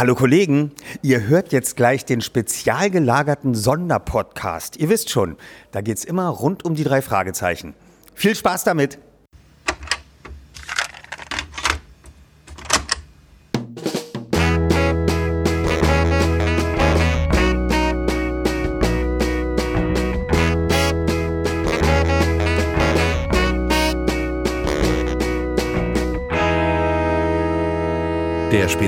Hallo Kollegen, ihr hört jetzt gleich den spezial gelagerten Sonderpodcast. Ihr wisst schon, da geht's immer rund um die drei Fragezeichen. Viel Spaß damit!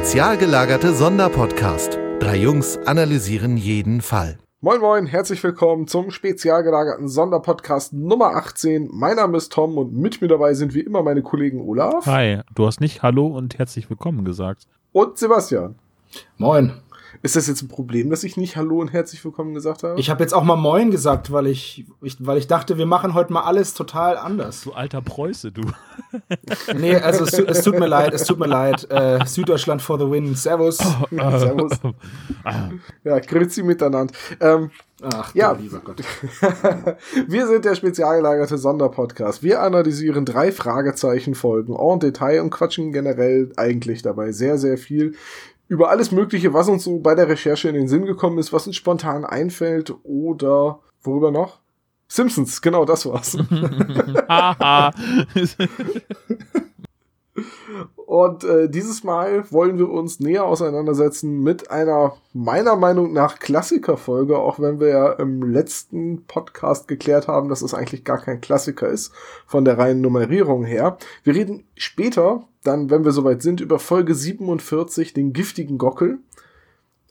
Spezial gelagerte Sonderpodcast. Drei Jungs analysieren jeden Fall. Moin Moin, herzlich willkommen zum spezial gelagerten Sonderpodcast Nummer 18. Mein Name ist Tom und mit mir dabei sind wie immer meine Kollegen Olaf. Hi, du hast nicht Hallo und herzlich willkommen gesagt. Und Sebastian. Moin. Ist das jetzt ein Problem, dass ich nicht Hallo und herzlich willkommen gesagt habe? Ich habe jetzt auch mal Moin gesagt, weil ich, ich, weil ich dachte, wir machen heute mal alles total anders. Du alter Preuße, du. nee, also es, es, tut mir leid, es tut mir leid. Äh, Süddeutschland for the win. Servus. Oh, äh, Servus. ja, grüezi miteinander. Ähm, Ach, ja, lieber Gott. wir sind der spezial gelagerte Sonderpodcast. Wir analysieren drei Fragezeichen-Folgen en Detail und quatschen generell eigentlich dabei sehr, sehr viel über alles Mögliche, was uns so bei der Recherche in den Sinn gekommen ist, was uns spontan einfällt oder worüber noch? Simpsons, genau das war's. Und äh, dieses Mal wollen wir uns näher auseinandersetzen mit einer meiner Meinung nach Klassikerfolge, auch wenn wir ja im letzten Podcast geklärt haben, dass es eigentlich gar kein Klassiker ist von der reinen Nummerierung her. Wir reden später, dann, wenn wir soweit sind, über Folge 47, den giftigen Gockel.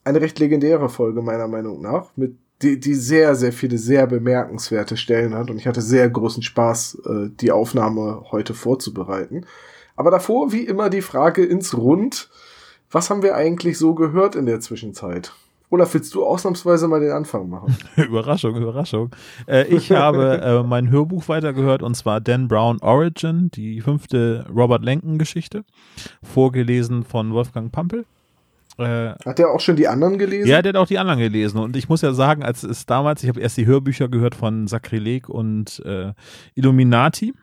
Eine recht legendäre Folge meiner Meinung nach, mit die, die sehr, sehr viele sehr bemerkenswerte Stellen hat und ich hatte sehr großen Spaß, äh, die Aufnahme heute vorzubereiten. Aber davor, wie immer, die Frage ins Rund. Was haben wir eigentlich so gehört in der Zwischenzeit? Oder willst du ausnahmsweise mal den Anfang machen? Überraschung, Überraschung. Äh, ich habe äh, mein Hörbuch weitergehört und zwar Dan Brown Origin, die fünfte Robert Lenken-Geschichte, vorgelesen von Wolfgang Pampel. Äh, hat der auch schon die anderen gelesen? Ja, der hat auch die anderen gelesen. Und ich muss ja sagen, als es damals, ich habe erst die Hörbücher gehört von Sakrileg und äh, Illuminati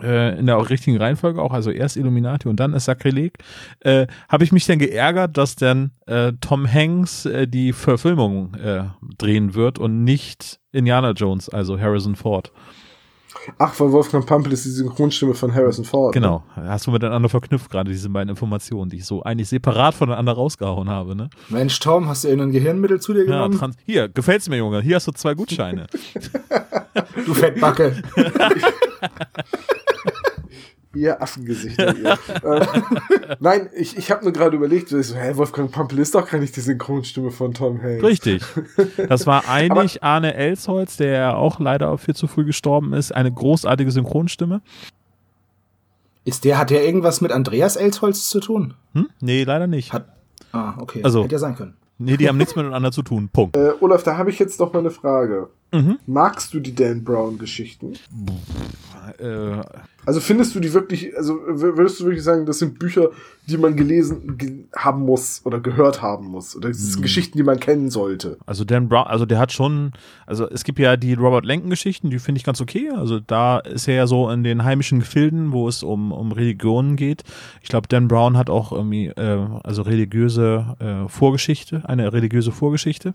äh, in der richtigen Reihenfolge auch, also erst Illuminati und dann ist Sakrileg, äh, habe ich mich dann geärgert, dass dann äh, Tom Hanks äh, die Verfilmung äh, drehen wird und nicht Indiana Jones, also Harrison Ford. Ach, weil Wolfgang Pampel ist die Synchronstimme von Harrison Ford. Ne? Genau, hast du miteinander verknüpft gerade diese beiden Informationen, die ich so eigentlich separat voneinander rausgehauen habe. Ne? Mensch, Tom, hast du irgendein Gehirnmittel zu dir genommen? Ja, hier, gefällt's mir, Junge. Hier hast du zwei Gutscheine. du Fettbacke. ihr Affengesichter. ihr. äh, nein, ich, ich habe nur gerade überlegt, so, hä, Wolfgang Pampel ist doch gar nicht die Synchronstimme von Tom Hanks. Richtig. Das war eigentlich Arne Elsholz, der auch leider viel zu früh gestorben ist. Eine großartige Synchronstimme. Ist der, hat der irgendwas mit Andreas Elsholz zu tun? Hm? Nee, leider nicht. Hat, ah, okay. Also, Hätte ja sein können. Nee, die haben nichts miteinander zu tun. Punkt. Äh, Olaf, da habe ich jetzt doch mal eine Frage. Mhm. Magst du die Dan Brown-Geschichten? Äh, also findest du die wirklich, also würdest du wirklich sagen, das sind Bücher, die man gelesen ge haben muss oder gehört haben muss? Oder das sind hm. Geschichten, die man kennen sollte? Also Dan Brown, also der hat schon, also es gibt ja die Robert Lenken-Geschichten, die finde ich ganz okay. Also da ist er ja so in den heimischen Gefilden, wo es um, um Religionen geht. Ich glaube, Dan Brown hat auch irgendwie, äh, also religiöse äh, Vorgeschichte, eine religiöse Vorgeschichte.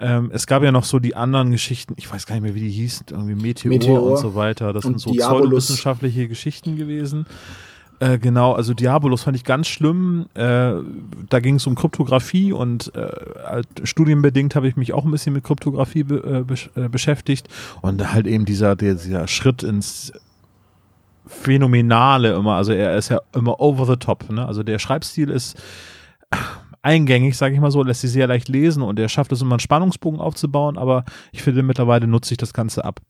Ähm, es gab ja noch so die anderen Geschichten, ich weiß gar nicht mehr, wie die hießen, irgendwie Meteor, Meteor. und so weiter. Das sind so pseudowissenschaftliche Geschichten gewesen. Äh, genau, also Diabolus fand ich ganz schlimm. Äh, da ging es um Kryptographie und äh, studienbedingt habe ich mich auch ein bisschen mit Kryptographie be äh, besch äh, beschäftigt. Und halt eben dieser, der, dieser Schritt ins Phänomenale immer. Also er ist ja immer over the top. Ne? Also der Schreibstil ist eingängig, sage ich mal so, lässt sich sehr leicht lesen und er schafft es immer einen Spannungsbogen aufzubauen, aber ich finde mittlerweile nutze ich das Ganze ab.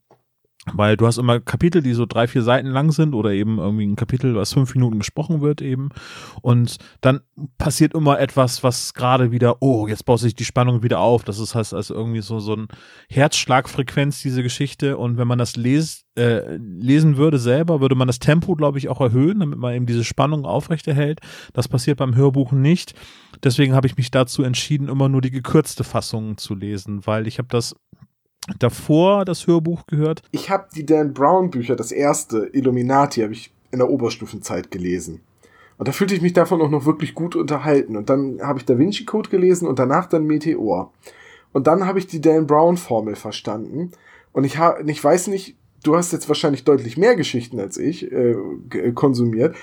Weil du hast immer Kapitel, die so drei, vier Seiten lang sind oder eben irgendwie ein Kapitel, was fünf Minuten gesprochen wird eben. Und dann passiert immer etwas, was gerade wieder, oh, jetzt baut sich die Spannung wieder auf. Das ist heißt also irgendwie so, so ein Herzschlagfrequenz, diese Geschichte. Und wenn man das les, äh, lesen würde selber, würde man das Tempo, glaube ich, auch erhöhen, damit man eben diese Spannung aufrechterhält. Das passiert beim Hörbuch nicht. Deswegen habe ich mich dazu entschieden, immer nur die gekürzte Fassung zu lesen, weil ich habe das davor das Hörbuch gehört? Ich habe die Dan Brown Bücher, das erste Illuminati, habe ich in der Oberstufenzeit gelesen. Und da fühlte ich mich davon auch noch wirklich gut unterhalten. Und dann habe ich Da Vinci Code gelesen und danach dann Meteor. Und dann habe ich die Dan Brown Formel verstanden. Und ich, ha ich weiß nicht, du hast jetzt wahrscheinlich deutlich mehr Geschichten als ich äh, konsumiert.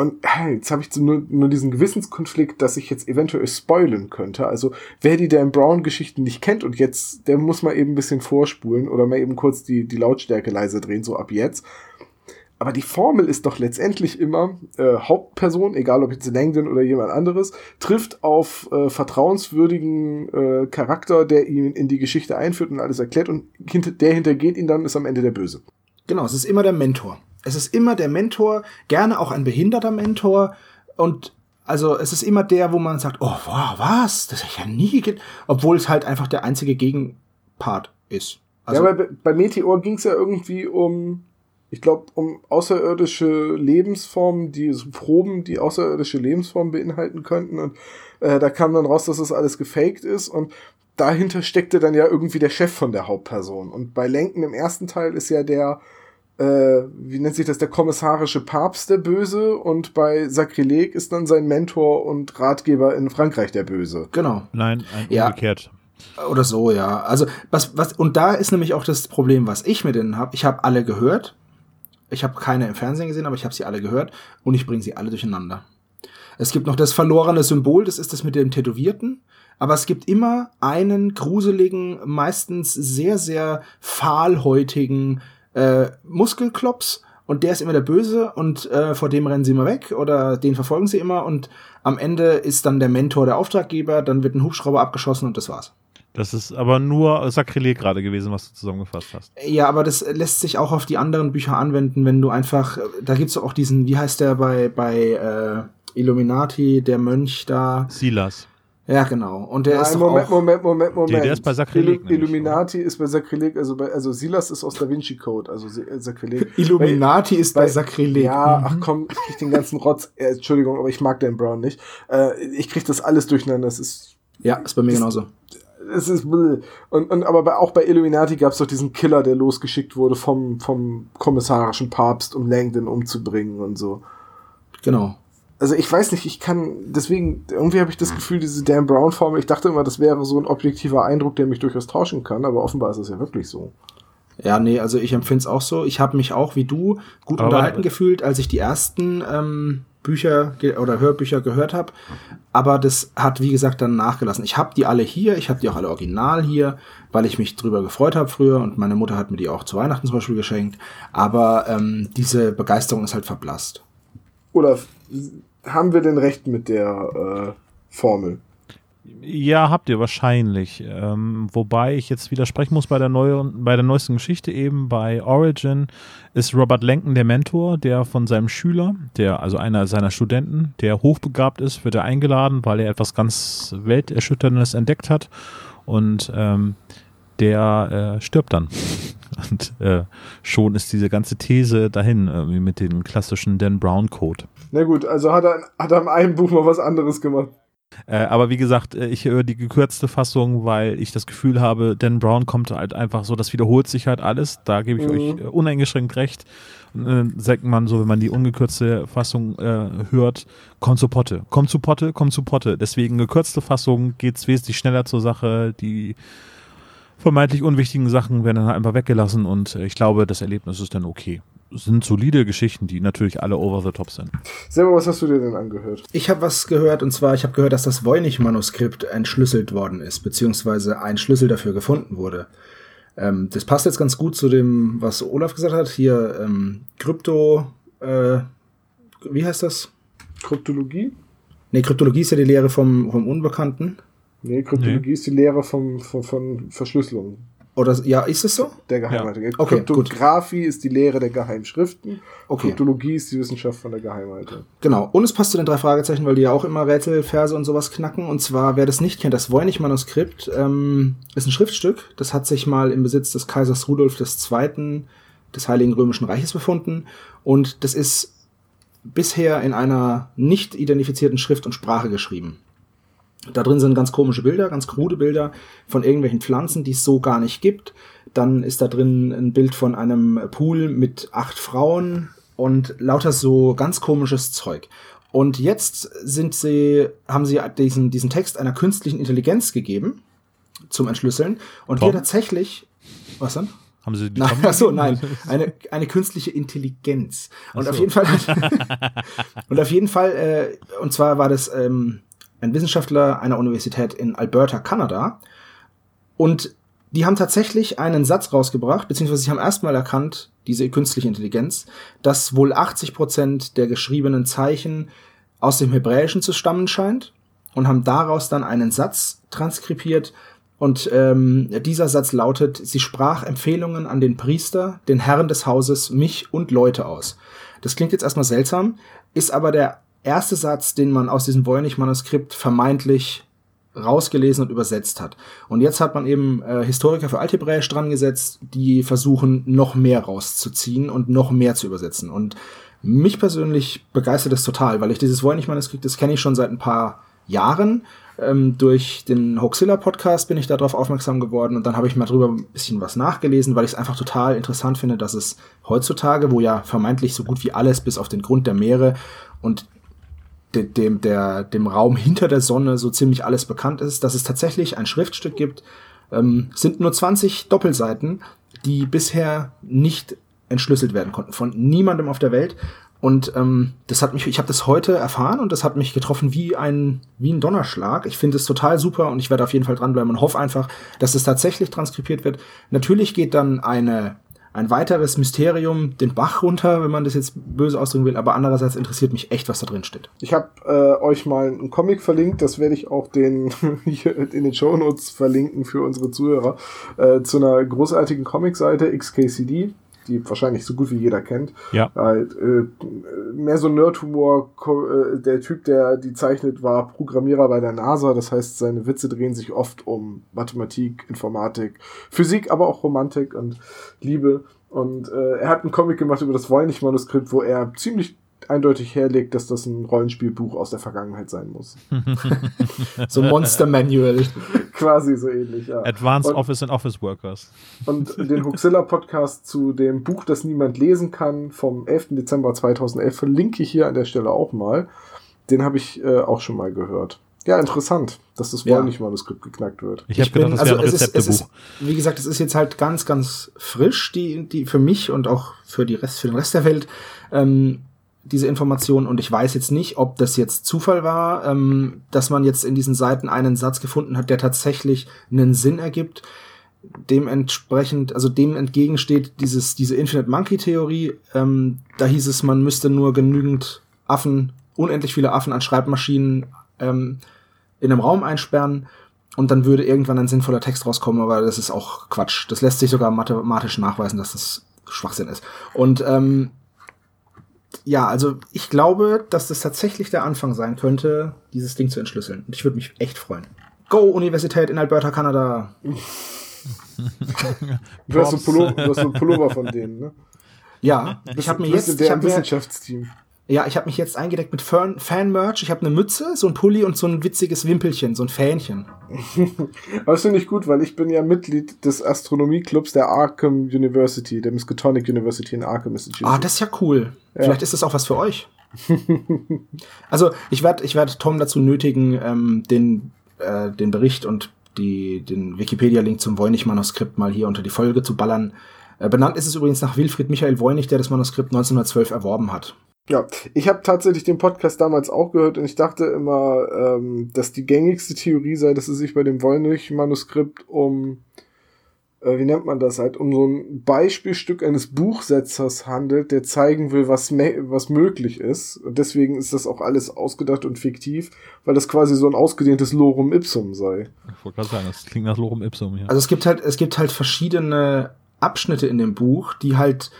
Und äh, jetzt habe ich nur, nur diesen Gewissenskonflikt, dass ich jetzt eventuell spoilen könnte. Also wer die Dan Brown-Geschichten nicht kennt und jetzt, der muss mal eben ein bisschen vorspulen oder mal eben kurz die, die Lautstärke leise drehen, so ab jetzt. Aber die Formel ist doch letztendlich immer, äh, Hauptperson, egal ob jetzt Langdon oder jemand anderes, trifft auf äh, vertrauenswürdigen äh, Charakter, der ihn in die Geschichte einführt und alles erklärt und der hintergeht ihn dann, ist am Ende der Böse. Genau, es ist immer der Mentor. Es ist immer der Mentor, gerne auch ein behinderter Mentor und also es ist immer der, wo man sagt, oh wow, was? Das hätte ich ja nie, obwohl es halt einfach der einzige Gegenpart ist. Also, ja, bei, bei Meteor ging es ja irgendwie um ich glaube, um außerirdische Lebensformen, die so Proben, die außerirdische Lebensformen beinhalten könnten. Und äh, da kam dann raus, dass das alles gefaked ist. Und dahinter steckte dann ja irgendwie der Chef von der Hauptperson. Und bei Lenken im ersten Teil ist ja der, äh, wie nennt sich das, der kommissarische Papst der Böse. Und bei Sakrileg ist dann sein Mentor und Ratgeber in Frankreich der Böse. Genau. Nein, ja. umgekehrt. Oder so, ja. Also, was, was, und da ist nämlich auch das Problem, was ich mit denen habe. Ich habe alle gehört, ich habe keine im Fernsehen gesehen, aber ich habe sie alle gehört und ich bringe sie alle durcheinander. Es gibt noch das verlorene Symbol, das ist das mit dem Tätowierten. Aber es gibt immer einen gruseligen, meistens sehr, sehr fahlhäutigen äh, Muskelklops und der ist immer der Böse und äh, vor dem rennen sie immer weg oder den verfolgen sie immer und am Ende ist dann der Mentor der Auftraggeber, dann wird ein Hubschrauber abgeschossen und das war's. Das ist aber nur Sakrileg gerade gewesen, was du zusammengefasst hast. Ja, aber das lässt sich auch auf die anderen Bücher anwenden, wenn du einfach, da gibt's auch diesen, wie heißt der bei, bei äh, Illuminati, der Mönch da? Silas. Ja, genau. Und der Nein, ist Moment, auch, Moment, Moment, Moment. Der, der ist bei Sakrileg. Illu Illuminati ist bei Sakrileg, also bei, also Silas ist aus Da Vinci Code, also äh, Sakrileg. Illuminati bei, ist bei, bei Sakrileg. Ja, mhm. ach komm, ich krieg den ganzen Rotz. Äh, Entschuldigung, aber ich mag Dan Brown nicht. Äh, ich krieg das alles durcheinander. Das ist. Ja, ist bei mir genauso es ist und, und aber bei, auch bei Illuminati gab es doch diesen Killer, der losgeschickt wurde vom vom kommissarischen Papst, um Langdon umzubringen und so. Genau. Also ich weiß nicht, ich kann deswegen irgendwie habe ich das Gefühl, diese Dan Brown Formel. Ich dachte immer, das wäre so ein objektiver Eindruck, der mich durchaus tauschen kann, aber offenbar ist es ja wirklich so. Ja, nee, also ich empfinde es auch so. Ich habe mich auch wie du gut aber unterhalten gefühlt, als ich die ersten ähm, Bücher oder Hörbücher gehört habe. Aber das hat, wie gesagt, dann nachgelassen. Ich habe die alle hier, ich habe die auch alle original hier, weil ich mich drüber gefreut habe früher und meine Mutter hat mir die auch zu Weihnachten zum Beispiel geschenkt. Aber ähm, diese Begeisterung ist halt verblasst. Oder haben wir denn recht mit der äh, Formel? Ja, habt ihr wahrscheinlich. Ähm, wobei ich jetzt widersprechen muss bei der, neuen, bei der neuesten Geschichte eben. Bei Origin ist Robert Lenken der Mentor, der von seinem Schüler, der, also einer seiner Studenten, der hochbegabt ist, wird er eingeladen, weil er etwas ganz Welterschütterndes entdeckt hat. Und ähm, der äh, stirbt dann. Und äh, schon ist diese ganze These dahin, irgendwie mit dem klassischen Dan Brown Code. Na gut, also hat er, hat er in einem Buch mal was anderes gemacht. Äh, aber wie gesagt, äh, ich höre die gekürzte Fassung, weil ich das Gefühl habe, Dan Brown kommt halt einfach so, das wiederholt sich halt alles. Da gebe ich mhm. euch äh, uneingeschränkt recht. Und dann sagt man so, wenn man die ungekürzte Fassung äh, hört, kommt zu Potte, kommt zu Potte, kommt zu Potte. Deswegen gekürzte Fassung geht es wesentlich schneller zur Sache. Die vermeintlich unwichtigen Sachen werden dann halt einfach weggelassen und ich glaube, das Erlebnis ist dann okay sind solide Geschichten, die natürlich alle over the top sind. Selber, was hast du dir denn angehört? Ich habe was gehört und zwar, ich habe gehört, dass das Voynich-Manuskript entschlüsselt worden ist, beziehungsweise ein Schlüssel dafür gefunden wurde. Ähm, das passt jetzt ganz gut zu dem, was Olaf gesagt hat. Hier ähm, Krypto, äh, wie heißt das? Kryptologie? Nee, Kryptologie ist ja die Lehre vom, vom Unbekannten. Nee, Kryptologie nee. ist die Lehre vom, von, von Verschlüsselung. Oder ja, ist es so? Der Geheimhalter. Ja. Okay, Kryptographie gut. ist die Lehre der Geheimschriften. Okay. Kryptologie ist die Wissenschaft von der Geheimhaltung. Genau. Und es passt zu den drei Fragezeichen, weil die ja auch immer Rätselverse und sowas knacken. Und zwar, wer das nicht kennt, das Voynich-Manuskript ähm, ist ein Schriftstück. Das hat sich mal im Besitz des Kaisers Rudolf II. des Heiligen Römischen Reiches befunden. Und das ist bisher in einer nicht identifizierten Schrift und Sprache geschrieben. Da drin sind ganz komische Bilder, ganz krude Bilder von irgendwelchen Pflanzen, die es so gar nicht gibt. Dann ist da drin ein Bild von einem Pool mit acht Frauen und lauter so ganz komisches Zeug. Und jetzt sind sie, haben sie diesen, diesen Text einer künstlichen Intelligenz gegeben zum Entschlüsseln. Und Tom? hier tatsächlich, was dann? Haben Sie die Nein, achso, nein, eine, eine künstliche Intelligenz. Und Ach auf so. jeden Fall, und auf jeden Fall, äh, und zwar war das ähm, ein Wissenschaftler einer Universität in Alberta, Kanada. Und die haben tatsächlich einen Satz rausgebracht, beziehungsweise sie haben erstmal erkannt, diese künstliche Intelligenz, dass wohl 80 Prozent der geschriebenen Zeichen aus dem Hebräischen zu stammen scheint und haben daraus dann einen Satz transkribiert. Und ähm, dieser Satz lautet, sie sprach Empfehlungen an den Priester, den Herrn des Hauses, mich und Leute aus. Das klingt jetzt erstmal seltsam, ist aber der erste Satz, den man aus diesem Voynich-Manuskript vermeintlich rausgelesen und übersetzt hat. Und jetzt hat man eben äh, Historiker für Althebräisch dran gesetzt, die versuchen, noch mehr rauszuziehen und noch mehr zu übersetzen. Und mich persönlich begeistert das total, weil ich dieses Voynich-Manuskript, das kenne ich schon seit ein paar Jahren. Ähm, durch den Hoaxilla-Podcast bin ich darauf aufmerksam geworden und dann habe ich mal drüber ein bisschen was nachgelesen, weil ich es einfach total interessant finde, dass es heutzutage, wo ja vermeintlich so gut wie alles bis auf den Grund der Meere und de, dem, der, dem Raum hinter der Sonne so ziemlich alles bekannt ist, dass es tatsächlich ein Schriftstück gibt, ähm, sind nur 20 Doppelseiten, die bisher nicht entschlüsselt werden konnten von niemandem auf der Welt. Und ähm, das hat mich, ich habe das heute erfahren und das hat mich getroffen wie ein wie ein Donnerschlag. Ich finde es total super und ich werde auf jeden Fall dranbleiben und hoffe einfach, dass es tatsächlich transkribiert wird. Natürlich geht dann eine ein weiteres Mysterium den Bach runter, wenn man das jetzt böse ausdrücken will, aber andererseits interessiert mich echt, was da drin steht. Ich habe äh, euch mal einen Comic verlinkt, das werde ich auch den hier in den Shownotes verlinken für unsere Zuhörer, äh, zu einer großartigen Comicseite XKCD, die wahrscheinlich so gut wie jeder kennt. Ja. Halt, äh, mehr so Nerdhumor. Äh, der Typ, der die zeichnet, war Programmierer bei der NASA. Das heißt, seine Witze drehen sich oft um Mathematik, Informatik, Physik, aber auch Romantik und Liebe. Und äh, er hat einen Comic gemacht über das Voynich-Manuskript, wo er ziemlich eindeutig herlegt, dass das ein Rollenspielbuch aus der Vergangenheit sein muss. So Monster Manual. Quasi so ähnlich, ja. Advanced Und- Office and Office Workers. Und den Huxilla-Podcast zu dem Buch, das niemand lesen kann, vom 11. Dezember 2011 verlinke ich hier an der Stelle auch mal. Den habe ich äh, auch schon mal gehört. Ja, interessant, dass das Ja. Voynich-Manuskript geknackt wird. Ich habe gedacht, das also wäre ein es ist, es ist, wie gesagt, es ist jetzt halt ganz, ganz frisch, die, die für mich und auch für die Rest, für den Rest der Welt, ähm, diese Information. Und ich weiß jetzt nicht, ob das jetzt Zufall war, ähm, dass man jetzt in diesen Seiten einen Satz gefunden hat, der tatsächlich einen Sinn ergibt. Dementsprechend, also dem entgegensteht dieses, diese Infinite Monkey Theorie. Ähm, da hieß es, man müsste nur genügend Affen, unendlich viele Affen an Schreibmaschinen ähm, in einem Raum einsperren und dann würde irgendwann ein sinnvoller Text rauskommen, aber das ist auch Quatsch. Das lässt sich sogar mathematisch nachweisen, dass das Schwachsinn ist. Und ähm, ja, also ich glaube, dass das tatsächlich der Anfang sein könnte, dieses Ding zu entschlüsseln. Und ich würde mich echt freuen. Go Universität in Alberta, Kanada. Du hast, so. Pullover, du hast so einen Pullover von denen, ne? Ja, ich habe mir jetzt, ich hab mir, Wissenschaftsteam. Ja, ich habe mich jetzt eingedeckt mit Fan- Fan-Merch. Ich habe eine Mütze, so ein Pulli und so ein witziges Wimpelchen, so ein Fähnchen. Aber das finde ich gut, weil ich bin ja Mitglied des Astronomieclubs der Arkham University, der Miskatonic University in Arkham, Massachusetts. Ah, das ist ja cool. Vielleicht ist das auch was für euch. also ich werde ich werd Tom dazu nötigen, ähm, den, äh, den Bericht und die, den Wikipedia-Link zum Voynich-Manuskript mal hier unter die Folge zu ballern. Äh, benannt ist es übrigens nach Wilfried Michael Voynich, der das Manuskript 1912 erworben hat. Ja, ich habe tatsächlich den Podcast damals auch gehört und ich dachte immer, ähm, dass die gängigste Theorie sei, dass es sich bei dem Voynich-Manuskript um, äh, wie nennt man das halt, um so ein Beispielstück eines Buchsetzers handelt, der zeigen will, was, was möglich ist. Und deswegen ist das auch alles ausgedacht und fiktiv, weil das quasi so ein ausgedehntes Lorem Ipsum sei. Ich wollte gerade sagen, das klingt nach Lorem Ipsum hier. Also es gibt halt, es gibt halt verschiedene Abschnitte in dem Buch, die halt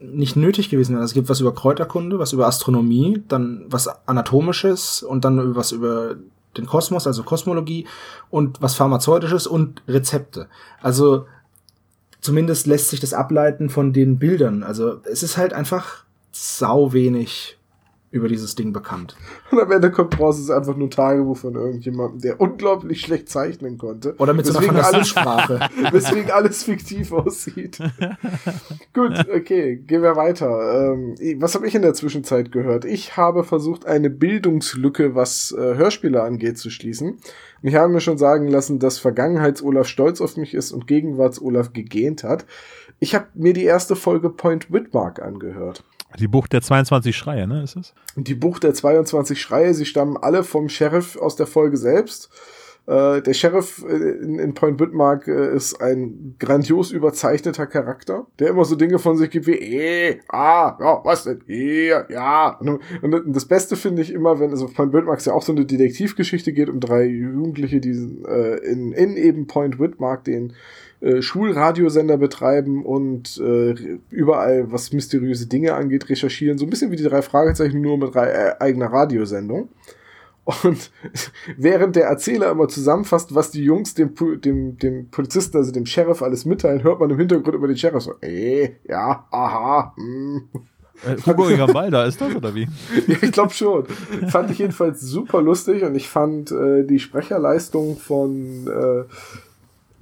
nicht nötig gewesen wären. Also es gibt was über Kräuterkunde, was über Astronomie, dann was Anatomisches und dann was über den Kosmos, also Kosmologie und was Pharmazeutisches und Rezepte. Also zumindest lässt sich das ableiten von den Bildern. Also es ist halt einfach sau wenig über dieses Ding bekannt. Und am Ende kommt raus, es ist einfach nur ein Tagebuch von irgendjemandem, der unglaublich schlecht zeichnen konnte. Oder mit so einer Fantasiesprache. weswegen alles fiktiv aussieht. Gut, okay, gehen wir weiter. Ähm, was habe ich in der Zwischenzeit gehört? Ich habe versucht, eine Bildungslücke, was äh, Hörspiele angeht, zu schließen. Und ich habe mir schon sagen lassen, dass Vergangenheits-Olaf stolz auf mich ist und Gegenwarts-Olaf gegähnt hat. Ich habe mir die erste Folge Point Whitmark angehört. Die Bucht der 22 Schreie, ne, ist es? Die Bucht der 22 Schreie, sie stammen alle vom Sheriff aus der Folge selbst. Äh, der Sheriff äh, in, in Point Whitmark äh, ist ein grandios überzeichneter Charakter, der immer so Dinge von sich gibt wie, eh, ah, ja, was denn, hier, ja. Und, und das Beste finde ich immer, wenn, also Point Whitmark ja auch so eine Detektivgeschichte geht um drei Jugendliche, die äh, in, in eben Point Whitmark den äh, Schulradiosender betreiben und äh, überall, was mysteriöse Dinge angeht, recherchieren. So ein bisschen wie die drei Fragezeichen, nur mit äh, eigener Radiosendung. Und während der Erzähler immer zusammenfasst, was die Jungs dem, dem, dem Polizisten, also dem Sheriff, alles mitteilen, hört man im Hintergrund über den Sheriff so, eh, ja, aha, hm. Äh, Hugo Gambalda ist das oder wie? ja, ich glaube schon. Fand ich jedenfalls super lustig und ich fand äh, die Sprecherleistung von äh,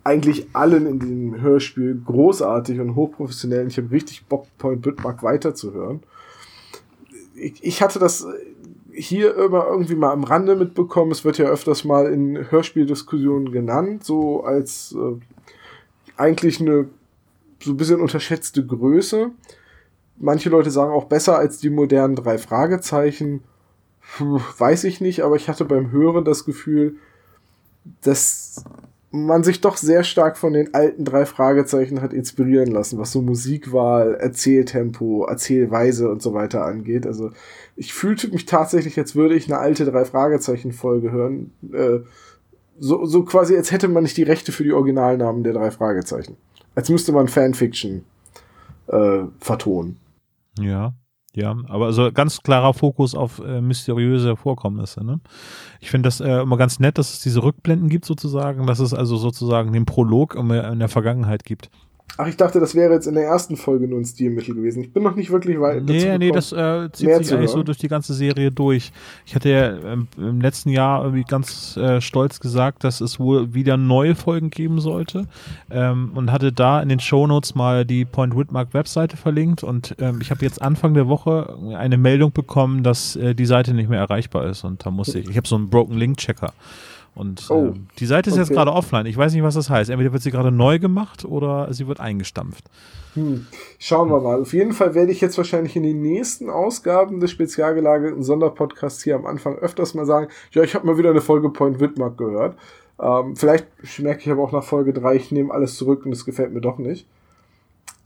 eigentlich allen in dem Hörspiel großartig und hochprofessionell. Ich habe richtig Bock, Point Bitmark weiterzuhören. Ich, ich hatte das hier immer irgendwie mal am Rande mitbekommen. Es wird ja öfters mal in Hörspieldiskussionen genannt, so als äh, eigentlich eine so ein bisschen unterschätzte Größe. Manche Leute sagen auch besser als die modernen drei Fragezeichen. Puh, weiß ich nicht, aber ich hatte beim Hören das Gefühl, dass man sich doch sehr stark von den alten drei Fragezeichen hat inspirieren lassen, was so Musikwahl, Erzähltempo, Erzählweise und so weiter angeht. Also ich fühlte mich tatsächlich, als würde ich eine alte drei Fragezeichen Folge hören. Äh, so, so quasi, als hätte man nicht die Rechte für die Originalnamen der drei Fragezeichen. Als müsste man Fanfiction äh, vertonen. Ja. Ja, aber also ganz klarer Fokus auf äh, mysteriöse Vorkommnisse. Ne? Ich finde das äh, immer ganz nett, dass es diese Rückblenden gibt sozusagen, dass es also sozusagen den Prolog in der Vergangenheit gibt. Ach, ich dachte, das wäre jetzt in der ersten Folge nur ein Stilmittel gewesen. Ich bin noch nicht wirklich weit. Nee, dazu nee, das äh, zieht sich eigentlich so durch die ganze Serie durch. Ich hatte ja ähm, im letzten Jahr irgendwie ganz äh, stolz gesagt, dass es wohl wieder neue Folgen geben sollte. Ähm, und hatte da in den Shownotes mal die Point Whitmark Webseite verlinkt. Und ähm, ich habe jetzt Anfang der Woche eine Meldung bekommen, dass äh, die Seite nicht mehr erreichbar ist. Und da muss ich, ich habe so einen Broken Link Checker. Und oh, ähm, die Seite ist okay. jetzt gerade offline. Ich weiß nicht, was das heißt. Entweder wird sie gerade neu gemacht oder sie wird eingestampft. Hm. Schauen wir mal. Auf jeden Fall werde ich jetzt wahrscheinlich in den nächsten Ausgaben des spezial gelagerten Sonderpodcasts hier am Anfang öfters mal sagen, ja, ich habe mal wieder eine Folge Point Widmark gehört. Ähm, vielleicht merke ich aber auch nach Folge 3, ich nehme alles zurück und es gefällt mir doch nicht.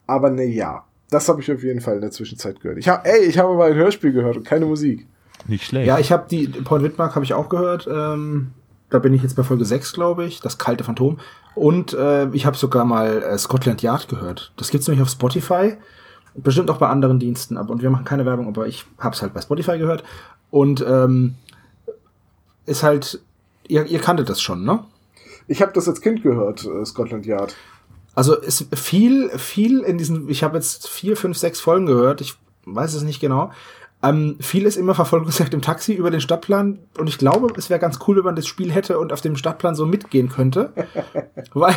Aber ne, ja. Das habe ich auf jeden Fall in der Zwischenzeit gehört. Ich hab, ey, ich habe mal ein Hörspiel gehört und keine Musik. Nicht schlecht. Ja, ich habe die Point Widmark habe ich auch gehört. Ähm, da bin ich jetzt bei Folge 6, glaube ich, das kalte Phantom. Und äh, ich habe sogar mal äh, Scotland Yard gehört. Das gibt's nämlich auf Spotify. Bestimmt auch bei anderen Diensten, aber und wir machen keine Werbung, aber ich hab's halt bei Spotify gehört. Und ähm, ist halt, ihr, ihr kanntet das schon, ne? Ich habe das als Kind gehört, äh, Scotland Yard. Also ist viel, viel in diesen, ich habe jetzt vier, fünf, sechs Folgen gehört, ich weiß es nicht genau, ähm, vieles immer Verfolgungsjagd im Taxi über den Stadtplan und ich glaube, es wäre ganz cool, wenn man das Spiel hätte und auf dem Stadtplan so mitgehen könnte. weil,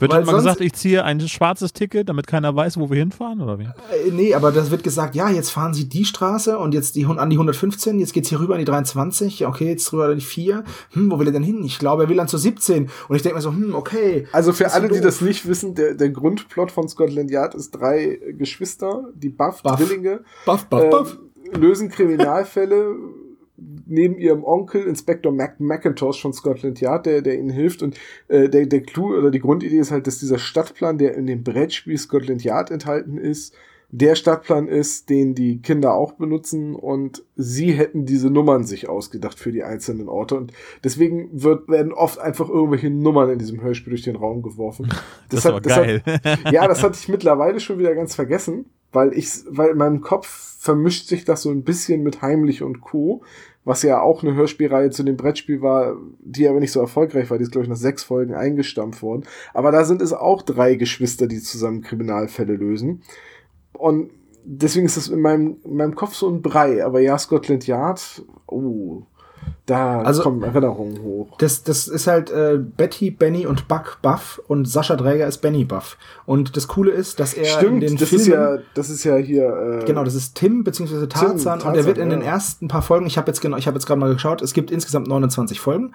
wird weil immer gesagt, ich ziehe ein schwarzes Ticket, damit keiner weiß, wo wir hinfahren oder wie? Äh, nee, aber das wird gesagt, ja, jetzt fahren Sie die Straße und jetzt die an die 115, jetzt geht's hier rüber an die 23, okay, jetzt rüber an die 4. Hm, wo will er denn hin? Ich glaube, er will dann zur 17 und ich denke mir so, hm, okay. Also für alle, die das nicht wissen, der, der Grundplot von Scotland Yard ist drei Geschwister, die Buff, Buff. Drillinge. Buff, Buff, ähm, Buff lösen Kriminalfälle neben ihrem Onkel Inspector Mac McIntosh von Scotland Yard, der, der ihnen hilft. Und äh, der, der Clou oder die Grundidee ist halt, dass dieser Stadtplan, der in dem Brettspiel Scotland Yard enthalten ist, der Stadtplan ist, den die Kinder auch benutzen und sie hätten diese Nummern sich ausgedacht für die einzelnen Orte und deswegen wird, werden oft einfach irgendwelche Nummern in diesem Hörspiel durch den Raum geworfen. Das, das hat, das geil. Hat, ja, das hatte ich mittlerweile schon wieder ganz vergessen, weil ich, weil in meinem Kopf vermischt sich das so ein bisschen mit Heimlich und Co., was ja auch eine Hörspielreihe zu dem Brettspiel war, die aber nicht so erfolgreich war. Die ist, glaube ich, nach sechs Folgen eingestampft worden. Aber da sind es auch drei Geschwister, die zusammen Kriminalfälle lösen. Und deswegen ist das in meinem, in meinem Kopf so ein Brei. Aber ja, Scotland Yard, oh, da Also- kommen Erinnerungen hoch. Das, das ist halt äh, Betty, Benny und Buck Buff und Sascha Dräger ist Benny Buff. Und das Coole ist, dass er Stimmt, in den das Filmen, ist ja, das ist ja hier. Äh, genau, das ist Tim beziehungsweise Tarzan, und Tarzan, er wird in den ja. ersten paar Folgen, ich habe jetzt genau, ich habe jetzt gerade mal geschaut, es gibt insgesamt 29 Folgen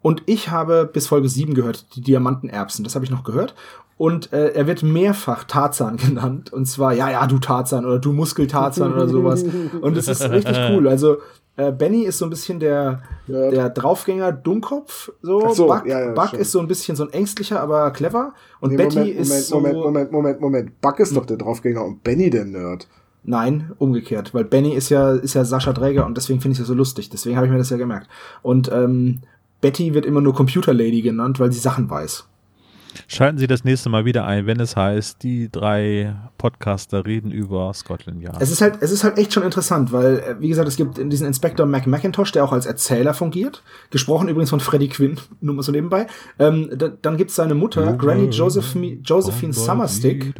und ich habe bis Folge 7 gehört, die Diamantenerbsen, das habe ich noch gehört. Und äh, er wird mehrfach Tarzan genannt. Und zwar, ja, ja, du Tarzan oder du Muskeltarzan oder sowas. Und es ist richtig cool. Also äh, Benny ist so ein bisschen der, Ja. der Draufgänger Dummkopf. So. Ach so, Buck, ja, ja, Buck ist so ein bisschen so ein ängstlicher, aber clever. Und nee, Betty Moment, ist Moment, so. Moment, Moment, Moment, Moment. Buck ist doch der Draufgänger und Benny der Nerd. Nein, umgekehrt, weil Benny ist ja, ist ja Sascha Dräger und deswegen finde ich ja so lustig. Deswegen habe ich mir das ja gemerkt. Und ähm, Betty wird immer nur Computer Lady genannt, weil sie Sachen weiß. Schalten Sie das nächste Mal wieder ein, wenn es heißt, die drei Podcaster reden über Scotland Yard. Es ist halt, es ist halt echt schon interessant, weil, äh, wie gesagt, es gibt diesen Inspektor Mac McIntosh, der auch als Erzähler fungiert. Gesprochen übrigens von Freddie Quinn, nur mal so nebenbei. Ähm, da, dann gibt's seine Mutter, Granny Josephine, Josephine Summerstick.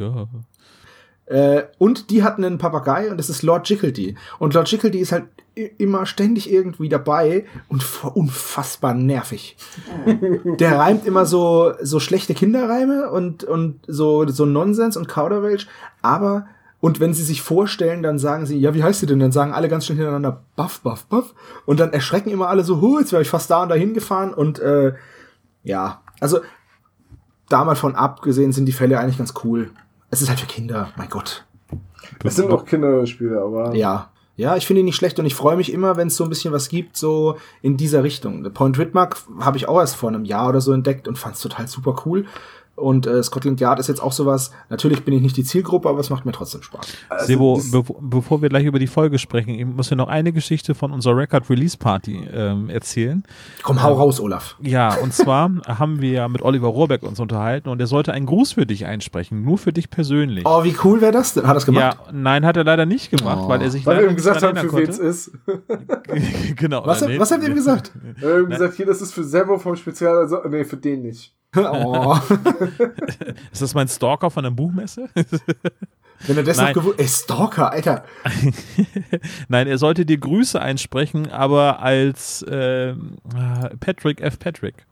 Äh, und die hatten einen Papagei und das ist Lord Jickledy. Und Lord Jickledy ist halt immer ständig irgendwie dabei und unfassbar nervig. Der reimt immer so, so schlechte Kinderreime und, und so, so Nonsens und Kauderwelsch, aber und wenn sie sich vorstellen, dann sagen sie, ja, wie heißt sie denn? Dann sagen alle ganz schnell hintereinander, buff, buff, buff. Und dann erschrecken immer alle so, hu, jetzt wäre ich fast da und dahin gefahren. Und äh, ja, also da mal von abgesehen sind die Fälle eigentlich ganz cool. Es ist halt für Kinder, mein Gott. Es sind auch Kinderspiele, aber. Ja. Ja, ich finde ihn nicht schlecht und ich freue mich immer, wenn es so ein bisschen was gibt, so in dieser Richtung. The Point Whitmark habe ich auch erst vor einem Jahr oder so entdeckt und fand es total super cool. Und äh, Scotland Yard ist jetzt auch sowas. Natürlich bin ich nicht die Zielgruppe, aber es macht mir trotzdem Spaß. Also Sebo, bev bevor wir gleich über die Folge sprechen, ich muss ja noch eine Geschichte von unserer Record Release Party ähm, erzählen. Komm, hau raus, Olaf. Ja, und zwar haben wir ja mit Oliver Rohrbeck uns unterhalten und er sollte einen Gruß für dich einsprechen, nur für dich persönlich. Oh, wie cool wäre das denn? Hat er das gemacht? ja, nein, hat er leider nicht gemacht, Oh. weil er sich Weil leider wir ihm gesagt haben, für wen es ist. genau. Was, äh, nee. was habt ihr ihm gesagt? Wir haben gesagt, hier, das ist für Servo vom Spezial, also, nee, für den nicht. Oh, Ist das mein Stalker von der Buchmesse? wenn er das Nein. noch gewusst... Ey, Stalker, Alter. Nein, er sollte dir Grüße einsprechen, aber als äh, Patrick F. Patrick.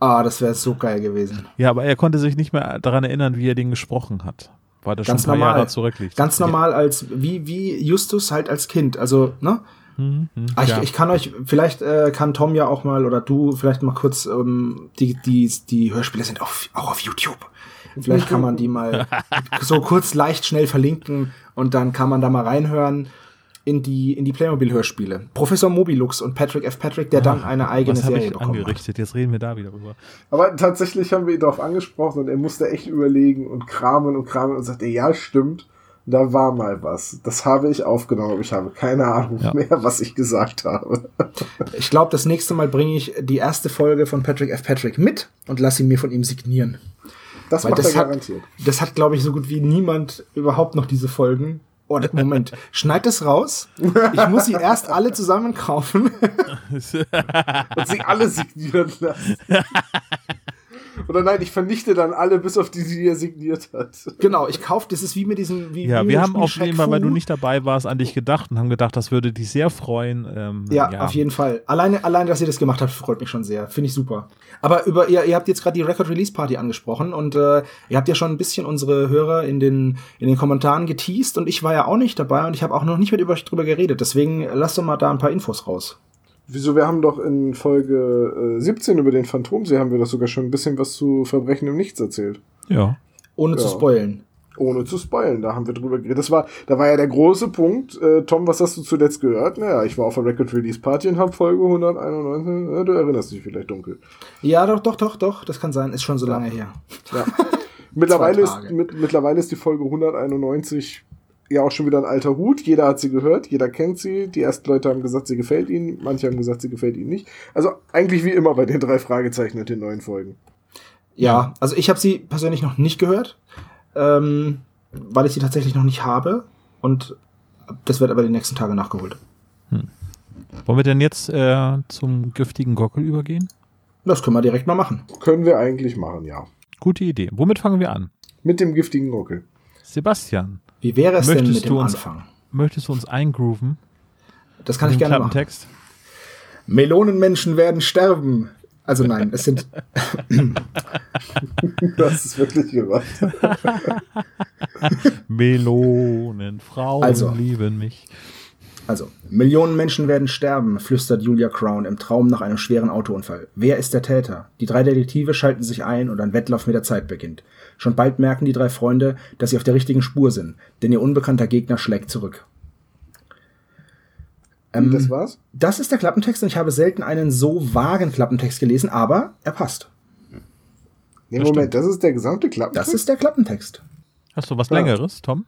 Ah, das wäre so geil gewesen. Ja, aber er konnte sich nicht mehr daran erinnern, wie er den gesprochen hat. Weil das Ganz schon ein paar normal. Jahre zurückliegt. Ganz normal als, wie, wie Justus halt als Kind. Also, ne? Mhm, mhm, Ah, ich, ja. ich kann euch, vielleicht äh, kann Tom ja auch mal oder du vielleicht mal kurz, ähm, die, die, die Hörspiele sind auf, auch auf YouTube. Vielleicht kann man die mal so kurz leicht schnell verlinken und dann kann man da mal reinhören in die, in die Playmobil-Hörspiele. Professor Mobilux und Patrick F. Patrick, der dann eine eigene Was Serie ich bekommen hat. angerichtet? Jetzt reden wir da wieder drüber. Aber tatsächlich haben wir ihn darauf angesprochen und er musste echt überlegen und kramen und kramen und sagte, ja, stimmt, da war mal was. Das habe ich aufgenommen, aber ich habe keine Ahnung Ja. mehr, was ich gesagt habe. Ich glaube, das nächste Mal bringe ich die erste Folge von Patrick F. Patrick mit und lasse sie mir von ihm signieren. Das Weil macht das er hat, garantiert. das hat, glaube ich, so gut wie niemand überhaupt noch diese Folgen. Oh, Moment, schneid das raus. Ich muss sie erst alle zusammen kaufen. Und sie alle signieren lassen. Oder nein, ich vernichte dann alle, bis auf die, die er signiert hat. genau, ich kaufe, das ist wie mit diesen. Wie, Ja, wie wir haben Spiel jeden Fall, weil du nicht dabei warst, an dich gedacht und haben gedacht, das würde dich sehr freuen. Ähm, Ja, auf jeden Fall. Alleine, allein, dass ihr das gemacht habt, freut mich schon sehr. Finde ich super. Aber über ihr, ihr habt jetzt gerade die Record Release Party angesprochen und äh, ihr habt ja schon ein bisschen unsere Hörer in den in den Kommentaren geteased und ich war ja auch nicht dabei und ich habe auch noch nicht mit über euch drüber geredet. Deswegen lasst doch mal da ein paar Infos raus. Wieso, wir haben doch in Folge äh, 17 über den Phantomsee haben wir doch sogar schon ein bisschen was zu Verbrechen im Nichts erzählt. Ja. Ohne zu Ja. spoilen. Ohne zu spoilen, da haben wir drüber geredet. Das war, da war ja der große Punkt. Äh, Tom, was hast du zuletzt gehört? Naja, ich war auf der Record Release Party und habe Folge 191. Ja, du erinnerst dich vielleicht dunkel. Ja, doch, doch, doch, doch. Das kann sein. Ist schon so lange her. Ja. mittlerweile, ist, mit, mittlerweile ist die Folge 191 ja auch schon wieder ein alter Hut. Jeder hat sie gehört, jeder kennt sie. Die ersten Leute haben gesagt, sie gefällt ihnen. Manche haben gesagt, sie gefällt ihnen nicht. Also eigentlich wie immer bei den drei Fragezeichen und den neuen Folgen. Ja, also ich habe sie persönlich noch nicht gehört, ähm, weil ich sie tatsächlich noch nicht habe und das wird aber die nächsten Tage nachgeholt. Wollen wir denn jetzt äh, zum giftigen Gockel übergehen? Das können wir direkt mal machen. Können wir eigentlich machen, ja. Gute Idee. Womit fangen wir an? Mit dem giftigen Gockel. Sebastian, Wie wäre es denn Möchtest mit dem du uns- Anfang? Möchtest du uns eingrooven? Das kann ich gerne machen. Klappentext? Millionenmenschen werden sterben. Also nein, es sind Das ist wirklich gemacht. Melonen, Frauen Also. lieben mich. Also, Millionen Menschen werden sterben, flüstert Julia Crown im Traum nach einem schweren Autounfall. Wer ist der Täter? Die drei Detektive schalten sich ein und ein Wettlauf mit der Zeit beginnt. Schon bald merken die drei Freunde, dass sie auf der richtigen Spur sind, denn ihr unbekannter Gegner schlägt zurück. Ähm, das war's? das ist der Klappentext und ich habe selten einen so vagen Klappentext gelesen, aber er passt. Nee, Moment, das ist der gesamte Klappentext? Das ist der Klappentext. Hast du was Ja. Längeres, Tom?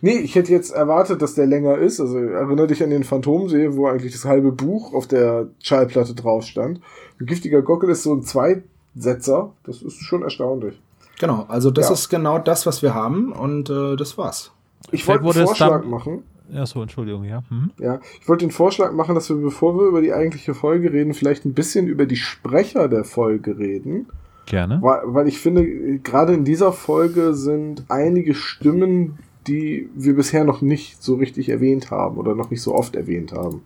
Nee, ich hätte jetzt erwartet, dass der länger ist. Also erinnere dich an den Phantomsee, wo eigentlich das halbe Buch auf der Schallplatte drauf stand. Ein giftiger Gockel ist so ein Zweisetzer. Das ist schon erstaunlich. Genau, also das Ja. ist genau das, was wir haben und äh, das war's. Ich wollte einen Vorschlag machen. Ja, so, Entschuldigung, ja. Mhm. Ja, ich wollte den Vorschlag machen, dass wir, bevor wir über die eigentliche Folge reden, vielleicht ein bisschen über die Sprecher der Folge reden. Gerne. Weil, weil ich finde, gerade in dieser Folge sind einige Stimmen, die wir bisher noch nicht so richtig erwähnt haben oder noch nicht so oft erwähnt haben.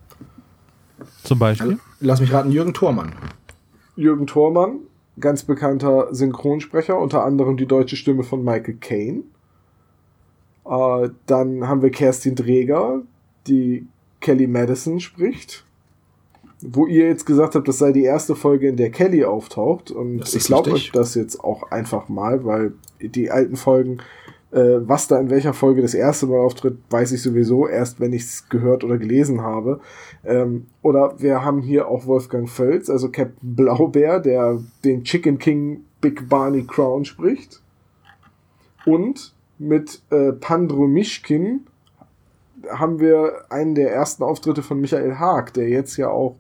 Zum Beispiel. Lass mich raten, Jürgen Thormann. Jürgen Thormann, ganz bekannter Synchronsprecher, unter anderem die deutsche Stimme von Michael Caine. Äh, dann haben wir Kerstin Dreger, die Kelly Madison spricht. Wo ihr jetzt gesagt habt, das sei die erste Folge, in der Kelly auftaucht. Und ich glaube euch das jetzt auch einfach mal, weil die alten Folgen, äh, was da in welcher Folge das erste Mal auftritt, weiß ich sowieso erst, wenn ich es gehört oder gelesen habe. Ähm, oder wir haben hier auch Wolfgang Völz, also Captain Blaubeer, der den Chicken King Big Barney Crown spricht. Und mit äh, Pandro Mischkin haben wir einen der ersten Auftritte von Michael Haag, der jetzt ja auch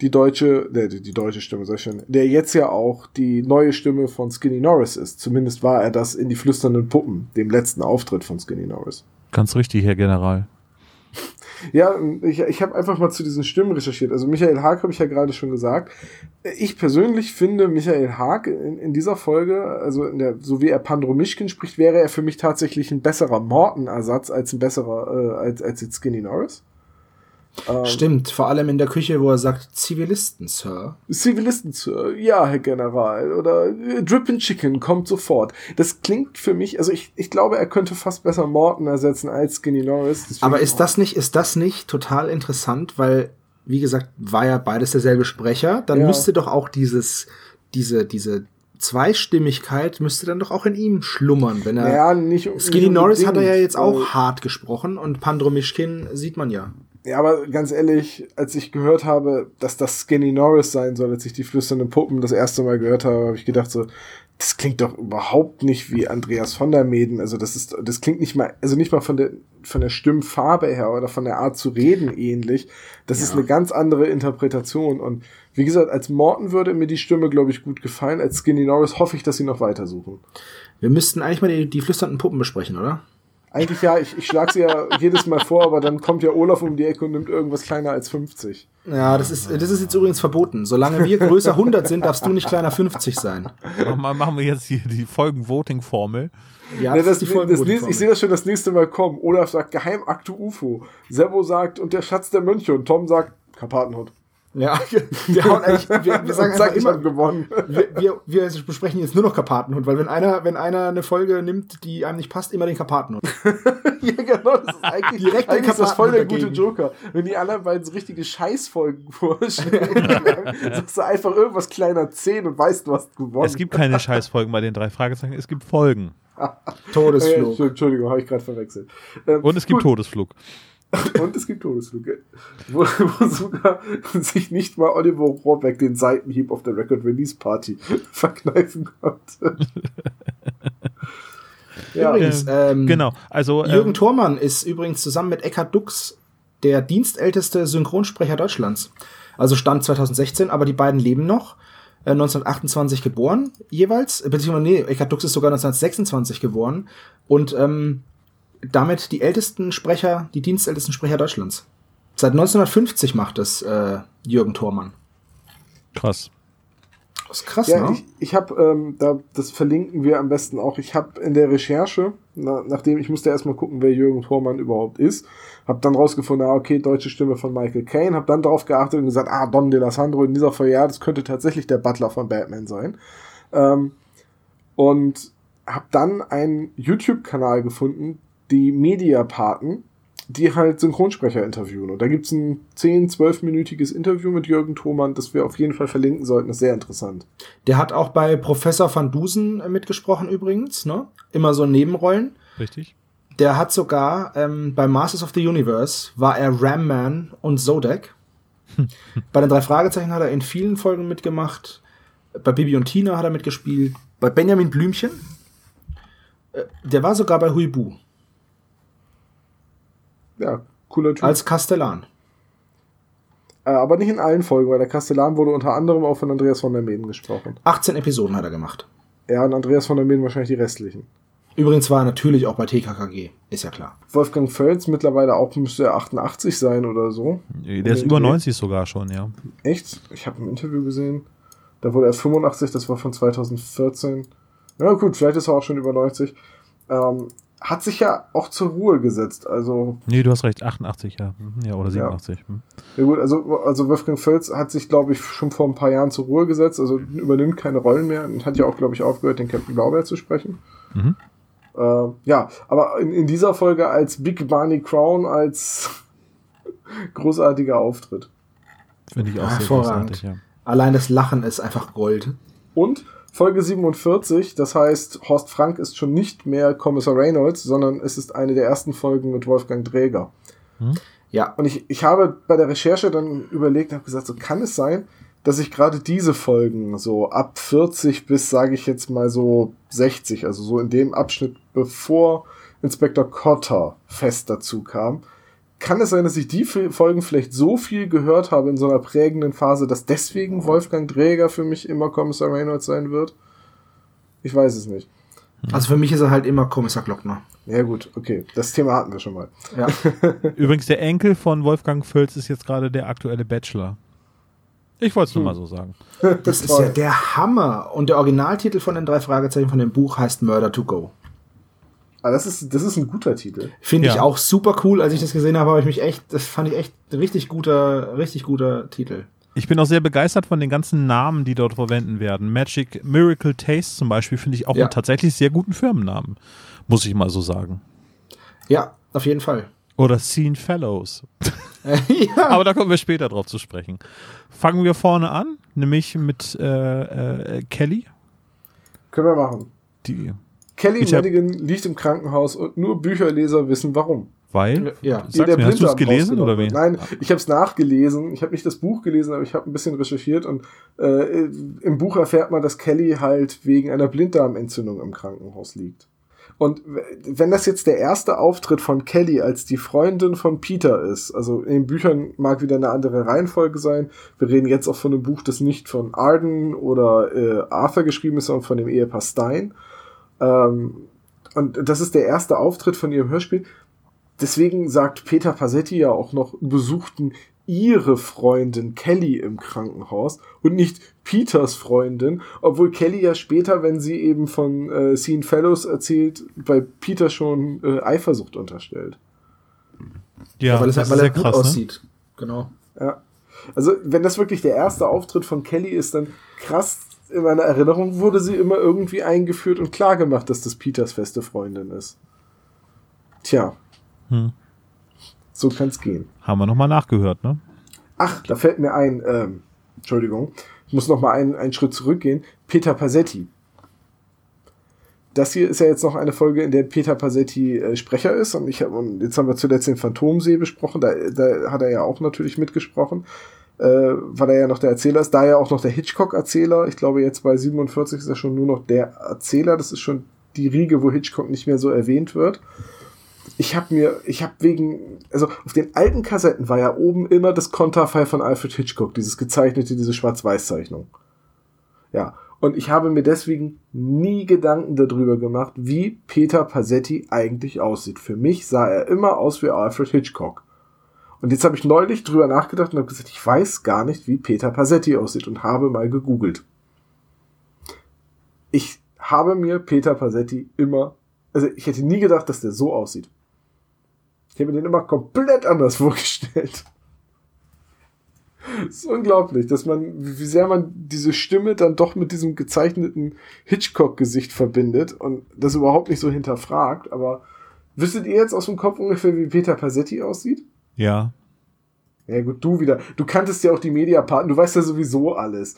die deutsche, der, die, deutsche Stimme, sag ich schon, der jetzt ja auch die neue Stimme von Skinny Norris ist. Zumindest war er das in die flüsternden Puppen, dem letzten Auftritt von Skinny Norris. Ganz richtig, Herr General. Ja, ich, ich habe einfach mal zu diesen Stimmen recherchiert. Also Michael Haag habe ich ja gerade schon gesagt. Ich persönlich finde Michael Haag in, in dieser Folge, also der, so wie er Pandro Mischkin spricht, wäre er für mich tatsächlich ein besserer Morton-Ersatz als ein besserer, äh, als, als jetzt Skinny Norris. Ähm, Stimmt, vor allem in der Küche, wo er sagt, Zivilisten, Sir. Zivilisten, Sir. Ja, Herr General. Oder äh, Drippin' Chicken kommt sofort. Das klingt für mich, also ich, ich glaube, er könnte fast besser Morton ersetzen als Skinny Norris. Deswegen- Aber ist das nicht, ist das nicht total interessant, weil, wie gesagt, war ja beides derselbe Sprecher, dann Ja. müsste doch auch dieses, diese, diese Zweistimmigkeit müsste dann doch auch in ihm schlummern, wenn er. Naja, nicht, Skinny nicht Norris hat er ja jetzt auch hart gesprochen und Pandro Mischkin sieht man ja. Ja, aber ganz ehrlich, als ich gehört habe, dass das Skinny Norris sein soll, als ich die flüsternden Puppen das erste Mal gehört habe, habe ich gedacht so, das klingt doch überhaupt nicht wie Andreas von der Meden. Also das ist, das klingt nicht mal, also nicht mal von der, von der Stimmfarbe her oder von der Art zu reden ähnlich. Das ist Ja. eine ganz andere Interpretation. Und wie gesagt, als Morton würde mir die Stimme, glaube ich, gut gefallen. Als Skinny Norris hoffe ich, dass sie noch weitersuchen. Wir müssten eigentlich mal die, die flüsternden Puppen besprechen, oder? Eigentlich ja, ich, ich schlage sie ja jedes Mal vor, aber dann kommt ja Olaf um die Ecke und nimmt irgendwas kleiner als 50. Ja, das ist, das ist jetzt übrigens verboten. Solange wir größer 100 sind, darfst du nicht kleiner 50 sein. Wir- machen wir jetzt hier die Folgen-Voting-Formel. Ja, Ja, das, die das, Folgenquote- nächste- ich sehe das schon das nächste Mal kommen. Olaf sagt Geheimakte UFO. Servo sagt und der Schatz der Mönche und Tom sagt Karpatenhund. Ja, wir, hauen eigentlich, wir, wir sagen sag, immer, gewonnen. wir, wir, wir besprechen jetzt nur noch Karpatenhund, weil wenn einer, wenn einer eine Folge nimmt, die einem nicht passt, immer den Karpatenhund. ja, genau, das ist eigentlich, Direkt eigentlich ist das voll der gute. Joker. Wenn die anderen beiden so richtige Scheißfolgen vorstellen, sagst du einfach irgendwas kleiner 10 und weißt, du hast gewonnen. Es gibt keine Scheißfolgen bei den drei Fragezeichen, es gibt Folgen. Todesflug. Entschuldigung, habe ich gerade verwechselt. Ähm, Und es gibt gut. Todesflug. Und es gibt Todesflüge. Wo, wo sogar sich nicht mal Oliver Rohrbeck den Seitenhieb auf der Record Release Party verkneifen konnte. ja, Übrigens, ähm, Genau, also Jürgen ähm, Thormann ist übrigens zusammen mit Eckhard Dux der dienstälteste Synchronsprecher Deutschlands. Also Stand 2016, aber die beiden leben noch. Äh, 1928 geboren, jeweils. Beziehungsweise, nee, Eckhard Dux ist sogar 1926 geboren. Und ähm, damit die ältesten Sprecher, die dienstältesten Sprecher Deutschlands. Seit 1950 macht es äh, Jürgen Thormann. krass. Das ist krass, ja ne? ich, ich habe, ähm, da, das verlinken wir am besten auch. Ich habe in der Recherche Na, nachdem ich musste erstmal gucken, wer Jürgen Thormann überhaupt ist. Hab dann rausgefunden, ah, okay, deutsche Stimme von Michael Caine. Hab dann darauf geachtet und gesagt, ah, Don DeLassandro in dieser Folge, ja, das könnte tatsächlich der Butler von Batman sein. Ähm, und hab dann einen YouTube-Kanal gefunden, die Mediapaten, die halt Synchronsprecher interviewen. Und da gibt's ein 10-, 12-minütiges Interview mit Jürgen Thomann, das wir auf jeden Fall verlinken sollten. Das ist sehr interessant. Der hat auch bei Professor van Dusen äh, mitgesprochen übrigens, ne? Immer so Nebenrollen. Richtig. Der hat sogar ähm, bei Masters of the Universe war er Ram Man und Zodek. bei den drei Fragezeichen hat er in vielen Folgen mitgemacht. Bei Bibi und Tina hat er mitgespielt. Bei Benjamin Blümchen. Äh, Der war sogar bei Huibu Ja, cooler Typ. als Kastellan. äh, aber nicht in allen Folgen, weil der Kastellan wurde unter anderem auch von Andreas von der Meden gesprochen. 18 Episoden hat er gemacht. Ja, und Andreas von der Meden wahrscheinlich die restlichen. Übrigens war er natürlich auch bei TKKG, ist ja klar. Wolfgang Völz mittlerweile auch müsste er 88 sein oder so. Der ist über 90 sogar schon, ja. Echt? Ich habe ein Interview gesehen. Da wurde er 85, das war von 2014. Ja gut, vielleicht ist er auch schon über 90. Ähm, hat sich ja auch zur Ruhe gesetzt. Also, Nee, du hast recht, 88, ja. Mhm, Ja, oder 87. hm. ja gut, also, also Wolfgang Völz hat sich, glaube ich, schon vor ein paar Jahren zur Ruhe gesetzt. Also übernimmt keine Rollen mehr und hat ja auch, glaube ich, aufgehört, den Captain Blaubeer zu sprechen. Mhm. Äh, ja, aber in, in dieser Folge als Big Barney Crown als großartiger Auftritt. Finde ich auch sehr Hervorragend. großartig, ja. Allein das Lachen ist einfach Gold. Und Folge 47, das heißt, Horst Frank ist schon nicht mehr Kommissar Reynolds, sondern es ist eine der ersten Folgen mit Wolfgang Dräger. Ja, Und ich, ich habe bei der Recherche dann überlegt und habe gesagt, so kann es sein, dass ich gerade diese Folgen so ab 40 bis, sage ich jetzt mal so 60, also so in dem Abschnitt, bevor Inspektor Cotter fest dazu kam, kann es sein, dass ich die Folgen vielleicht so viel gehört habe in so einer prägenden Phase, dass deswegen Wolfgang Dräger für mich immer Kommissar Reynolds sein wird? Ich weiß es nicht. also für mich ist er halt immer Kommissar Glockner. Ja gut, okay, das Thema hatten wir schon mal. Ja. Übrigens, der Enkel von Wolfgang Völz ist jetzt gerade der aktuelle Bachelor. Ich wollte es nur mal so sagen. Das ist ja der Hammer. Und der Originaltitel von den drei Fragezeichen von dem Buch heißt Murder to Go. Ah, das ist, das ist ein guter Titel. Finde ich Ja. auch super cool. Als ich das gesehen habe, habe ich mich echt, das fand ich echt ein richtig guter, richtig guter Titel. Ich bin auch sehr begeistert von den ganzen Namen, die dort verwenden werden. Magic Miracle Taste zum Beispiel finde ich auch Ja. einen tatsächlich sehr guten Firmennamen. Muss ich mal so sagen. Ja, auf jeden Fall. Oder Scene Fellows. ja. Aber da kommen wir später drauf zu sprechen. Fangen wir vorne an, nämlich mit äh, äh, Kelly. Können wir machen. Die, Kelly Ich Madigan liegt im Krankenhaus und nur Bücherleser wissen warum. weil, Ja. Sag Ihr mir, hast du es gelesen oder rausgenommen wen? Nein, ich habe es nachgelesen. Ich habe nicht das Buch gelesen, aber ich habe ein bisschen recherchiert und äh, im Buch erfährt man, dass Kelly halt wegen einer Blinddarmentzündung im Krankenhaus liegt. Und wenn das jetzt der erste Auftritt von Kelly als die Freundin von Peter ist, also in den Büchern mag wieder eine andere Reihenfolge sein. Wir reden jetzt auch von einem Buch, das nicht von Arden oder äh, Arthur geschrieben ist, sondern von dem Ehepaar Stein. Ähm, und das ist der erste Auftritt von ihrem Hörspiel. Deswegen sagt Peter Passetti ja auch noch, besuchten ihre Freundin Kelly im Krankenhaus und nicht Peters Freundin, obwohl Kelly ja später, wenn sie eben von äh, Scene Fellows erzählt, bei Peter schon äh, Eifersucht unterstellt. Ja, weil es halt, weil er sehr gut krass. Ne? aussieht. Genau. Ja. Also, wenn das wirklich der erste Auftritt von Kelly ist, dann krass, in meiner Erinnerung wurde sie immer irgendwie eingeführt und klar gemacht, dass das Peters feste Freundin ist. Tja. Hm. So kann's gehen. Haben wir nochmal nachgehört, ne? Ach, da fällt mir ein, ähm, Entschuldigung, ich muss noch mal einen, einen Schritt zurückgehen. Peter Passetti. Das hier ist ja jetzt noch eine Folge, in der Peter Passetti äh, Sprecher ist. Und ich hab, und jetzt haben wir zuletzt den Phantomsee besprochen. Da, da hat er ja auch natürlich mitgesprochen, äh, weil er ja noch der Erzähler ist. Da ja auch noch der Hitchcock-Erzähler. Ich glaube, jetzt bei 47 ist er schon nur noch der Erzähler. Das ist schon die Riege, wo Hitchcock nicht mehr so erwähnt wird ich habe mir, ich habe wegen, also auf den alten Kassetten war ja oben immer das Konterfei von Alfred Hitchcock, dieses gezeichnete, diese Schwarz-Weiß-Zeichnung. Ja, und ich habe mir deswegen nie Gedanken darüber gemacht, wie Peter Passetti eigentlich aussieht. Für mich sah er immer aus wie Alfred Hitchcock. Und jetzt habe ich neulich drüber nachgedacht und habe gesagt, ich weiß gar nicht, wie Peter Passetti aussieht und habe mal gegoogelt. Ich habe mir Peter Passetti immer Also ich hätte nie gedacht, dass der so aussieht. Ich habe mir den immer komplett anders vorgestellt. Das ist unglaublich, dass man, wie sehr man diese Stimme dann doch mit diesem gezeichneten Hitchcock-Gesicht verbindet und das überhaupt nicht so hinterfragt. Aber wüsstet ihr jetzt aus dem Kopf ungefähr, wie Peter Passetti aussieht? Ja. Ja gut, du wieder. Du kanntest ja auch die Mediaparten, du weißt ja sowieso alles.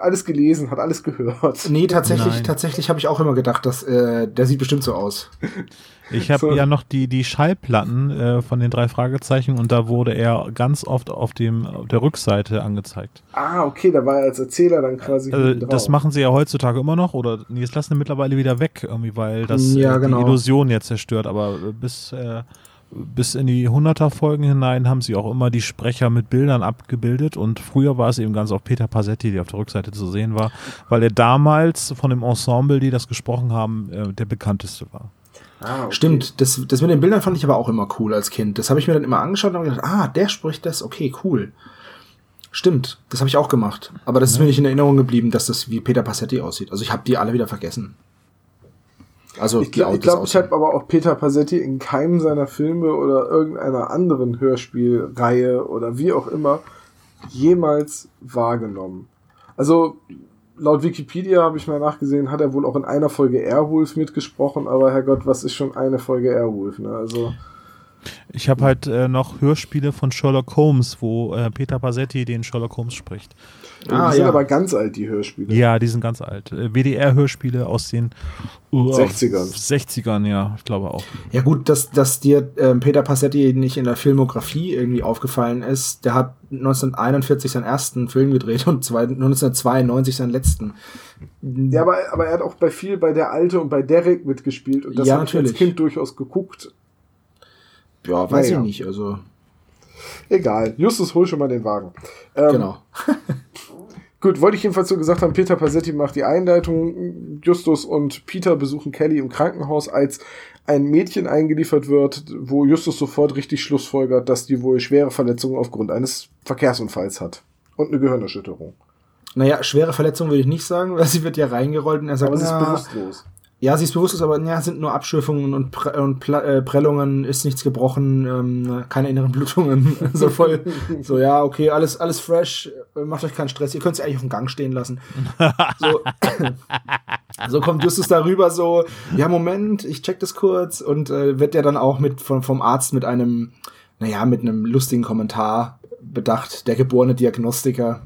Alles gelesen, hat alles gehört. Nee, tatsächlich, Nein. tatsächlich habe ich auch immer gedacht, dass äh, der sieht bestimmt so aus. Ich habe So. ja noch die, die Schallplatten äh, von den drei Fragezeichen und da wurde er ganz oft auf dem auf der Rückseite angezeigt. Ah, okay, da war er als Erzähler dann quasi. Also, hinten das machen sie ja heutzutage immer noch oder nee, das lassen sie mittlerweile wieder weg, irgendwie, weil das Ja, äh, genau. die Illusion jetzt zerstört. Aber äh, bis, äh, bis in die 100er Folgen hinein haben sie auch immer die Sprecher mit Bildern abgebildet und früher war es eben ganz auf Peter Passetti, der auf der Rückseite zu sehen war, weil er damals von dem Ensemble, die das gesprochen haben, äh, der bekannteste war. Ah, okay. Stimmt, das, das mit den Bildern fand ich aber auch immer cool als Kind. Das habe ich mir dann immer angeschaut und gedacht, ah, der spricht das, okay, cool. Stimmt, das habe ich auch gemacht. Aber das ist mir nicht in Erinnerung geblieben, dass das wie Peter Passetti aussieht. Also ich habe die alle wieder vergessen. Also Ich glaube, ich, glaub, ich habe aber auch Peter Passetti in keinem seiner Filme oder irgendeiner anderen Hörspielreihe oder wie auch immer jemals wahrgenommen. Also laut Wikipedia habe ich mal nachgesehen, hat er wohl auch in einer Folge Airwolf mitgesprochen, aber Herrgott, was ist schon eine Folge Airwolf? Ne? Also Ich habe halt äh, noch Hörspiele von Sherlock Holmes, wo äh, Peter Passetti den Sherlock Holmes spricht. Ah, die sind ja. aber ganz alt, die Hörspiele. Ja, die sind ganz alt. Äh, WDR-Hörspiele aus den uh, 60ern. 60ern, ja, ich glaube auch. Ja gut, dass, dass dir ähm, Peter Passetti nicht in der Filmografie irgendwie aufgefallen ist. Der hat 1941 seinen ersten Film gedreht und zwei, 1992 seinen letzten. Ja, aber, aber er hat auch bei viel bei der Alte und bei Derek mitgespielt und das Ja, habe ich als. Kind durchaus geguckt. Ja, weiß Naja. ich nicht. Also Egal, Justus, hol schon mal den Wagen. Ähm, genau. Gut, wollte ich jedenfalls so gesagt haben, Peter Passetti macht die Einleitung, Justus und Peter besuchen Kelly im Krankenhaus, als ein Mädchen eingeliefert wird, wo Justus sofort richtig schlussfolgert, dass die wohl schwere Verletzungen aufgrund eines Verkehrsunfalls hat. Und eine Gehirnerschütterung. Naja, schwere Verletzung würde ich nicht sagen, weil sie wird ja reingerollt und er sagt, Aber sie ist bewusstlos. Ja, sie ist bewusstlos, aber ja, sind nur Abschürfungen und, Pre und Pla äh, Prellungen, ist nichts gebrochen, ähm, keine inneren Blutungen. so voll, so ja, okay, alles, alles fresh, äh, macht euch keinen Stress, ihr könnt sie eigentlich auf dem Gang stehen lassen. So, so kommt Justus darüber so, ja, Moment, ich check das kurz und äh, wird ja dann auch mit vom, vom Arzt mit einem, naja, mit einem lustigen Kommentar bedacht, der geborene Diagnostiker.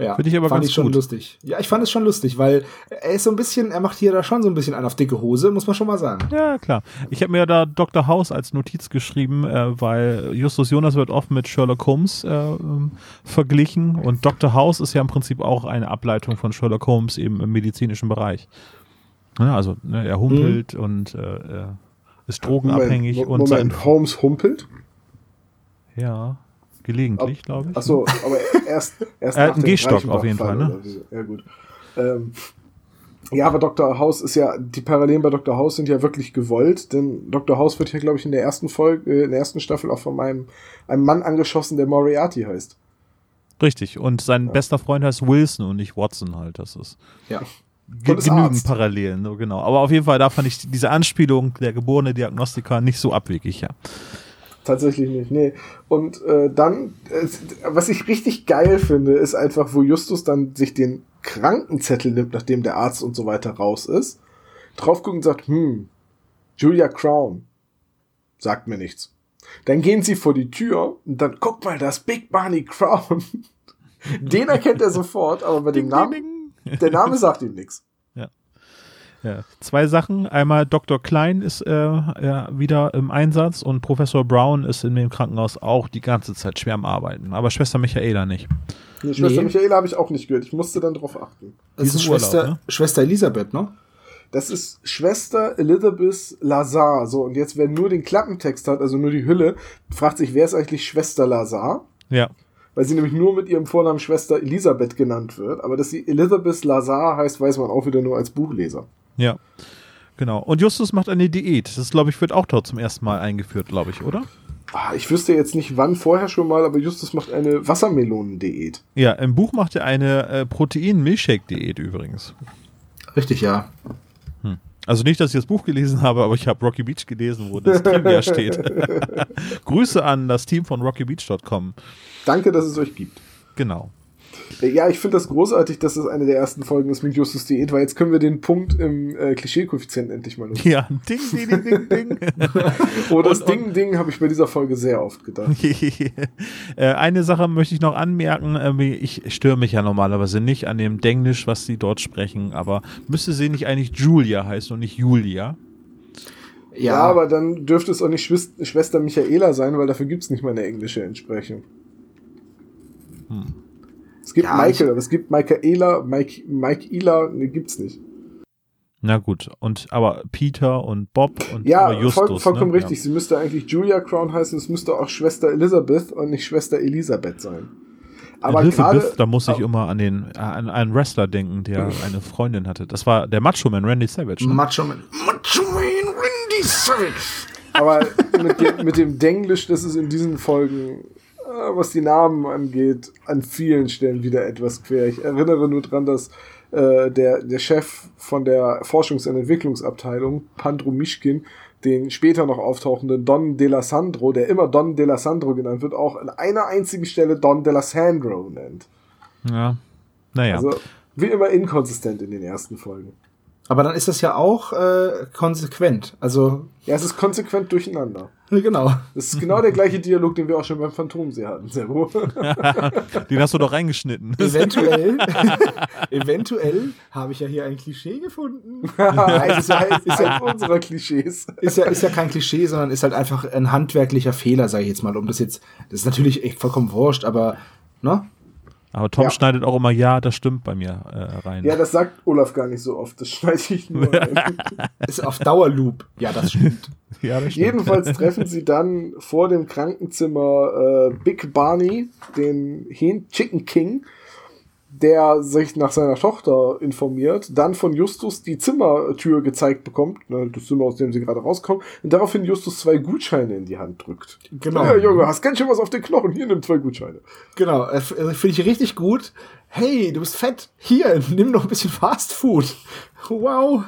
Ja, Finde ich aber fand ganz ich schon gut. lustig. Ja, ich fand es schon lustig, weil er ist so ein bisschen, er macht hier da schon so ein bisschen einen auf dicke Hose, muss man schon mal sagen. Ja, klar. Ich habe mir da Dr. House als Notiz geschrieben, äh, weil Justus Jonas wird oft mit Sherlock Holmes äh, ähm, verglichen und Dr. House ist ja im Prinzip auch eine Ableitung von Sherlock Holmes eben im medizinischen Bereich. Ja, also ne, er humpelt und äh, ist drogenabhängig Moment, und Moment, sein Holmes humpelt? ja gelegentlich, glaube ich. Achso, aber erst, erst Er hat nach einen dem Gehstock auf jeden Fall, ne? Ja, gut. Ähm, ja, aber Dr. House ist ja, die Parallelen bei Dr. House sind ja wirklich gewollt, denn Dr. House wird ja, glaube ich, in der ersten Folge, äh, in der ersten Staffel auch von meinem, einem Mann angeschossen, der Moriarty heißt. Richtig. Und sein bester Freund heißt Wilson und nicht Watson halt. Das ist Ja. ge genügend Arzt. Parallelen, so genau. Aber auf jeden Fall, da fand ich diese Anspielung der geborene Diagnostiker nicht so abwegig, ja. Tatsächlich nicht, nee. Und äh, dann, äh, was ich richtig geil finde, ist einfach, wo Justus dann sich den Krankenzettel nimmt, nachdem der Arzt und so weiter raus ist, drauf guckt und sagt, hm, Julia Crown. Sagt mir nichts. Dann gehen sie vor die Tür und dann, guck mal, das Big Barney Crown. Den erkennt er sofort, aber bei dem Namen, der Name sagt ihm nichts. Ja, zwei Sachen. Einmal Dr. Klein ist äh, ja, wieder im Einsatz und Professor Brown ist in dem Krankenhaus auch die ganze Zeit schwer am Arbeiten. Aber Schwester Michaela nicht. Die Schwester Nee. Michaela habe ich auch nicht gehört. Ich musste dann drauf achten. Das Diesen ist Schwester, Urlaub, ne? Schwester Elisabeth, ne? Das ist Schwester Elizabeth Lazar. So, und jetzt, wer nur den Klappentext hat, also nur die Hülle, fragt sich, wer ist eigentlich Schwester Lazar? Ja. Weil sie nämlich nur mit ihrem Vornamen Schwester Elisabeth genannt wird. Aber dass sie Elizabeth Lazar heißt, weiß man auch wieder nur als Buchleser. Ja. Genau. Und Justus macht eine Diät. Das, glaube ich, wird auch dort zum ersten Mal eingeführt, glaube ich, oder? Ah, ich wüsste jetzt nicht wann vorher schon mal, aber Justus macht eine Wassermelonendiät. Ja, im Buch macht er eine äh, Protein-Milchshake-Diät übrigens. Richtig, ja. Also nicht, dass ich das Buch gelesen habe, aber ich habe Rocky Beach gelesen, wo das Trivia steht. Grüße an das Team von rockybeach.com. Danke, dass es euch gibt. Genau. Ja, ich finde das großartig, dass das eine der ersten Folgen ist mit Justus Diät, weil jetzt können wir den Punkt im äh, Klischee-Koeffizient endlich mal nutzen. Ja, ding, ding, ding, ding, ding. Oh, das Und- Ding, Ding habe ich bei dieser Folge sehr oft gedacht. Äh, Eine Sache möchte ich noch anmerken. äh, Ich störe mich ja normalerweise nicht an dem Denglisch, was sie dort sprechen, aber müsste sie nicht eigentlich Julia heißen und nicht Julia? Ja, aber dann dürfte es auch nicht Schwis- Schwester Michaela sein, weil dafür gibt es nicht mal eine englische Entsprechung. Es gibt Ja, Michael, aber es gibt Michaela, Mike, Michaela, ne, gibt's nicht. Na gut, und aber Peter und Bob und Ja, Justus. voll, vollkommen ne? richtig. Sie müsste eigentlich Julia Crown heißen, es müsste auch Schwester Elizabeth und nicht Schwester Elisabeth sein. Ja. Aber gerade, da muss ich aber- immer an den an einen Wrestler denken, der eine Freundin hatte. Das war der Macho Man Randy Savage. Ne? Macho Man. Macho Man Randy Savage. aber mit dem, mit dem Denglisch, das ist in diesen Folgen, was die Namen angeht, an vielen Stellen wieder etwas quer. Ich erinnere nur dran, dass äh, der, der Chef von der Forschungs- und Entwicklungsabteilung, Pandro Mischkin, den später noch auftauchenden Don De La Sandro, der immer Don De La Sandro genannt wird, auch an einer einzigen Stelle Don De La Sandro nennt. Ja. Naja. Also wie immer inkonsistent in den ersten Folgen. Aber dann ist das ja auch äh, konsequent. Also, Ja, es ist konsequent durcheinander. genau. Das ist genau der gleiche Dialog, den wir auch schon beim Phantomsee hatten, Servo. Den hast du doch reingeschnitten. Eventuell, eventuell habe ich ja hier ein Klischee gefunden. es ist ja, ist ja unserer Klischees. Ist ja, ist ja kein Klischee, sondern ist halt einfach ein handwerklicher Fehler, sage ich jetzt mal. Um das jetzt, das ist natürlich echt vollkommen wurscht, aber, ne? Aber Tom Ja. schneidet auch immer, ja, das stimmt bei mir äh, rein. Ja, das sagt Olaf gar nicht so oft. Das schneide ich nur. Ist auf Dauerloop. Ja, das stimmt. Ja, das stimmt. Jedenfalls treffen sie dann vor dem Krankenzimmer äh, Big Barney, den Hen Chicken King, der sich nach seiner Tochter informiert, dann von Justus die Zimmertür gezeigt bekommt, ne, das Zimmer, aus dem sie gerade rauskommen, und daraufhin Justus zwei Gutscheine in die Hand drückt. Genau. Ja, Junge, hast ganz schön was auf den Knochen. Hier, nimm zwei Gutscheine. Genau, äh, finde ich richtig gut. Hey, du bist fett. Hier, nimm noch ein bisschen Fast Food. Wow.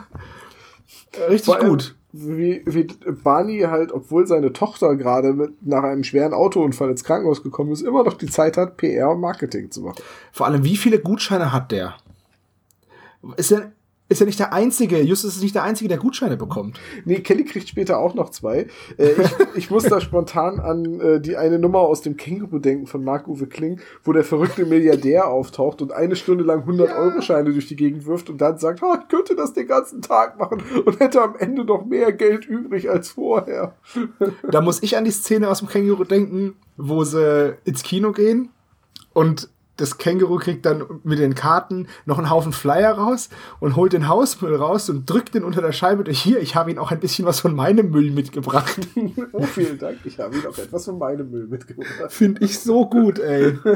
Äh, Richtig Vor gut. Wie, wie Barney halt, obwohl seine Tochter gerade mit nach einem schweren Autounfall ins Krankenhaus gekommen ist, immer noch die Zeit hat, PR und Marketing zu machen. Vor allem, wie viele Gutscheine hat der? Ist er, ist er nicht der Einzige, Justus ist nicht der Einzige, der Gutscheine bekommt. Nee, Kelly kriegt später auch noch zwei. Äh, ich, ich muss da spontan an äh, die eine Nummer aus dem Känguru denken von Marc-Uwe Kling, wo der verrückte Milliardär auftaucht und eine Stunde lang 100-Euro-Scheine durch die Gegend wirft und dann sagt, oh, ich könnte das den ganzen Tag machen und hätte am Ende noch mehr Geld übrig als vorher. Da muss ich an die Szene aus dem Känguru denken, wo sie ins Kino gehen und das Känguru kriegt dann mit den Karten noch einen Haufen Flyer raus und holt den Hausmüll raus und drückt den unter der Scheibe. durch. Hier, ich habe Ihnen auch ein bisschen was von meinem Müll mitgebracht. oh, vielen Dank, ich habe Ihnen auch etwas von meinem Müll mitgebracht. Finde ich so gut, ey.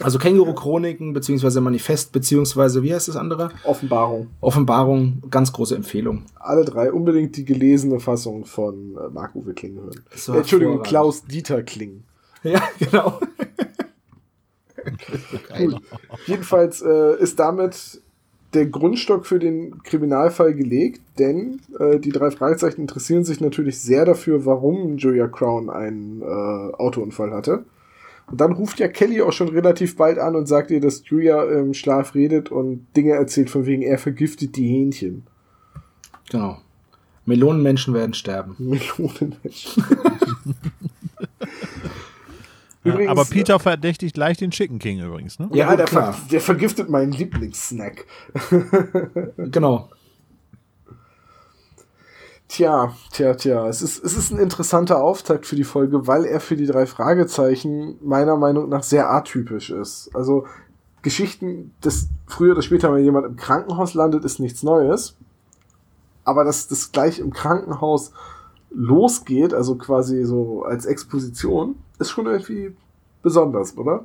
Also Känguru-Chroniken, beziehungsweise Manifest, beziehungsweise, wie heißt das andere? Offenbarung. Offenbarung, ganz große Empfehlung. Alle drei unbedingt die gelesene Fassung von äh, Marc-Uwe Kling hören. Äh, Entschuldigung. Klaus Dieter Kling. Ja, genau. Gut. Jedenfalls äh, ist damit der Grundstock für den Kriminalfall gelegt, denn äh, die drei Fragezeichen interessieren sich natürlich sehr dafür, warum Julia Crown einen äh, Autounfall hatte. Und dann ruft ja Kelly auch schon relativ bald an und sagt ihr, dass Julia im Schlaf redet und Dinge erzählt, von wegen er vergiftet die Hähnchen. Genau. Millionenmenschen werden sterben. Millionenmenschen. Übrigens, aber Peter verdächtigt gleich den Chicken King übrigens, ne? Ja, der, ver der vergiftet meinen Lieblingssnack. Genau. Tja, tja, tja. Es ist, es ist ein interessanter Auftakt für die Folge, weil er für die drei Fragezeichen meiner Meinung nach sehr atypisch ist. Also Geschichten, dass früher oder später mal jemand im Krankenhaus landet, ist nichts Neues. Aber dass das gleich im Krankenhaus losgeht, also quasi so als Exposition, ist schon irgendwie besonders, oder?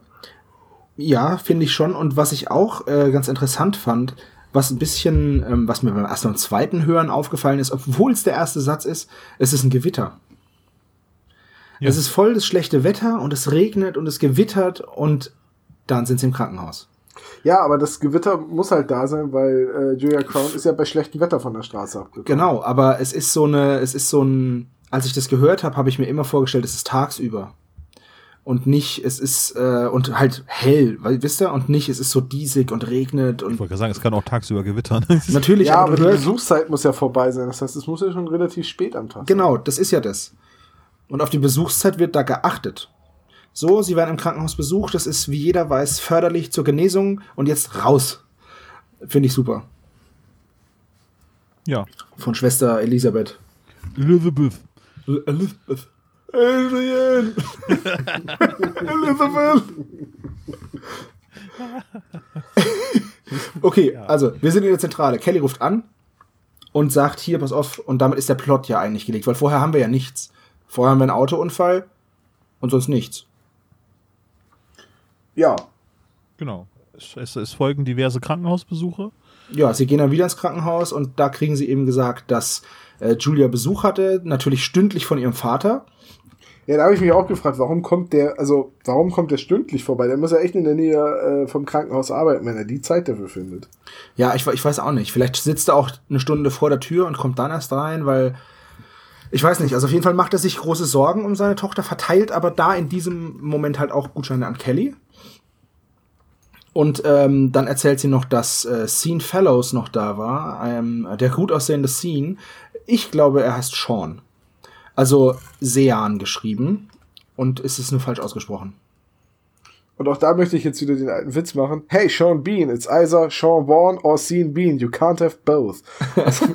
Ja, finde ich schon. Und was ich auch äh, ganz interessant fand, was ein bisschen, ähm, was mir beim ersten und zweiten Hören aufgefallen ist, obwohl es der erste Satz ist, es ist ein Gewitter. Ja. Es ist voll das schlechte Wetter und es regnet und es gewittert und dann sind sie im Krankenhaus. Ja, aber das Gewitter muss halt da sein, weil äh, Julia Crown ist ja bei schlechtem Wetter von der Straße abgekommen. Genau, aber es ist so eine, es ist so ein, als ich das gehört habe, habe ich mir immer vorgestellt, es ist tagsüber. Und nicht, es ist, äh, und halt hell, weil, wisst ihr, und nicht, es ist so diesig und regnet Ich und wollte gerade sagen, es kann auch tagsüber gewittern. natürlich, Ja, aber du die Besuchszeit muss ja vorbei sein. Das heißt, es muss ja schon relativ spät am Tag sein. Genau, das ist ja das. Und auf die Besuchszeit wird da geachtet. So, sie werden im Krankenhaus besucht, das ist, wie jeder weiß, förderlich zur Genesung und jetzt raus. Finde ich super. ja. Von Schwester Elisabeth. Elizabeth. Elizabeth. Adrian! Elizabeth! okay, also, wir sind in der Zentrale. Kelly ruft an und sagt, hier, pass auf, und damit ist der Plot ja eigentlich gelegt, weil vorher haben wir ja nichts. Vorher haben wir einen Autounfall und sonst nichts. Ja, Genau. Es, es, es folgen diverse Krankenhausbesuche. Ja, sie gehen dann wieder ins Krankenhaus und da kriegen sie eben gesagt, dass äh, Julia Besuch hatte, natürlich stündlich von ihrem Vater. Ja, da habe ich mich auch gefragt, warum kommt der, also warum kommt der stündlich vorbei? Der muss ja echt in der Nähe äh, vom Krankenhaus arbeiten, wenn er die Zeit dafür findet. Ja, ich, ich weiß auch nicht. Vielleicht sitzt er auch eine Stunde vor der Tür und kommt dann erst rein, weil ich weiß nicht. Also auf jeden Fall macht er sich große Sorgen um seine Tochter, verteilt aber da in diesem Moment halt auch Gutscheine an Kelly. Und ähm, dann erzählt sie noch, dass äh, Scene Fellows noch da war, ähm, der gut aussehende Scene. Ich glaube, er heißt Sean. Also Sean geschrieben. Und ist es nur falsch ausgesprochen. Und auch da möchte ich jetzt wieder den alten Witz machen. Hey, Sean Bean, it's either Sean Vaughn or Sean Bean. You can't have both. Also,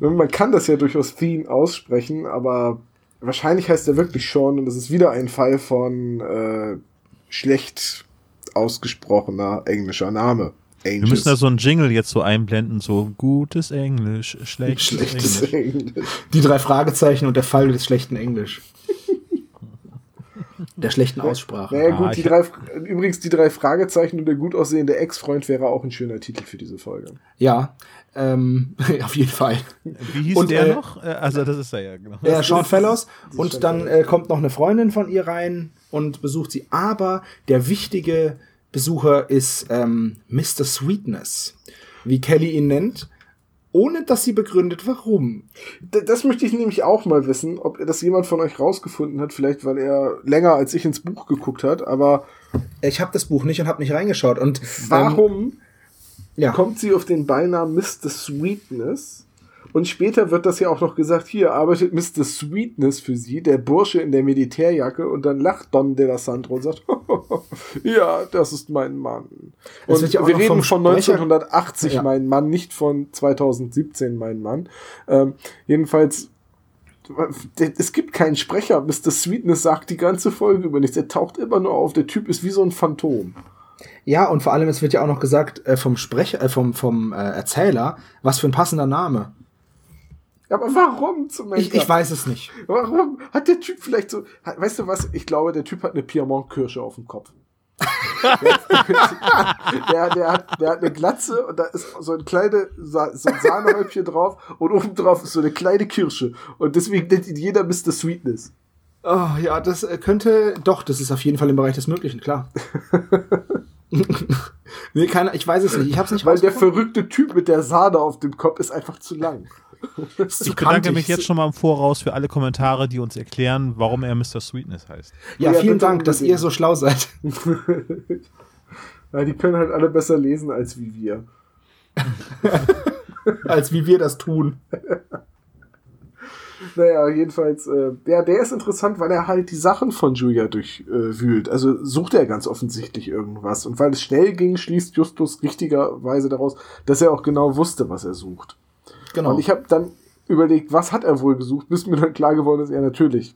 man kann das ja durchaus Theme aussprechen, aber wahrscheinlich heißt er wirklich Sean und es ist wieder ein Fall von äh, schlecht ausgesprochener englischer Name. Wir müssen da so einen Jingle jetzt so einblenden, so gutes Englisch, schlechtes, Schlechtes Englisch. Englisch. Die drei Fragezeichen und der Fall des schlechten Englisch. der schlechten Aussprache. Naja, gut, Ah, die drei, übrigens die drei Fragezeichen und der gut aussehende Ex-Freund wäre auch ein schöner Titel für diese Folge. Ja, ähm, auf jeden Fall. Wie hieß Und, der äh, noch? Äh, Also das ist er ja, genau. Ja, Sean Fellows. Und dann äh, kommt noch eine Freundin von ihr rein und besucht sie. Aber der wichtige Besucher ist ähm, Mr. Sweetness, wie Kelly ihn nennt, ohne dass sie begründet, warum. D- Das möchte ich nämlich auch mal wissen, ob das jemand von euch rausgefunden hat, vielleicht weil er länger als ich ins Buch geguckt hat, aber Ich habe das Buch nicht und habe nicht reingeschaut. Und Ähm, warum ja, kommt sie auf den Beinamen Mr. Sweetness? Und später wird das ja auch noch gesagt, hier arbeitet Mr. Sweetness für sie, der Bursche in der Militärjacke, und dann lacht Don de la Sandro und sagt, ja, das ist mein Mann. Und ja wir reden von Sprecher- 1980 Ja. mein Mann, nicht von 2017 mein Mann. Ähm, jedenfalls, es gibt keinen Sprecher. Mr. Sweetness sagt die ganze Folge über nichts. Er taucht immer nur auf. Der Typ ist wie so ein Phantom. ja, und vor allem, es wird ja auch noch gesagt äh, vom Sprecher, äh, vom, vom äh, Erzähler, was für ein passender Name. Aber warum zum Ich, ich weiß es nicht. Warum hat der Typ vielleicht so. Weißt du was? Ich glaube, der Typ hat eine Piemont-Kirsche auf dem Kopf. der, der, hat, der hat eine Glatze und da ist so ein kleine Sa so ein Sahnehäubchen drauf und oben drauf ist so eine kleine Kirsche. Und deswegen nennt ihn jeder Mr. Sweetness. Oh, ja, das äh, könnte, doch, das ist auf jeden Fall im Bereich des Möglichen, klar. nee, keine, ich weiß es nicht. Ich habe es nicht Weil der verrückte Typ mit der Sahne auf dem Kopf ist einfach zu lang. Ich bedanke mich jetzt schon mal im Voraus für alle Kommentare, die uns erklären, warum er Mr. Sweetness heißt. Ja, Ja, vielen Dank, dass ihr so schlau seid. Ja, die können halt alle besser lesen als wie wir. als wie wir das tun. Naja, jedenfalls, äh, ja, der ist interessant, weil er halt die Sachen von Julia durchwühlt. also sucht er ganz offensichtlich irgendwas. Und weil es schnell ging, schließt Justus richtigerweise daraus, dass er auch genau wusste, was er sucht. Genau. Und ich habe dann überlegt, was hat er wohl gesucht, bis mir dann klar geworden ist, ja, natürlich.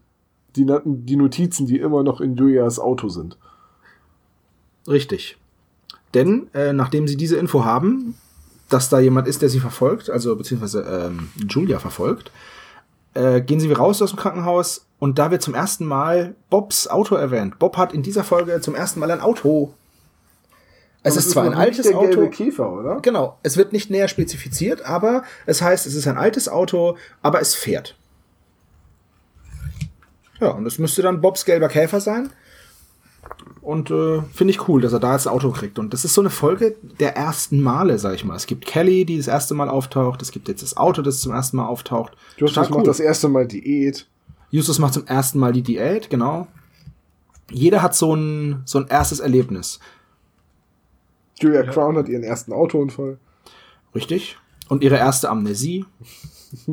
Die, die Notizen, die immer noch in Julias Auto sind. Richtig. Denn äh, nachdem sie diese Info haben, dass da jemand ist, der sie verfolgt, also beziehungsweise ähm, Julia verfolgt, äh, gehen sie raus aus dem Krankenhaus und da wird zum ersten Mal Bobs Auto erwähnt. Bob hat in dieser Folge zum ersten Mal ein Auto. Es Aber ist zwar ein altes der Auto. Käfer, oder? Genau, es wird nicht näher spezifiziert, aber es heißt, es ist ein altes Auto, aber es fährt. Ja, und es müsste dann Bobs gelber Käfer sein. Und äh, finde ich cool, dass er da jetzt ein Auto kriegt. Und das ist so eine Folge der ersten Male, sag ich mal. Es gibt Kelly, die das erste Mal auftaucht. Es gibt jetzt das Auto, das zum ersten Mal auftaucht. Justus macht das erste Mal Diät. Justus macht zum ersten Mal die Diät, genau. Jeder hat so ein, so ein erstes Erlebnis. Julia Crown hat ihren ersten Autounfall. Richtig? Und ihre erste Amnesie.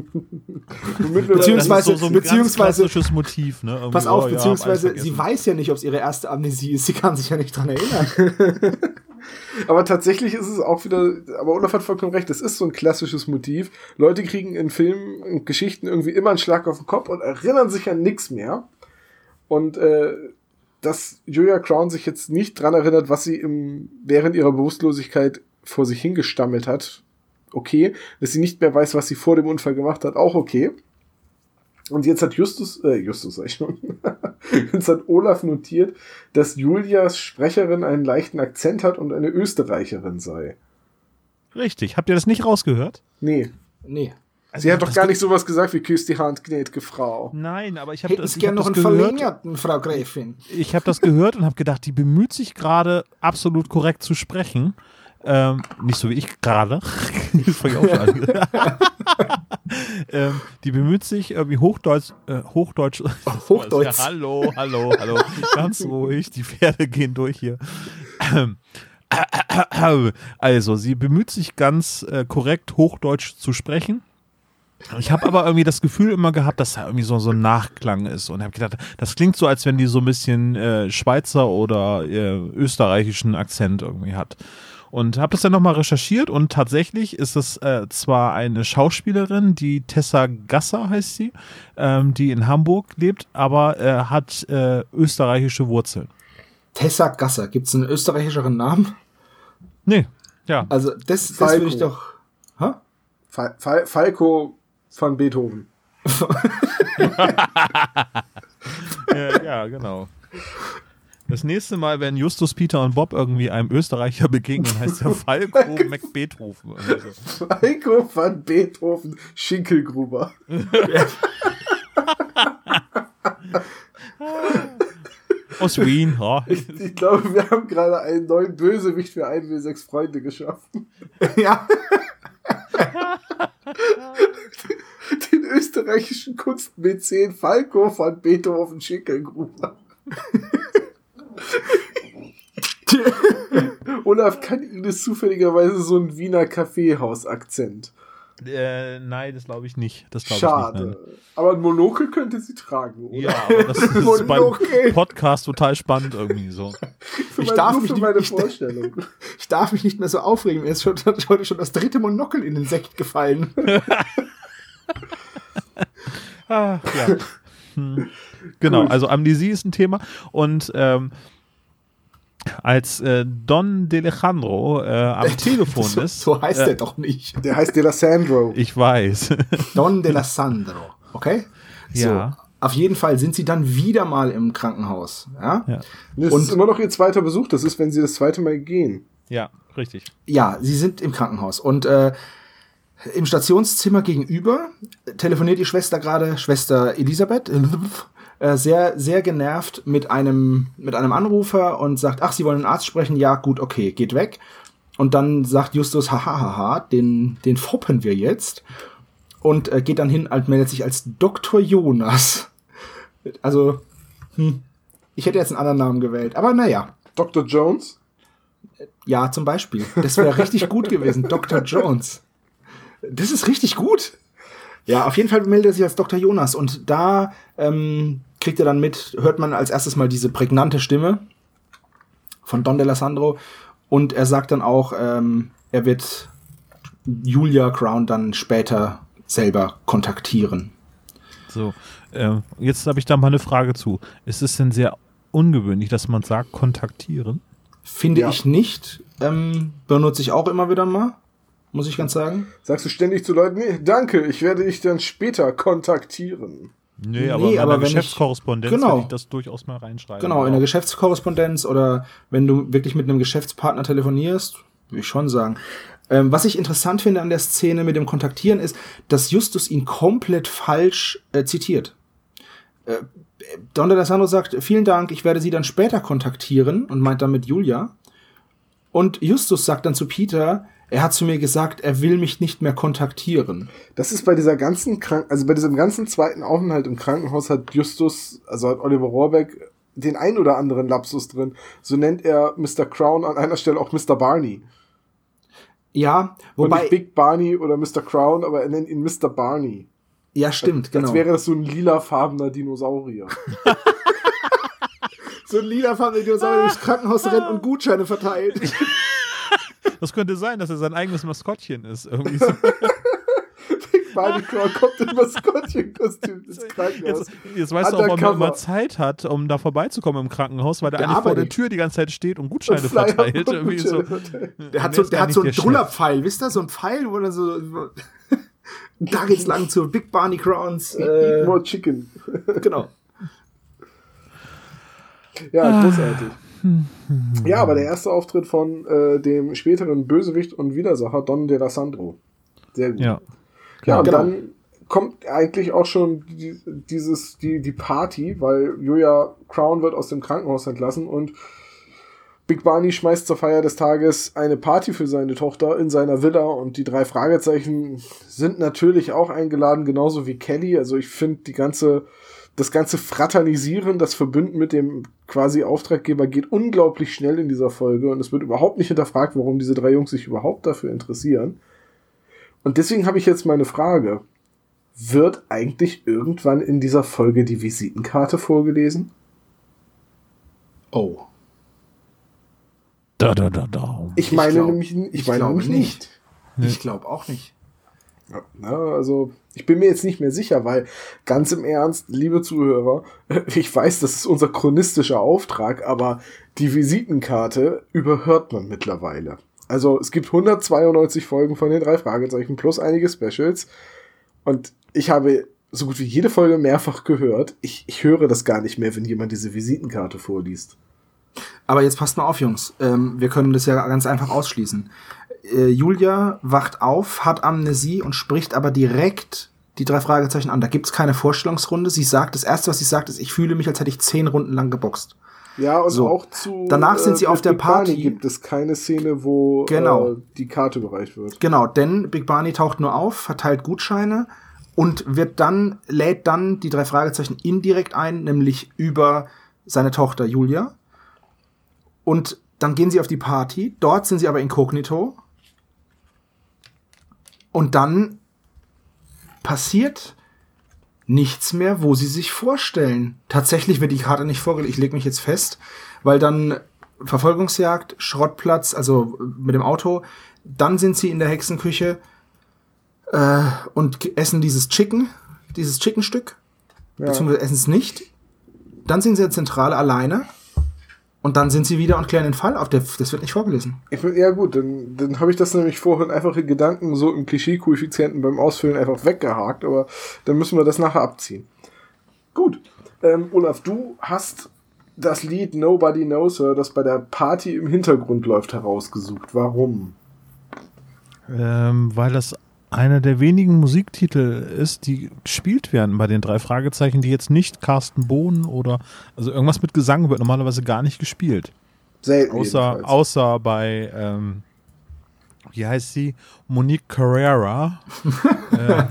Beziehungsweise- Das ist so, so ein beziehungsweise- Motiv, ne? Irgendwie, Pass auf, oh, ja, beziehungsweise alles sie weiß ja nicht, ob es ihre erste Amnesie ist. Sie kann sich ja nicht dran erinnern. Aber tatsächlich ist es auch wieder, aber Olaf hat vollkommen recht, es ist so ein klassisches Motiv. Leute kriegen in Filmen und Geschichten irgendwie immer einen Schlag auf den Kopf und erinnern sich an nichts mehr. Und äh, dass Julia Crown sich jetzt nicht dran erinnert, was sie im, während ihrer Bewusstlosigkeit vor sich hingestammelt hat, okay. Dass sie nicht mehr weiß, was sie vor dem Unfall gemacht hat, auch okay. Und jetzt hat Justus, äh, Justus sag ich schon, jetzt hat Olaf notiert, dass Julias Sprecherin einen leichten Akzent hat und eine Österreicherin sei. Richtig. Habt ihr das nicht rausgehört? Nee. nee. Sie hat doch gar nicht sowas gesagt wie küsst die Hand, gnädige Frau. Nein, aber ich habe das, ich gerne hab noch einen verlängerten, Frau Gräfin? Ich habe das gehört und habe gedacht, die bemüht sich gerade absolut korrekt zu sprechen. Ähm, nicht so wie ich gerade. Ähm, die bemüht sich irgendwie Hochdeutsch, äh, Hochdeutsch. Hochdeutsch. Ja, hallo, hallo, hallo. Ganz ruhig. Die Pferde gehen durch hier. Ähm, Also, sie bemüht sich ganz äh, korrekt Hochdeutsch zu sprechen. Ich habe aber irgendwie das Gefühl immer gehabt, dass da irgendwie so, so ein Nachklang ist und habe gedacht, das klingt so, als wenn die so ein bisschen äh, Schweizer oder äh, österreichischen Akzent irgendwie hat. Und habe das dann nochmal recherchiert und tatsächlich ist es äh, zwar eine Schauspielerin, die Tessa Gasser heißt sie, ähm, die in Hamburg lebt, aber äh, hat äh, österreichische Wurzeln. Tessa Gasser. Gibt es einen österreichischeren Namen? Nee, ja. Also, das, das würde ich doch. Hä? Fal Fal Falco von Beethoven. ja, ja, genau. Das nächste Mal, wenn Justus, Peter und Bob irgendwie einem Österreicher begegnen, heißt der Falco McBeethoven. so. Falco von Beethoven Schinkelgruber. Aus Wien, ja. Ich glaube, wir haben gerade einen neuen Bösewicht für 1W6 Freunde geschaffen. ja. Den österreichischen Kunstmäzen Falco von Beethoven Schinkelgruber. Olaf kann Ihnen zufälligerweise so ein Wiener Kaffeehaus-Akzent. Äh, nein, das glaube ich nicht. Das glaube ich nicht. Schade. Aber ein Monokel könnte sie tragen, oder? Ja, aber das ist beim Monokel. Podcast total spannend irgendwie so. Ich darf mich nicht- ich- Vorstellung. Ich darf mich nicht mehr so aufregen. Mir ist schon, heute schon das dritte Monokel in den Sekt gefallen. Ah, ja. Hm. Genau, Gut. also Amnesie ist ein Thema und ähm, als äh, Don D'Alejandro äh, am Telefon so, ist. so heißt äh, der doch nicht. Der heißt Delasandro. Ich weiß. Don de la Sandro. Okay? So. Ja. Auf jeden Fall sind sie dann wieder mal im Krankenhaus. Ja? Ja. Das Und- ist immer noch ihr zweiter Besuch. Das ist, wenn sie das zweite Mal gehen. ja, richtig. Ja, sie sind im Krankenhaus und äh, im Stationszimmer gegenüber telefoniert die Schwester gerade, Schwester Elisabeth, äh, sehr, sehr genervt mit einem, mit einem Anrufer und sagt, ach, Sie wollen einen Arzt sprechen? Ja, gut, okay, geht weg. Und dann sagt Justus, haha, haha, den, den foppen wir jetzt. Und äh, geht dann hin und meldet sich als Dr. Jonas. Also, hm, ich hätte jetzt einen anderen Namen gewählt, aber naja. Dr. Jones? Ja, zum Beispiel. Das wäre richtig gut gewesen. Dr. Jones. Das ist richtig gut. Ja, auf jeden Fall meldet er sich als Dr. Jonas und da ähm, kriegt er dann mit, hört man als erstes mal diese prägnante Stimme von Don D'Alessandro und er sagt dann auch, ähm, er wird Julia Crown dann später selber kontaktieren. So, äh, jetzt habe ich da mal eine Frage zu. Ist es denn sehr ungewöhnlich, dass man sagt, kontaktieren? Finde Ja. ich nicht. Ähm, benutze ich auch immer wieder mal, muss ich ganz sagen. Sagst du ständig zu Leuten, nee, danke, ich werde dich dann später kontaktieren. Nee, Nee, aber in aber einer wenn ich- Geschäftskorrespondenz Genau. ich das durchaus mal reinschreiben. Genau, in der Geschäftskorrespondenz oder wenn du wirklich mit einem Geschäftspartner telefonierst, würde ich schon sagen. Ähm, was ich interessant finde an der Szene mit dem Kontaktieren ist, dass Justus ihn komplett falsch äh, zitiert. Äh, Don D'Alessandro sagt, vielen Dank, ich werde sie dann später kontaktieren und meint damit Julia. Und Justus sagt dann zu Peter, er hat zu mir gesagt, er will mich nicht mehr kontaktieren. Das ist bei dieser ganzen Krank also bei diesem ganzen zweiten Aufenthalt im Krankenhaus hat Justus, also hat Oliver Rohrbeck den ein oder anderen Lapsus drin. So nennt er Mr. Crown an einer Stelle auch Mr. Barney. Ja, Und wobei. nicht Big Barney oder Mr. Crown, aber er nennt ihn Mr. Barney. ja, stimmt, genau. Als wäre das so ein lilafarbener Dinosaurier. so ein lila Dinosaurier durchs Krankenhaus rennt und Gutscheine verteilt. Das könnte sein, dass er sein eigenes Maskottchen ist. Irgendwie so. Big Barney Crown kommt im Maskottchenkostüm ins Krankenhaus. Jetzt, jetzt weißt du auch, er Undercover. immer Zeit hat, um da vorbeizukommen im Krankenhaus, weil er Der eigentlich vor der. Tür die ganze Zeit steht und Gutscheine Und verteilt. und Irgendwie so. Gutscheine verteilt. Der hat so, der hat so einen der? Drullerpfeil, wisst ihr? So ein Pfeil, wo er so. da geht's lang zu Big Barney Crowns. Eat Äh, more chicken. genau. Ja, großartig. Ja, aber der erste Auftritt von äh, dem späteren Bösewicht und Widersacher Don De La Sandro. Sehr gut. Ja. Ja, und Genau. dann kommt eigentlich auch schon die, dieses, die, die Party, weil Julia Crown wird aus dem Krankenhaus entlassen und Big Barney schmeißt zur Feier des Tages eine Party für seine Tochter in seiner Villa und die drei Fragezeichen sind natürlich auch eingeladen, genauso wie Kelly. Also ich finde die ganze, das ganze Fraternisieren, das Verbünden mit dem quasi Auftraggeber geht unglaublich schnell in dieser Folge und es wird überhaupt nicht hinterfragt, warum diese drei Jungs sich überhaupt dafür interessieren. Und deswegen habe ich jetzt meine Frage. Wird eigentlich irgendwann in dieser Folge die Visitenkarte vorgelesen? Oh. Da, da, da, da. Ich meine glaub- nämlich, ich ich meine nämlich nicht. Ich glaube auch nicht. Ja, also, ich bin mir jetzt nicht mehr sicher, weil ganz im Ernst, liebe Zuhörer, ich weiß, das ist unser chronistischer Auftrag, aber die Visitenkarte überhört man mittlerweile. Also, es gibt 192 Folgen von den drei Fragezeichen plus einige Specials und ich habe so gut wie jede Folge mehrfach gehört. Ich, ich höre das gar nicht mehr, wenn jemand diese Visitenkarte vorliest. Aber jetzt passt mal auf, Jungs. Ähm, wir können das ja ganz einfach ausschließen. Äh, Julia wacht auf, hat Amnesie und spricht aber direkt die drei Fragezeichen an. Da gibt's keine Vorstellungsrunde. Sie sagt, das erste, was sie sagt, ist, ich fühle mich, als hätte ich zehn Runden lang geboxt. Ja, und So. auch zu. äh, Danach sind sie auf der Big Barney Party. gibt es keine Szene, wo Genau. äh, die Karte überreicht wird. Genau, denn Big Barney taucht nur auf, verteilt Gutscheine und wird dann, lädt dann die drei Fragezeichen indirekt ein, nämlich über seine Tochter Julia. Und dann gehen sie auf die Party. Dort sind sie aber inkognito. Und dann passiert nichts mehr, wo sie sich vorstellen. Tatsächlich wird die Karte nicht vorgelegt. Ich lege mich jetzt fest, weil dann Verfolgungsjagd, Schrottplatz, also mit dem Auto. Dann sind sie in der Hexenküche äh, und essen dieses Chicken, dieses Chickenstück, Ja. beziehungsweise essen es nicht. Dann sind sie in der Zentrale alleine und dann sind sie wieder und klären den Fall auf. Der, das wird nicht vorgelesen. Ich ja gut, dann, dann habe ich das nämlich vorhin einfach in Gedanken so im Klischee-Koeffizienten beim Ausfüllen einfach weggehakt, aber dann müssen wir das nachher abziehen. Gut. Ähm, Olaf, du hast das Lied Nobody Knows Her, das bei der Party im Hintergrund läuft, herausgesucht. Warum? Ähm, weil das einer der wenigen Musiktitel ist, die gespielt werden bei den drei Fragezeichen, die jetzt nicht Carsten Bohnen oder also irgendwas mit Gesang wird normalerweise gar nicht gespielt. Selten. Außer, jedenfalls. außer bei, ähm, wie heißt sie? Monique Carrera,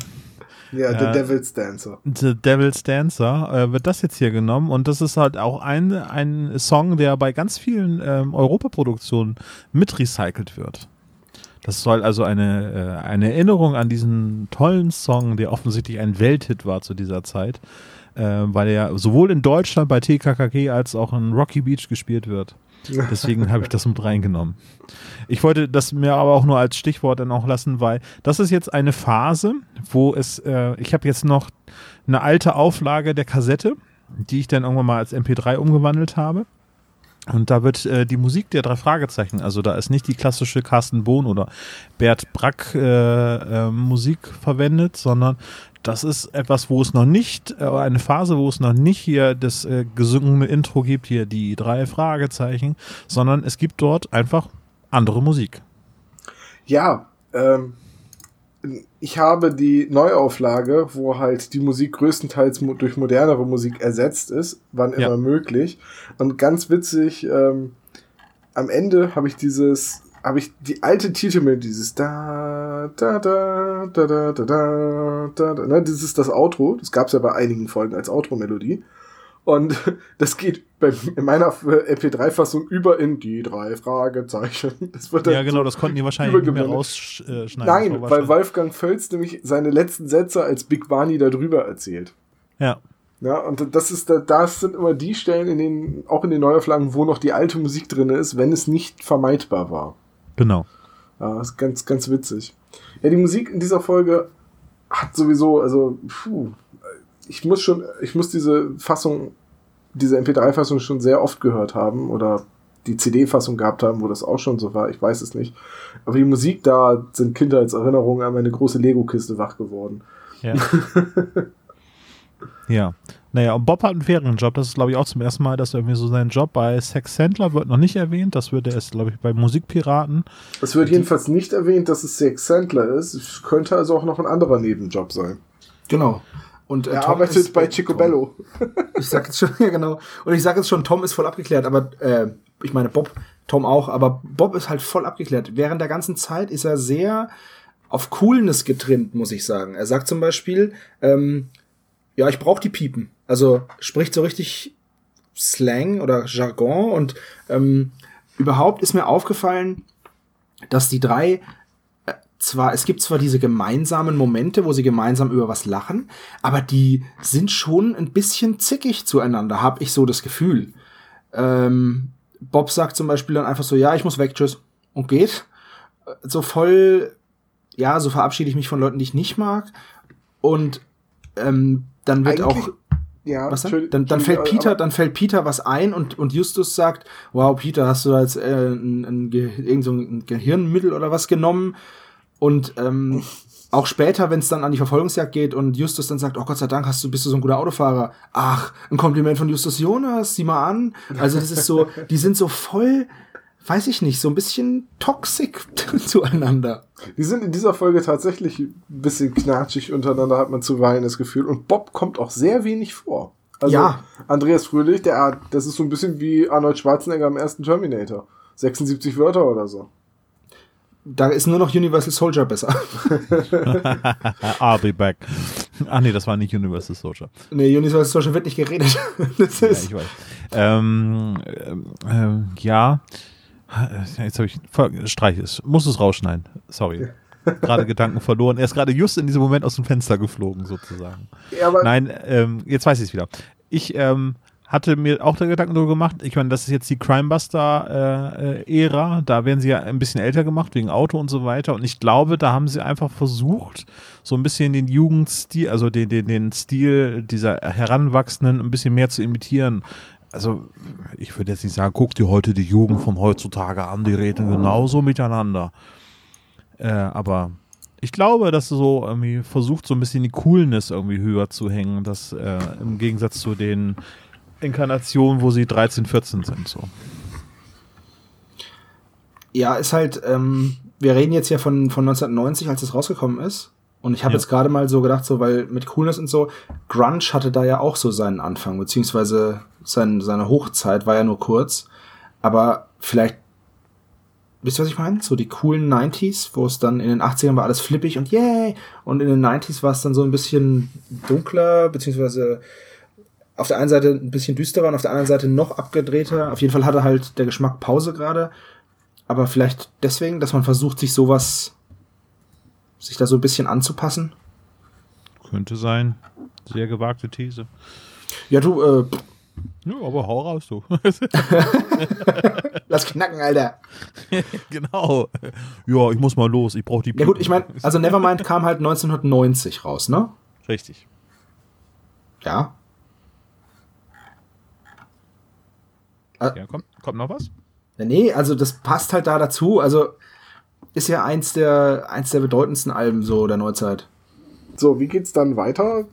ja, The ja. Devil's Dancer. The Devil's Dancer, äh, wird das jetzt hier genommen. Und das ist halt auch ein, ein Song, der bei ganz vielen ähm, Europaproduktionen mit recycelt wird. Das soll also eine, äh, eine Erinnerung an diesen tollen Song, der offensichtlich ein Welthit war zu dieser Zeit, äh, weil er sowohl in Deutschland bei TKKG als auch in Rocky Beach gespielt wird. Deswegen habe ich das mit reingenommen. Ich wollte das mir aber auch nur als Stichwort dann auch lassen, weil das ist jetzt eine Phase, wo es, äh, ich habe jetzt noch eine alte Auflage der Kassette, die ich dann irgendwann mal als MP3 umgewandelt habe. Und da wird äh, die Musik der drei Fragezeichen, also da ist nicht die klassische Carsten Bohn oder Bert Brack äh, äh, Musik verwendet, sondern das ist etwas, wo es noch nicht, äh, eine Phase, wo es noch nicht hier das äh, gesungene Intro gibt, hier die drei Fragezeichen, sondern es gibt dort einfach andere Musik. Ja, ähm, ich habe die Neuauflage, wo halt die Musik größtenteils durch modernere Musik ersetzt ist, wann Ja. immer möglich. Und ganz witzig, ähm, am Ende habe ich dieses, habe ich die alte Titelmelodie, dieses da, da, da, da, da, da, da, da, da, ne, das ist das Outro. Das gab es ja bei einigen Folgen als Outro-Melodie. Und das geht bei, in meiner MP3-Fassung über in die drei Fragezeichen. Das wird Ja, genau, so das konnten die wahrscheinlich nicht mehr rausschneiden. Nein, weil Wolfgang Völz nämlich seine letzten Sätze als Big Barney darüber erzählt. Ja, Ja, und das ist, da- das sind immer die Stellen in den, auch in den Neuauflagen, wo noch die alte Musik drin ist, wenn es nicht vermeidbar war. genau. Ja, das ist ganz, ganz witzig. Ja, die Musik in dieser Folge hat sowieso, also, puh, ich muss schon, ich muss diese Fassung, diese MP3-Fassung schon sehr oft gehört haben oder die CD-Fassung gehabt haben, wo das auch schon so war, ich weiß es nicht. Aber die Musik da sind Kindheitserinnerungen an meine große Lego-Kiste wach geworden. Ja. ja. Naja, und Bob hat einen fairen Job. Das ist, glaube ich, auch zum ersten Mal, dass er irgendwie so seinen Job bei Sex Sandler wird noch nicht erwähnt. Das wird er erst, glaube ich, bei Musikpiraten. Es wird jedenfalls nicht erwähnt, dass es Sex Sandler ist. Es könnte also auch noch ein anderer Nebenjob sein. Genau. Und, äh, Er Tom arbeitet bei Chico. Bello. Ich sag jetzt schon, ja genau. Und ich sag jetzt schon, Tom ist voll abgeklärt, aber äh, ich meine Bob, Tom auch, aber Bob ist halt voll abgeklärt. Während der ganzen Zeit ist er sehr auf Coolness getrimmt, muss ich sagen. Er sagt zum Beispiel, ähm, ja, ich brauche die Piepen. Also spricht so richtig Slang oder Jargon und ähm, überhaupt ist mir aufgefallen, dass die drei zwar, es gibt zwar diese gemeinsamen Momente, wo sie gemeinsam über was lachen, aber die sind schon ein bisschen zickig zueinander, habe ich so das Gefühl. Ähm, Bob sagt zum Beispiel dann einfach so, ja, ich muss weg, tschüss, und geht. So voll, ja, so verabschiede ich mich von Leuten, die ich nicht mag. Und ähm, dann wird Eigentlich- auch Ja, was? Entschuldi- Dann, dann fällt Peter, dann fällt Peter was ein und, und Justus sagt, wow, Peter, hast du da jetzt äh, ein, ein, Ge irgend so ein Gehirnmittel oder was genommen? Und ähm, auch später, wenn es dann an die Verfolgungsjagd geht und Justus dann sagt, oh Gott sei Dank, hast du, bist du so ein guter Autofahrer. Ach, ein Kompliment von Justus Jonas, sieh mal an. Also das ist so, die sind so voll, weiß ich nicht, so ein bisschen toxic zueinander. Die sind in dieser Folge tatsächlich ein bisschen knatschig untereinander, hat man zuweilen das Gefühl. Und Bob kommt auch sehr wenig vor. Also Ja. Andreas Fröhlich, der, das ist so ein bisschen wie Arnold Schwarzenegger im ersten Terminator. 76 Wörter oder so. Da ist nur noch Universal Soldier besser. I'll be back. Ach nee, das war nicht Universal Soldier. nee, Universal Soldier wird nicht geredet. Das Ja, ist, ich weiß. Ähm, ähm, ähm, ja. Jetzt habe ich Streich es. Muss es rausschneiden. Sorry. Gerade Gedanken verloren. Er ist gerade just in diesem Moment aus dem Fenster geflogen, sozusagen. Ja, aber Nein, ähm, jetzt weiß ich es wieder. Ich ähm, hatte mir auch da Gedanken darüber gemacht. Ich meine, das ist jetzt die Crimebuster-Ära. da werden sie ja ein bisschen älter gemacht, wegen Auto und so weiter. Und ich glaube, da haben sie einfach versucht, so ein bisschen den Jugendstil, also den, den, den Stil dieser Heranwachsenden ein bisschen mehr zu imitieren. Also, ich würde jetzt nicht sagen, guck dir heute die Jugend von heutzutage an, die reden genauso miteinander. Äh, aber ich glaube, dass so irgendwie versucht, so ein bisschen die Coolness irgendwie höher zu hängen, das äh, im Gegensatz zu den Inkarnationen, wo sie 13, 14 sind. So. Ja, ist halt, ähm, wir reden jetzt ja von, von 1990, als es rausgekommen ist. Und ich habe Ja. jetzt gerade mal so gedacht, so, weil mit Coolness und so, Grunge hatte da ja auch so seinen Anfang, beziehungsweise sein, seine Hochzeit war ja nur kurz. Aber vielleicht, wisst ihr, was ich meine? So die coolen 90s, wo es dann in den 80ern war alles flippig und yay! Und in den 90s war es dann so ein bisschen dunkler, beziehungsweise auf der einen Seite ein bisschen düsterer und auf der anderen Seite noch abgedrehter. Auf jeden Fall hatte halt der Geschmack Pause gerade. Aber vielleicht deswegen, dass man versucht, sich sowas, sich da so ein bisschen anzupassen. Könnte sein. Sehr gewagte These. Ja, du, äh, Ja, aber hau raus, du. lass knacken, Alter. genau. Ja, ich muss mal los. Ich brauche die Ja gut, ich meine, also Nevermind kam halt 1990 raus, ne? Richtig. Ja. Ja, kommt, kommt noch was? Nee, also das passt halt da dazu. Also ist ja eins der, eins der bedeutendsten Alben so der Neuzeit. so, wie geht's dann weiter?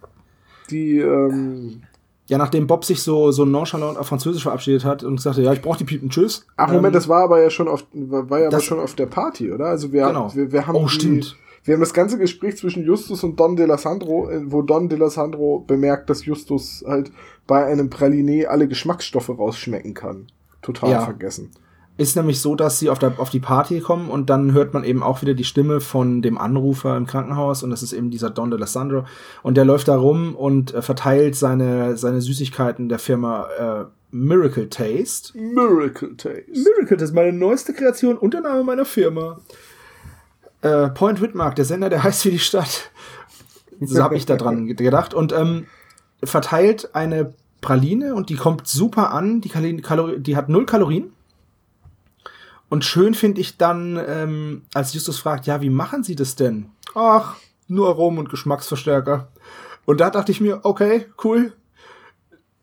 Die, ähm, Ja, nachdem Bob sich so, so nonchalant auf Französisch verabschiedet hat und sagte, ja, ich brauche die Piepen, tschüss. ach Moment, Ähm, das war aber ja schon auf, war ja aber das- schon auf der Party, oder? Also wir, Genau. wir, wir haben Oh, die, stimmt. Wir haben das ganze Gespräch zwischen Justus und Don DeLassandro, äh, wo Don DeLassandro bemerkt, dass Justus halt bei einem Praliné alle Geschmacksstoffe rausschmecken kann. Total Ja. vergessen. Ist nämlich so, dass sie auf, der, auf die Party kommen und dann hört man eben auch wieder die Stimme von dem Anrufer im Krankenhaus und das ist eben dieser Don de Alessandro und der läuft da rum und äh, verteilt seine, seine Süßigkeiten der Firma äh, Miracle Taste. Miracle Taste. Miracle, ist meine neueste Kreation und der Name meiner Firma. Äh, Point Whitmark, der Sender, der heißt wie die Stadt. So habe ich da dran gedacht. Und ähm, verteilt eine Praline und die kommt super an. Die, Kalorien, Kalori die hat null Kalorien. Und schön finde ich dann, ähm, als Justus fragt, ja, wie machen Sie das denn? Ach, nur Aromen und Geschmacksverstärker. Und da dachte ich mir, okay, cool.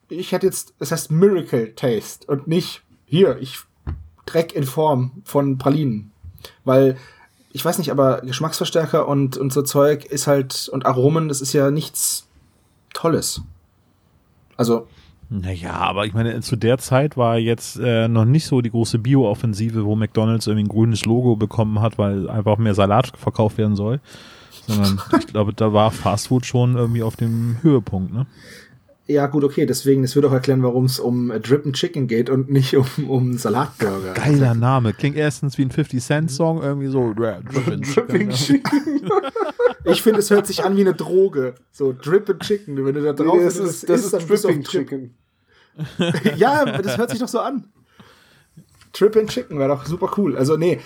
Ich hätte jetzt, es heißt Miracle Taste und nicht hier, ich Dreck in Form von Pralinen. Weil, ich weiß nicht, aber Geschmacksverstärker und, und so Zeug ist halt, und Aromen, das ist ja nichts Tolles. Also, Naja, aber ich meine, zu der Zeit war jetzt äh, noch nicht so die große Bio-Offensive, wo McDonalds irgendwie ein grünes Logo bekommen hat, weil einfach mehr Salat verkauft werden soll. Sondern ich glaube, da war Fastfood schon irgendwie auf dem Höhepunkt, ne? Ja gut, okay, deswegen, das würde auch erklären, warum es um äh, Drip and Chicken geht und nicht um, um Salatburger. Geiler Name. Klingt erstens wie ein 50-Cent-Song, irgendwie so. Drippin' Dripping Chicken, Chicken. Ich finde, es hört sich an wie eine Droge. So Drip and Chicken. Wenn du da drauf Nee, das du ist, das ist Dripping Trip. Chicken. Ja, das hört sich doch so an. And Chicken wäre doch super cool. Also, nee.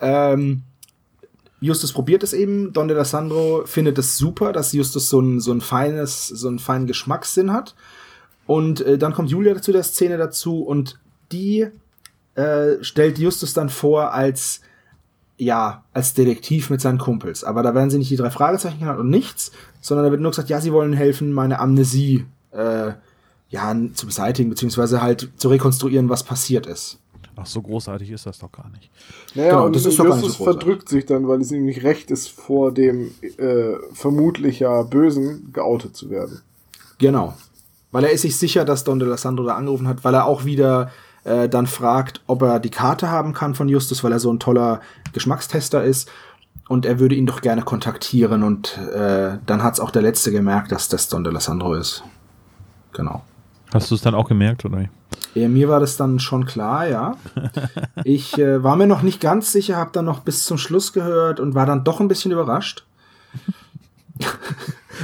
Ähm, Justus probiert es eben. Don de Sandro findet es super, dass Justus so ein, so ein feines, so einen feinen Geschmackssinn hat. Und äh, dann kommt Julia zu der Szene dazu und die äh, stellt Justus dann vor als ja, als Detektiv mit seinen Kumpels. Aber da werden sie nicht die drei Fragezeichen genannt und nichts, sondern da wird nur gesagt, ja, sie wollen helfen, meine Amnesie äh, ja, zu beseitigen, beziehungsweise halt zu rekonstruieren, was passiert ist. Ach, so großartig ist das doch gar nicht. Naja, Genau, und das ist doch gar nicht Justus so verdrückt sich dann, weil es ihm nicht recht ist, vor dem äh, vermutlich ja Bösen geoutet zu werden. Genau. Weil er ist sich sicher, dass Don de Sandro da angerufen hat, weil er auch wieder äh, dann fragt, ob er die Karte haben kann von Justus, weil er so ein toller Geschmackstester ist. Und er würde ihn doch gerne kontaktieren. Und äh, dann hat's auch der Letzte gemerkt, dass das Don de Sandro ist. Genau. Hast du es dann auch gemerkt, oder? Ja, mir war das dann schon klar, ja. Ich äh, war mir noch nicht ganz sicher, habe dann noch bis zum Schluss gehört und war dann doch ein bisschen überrascht.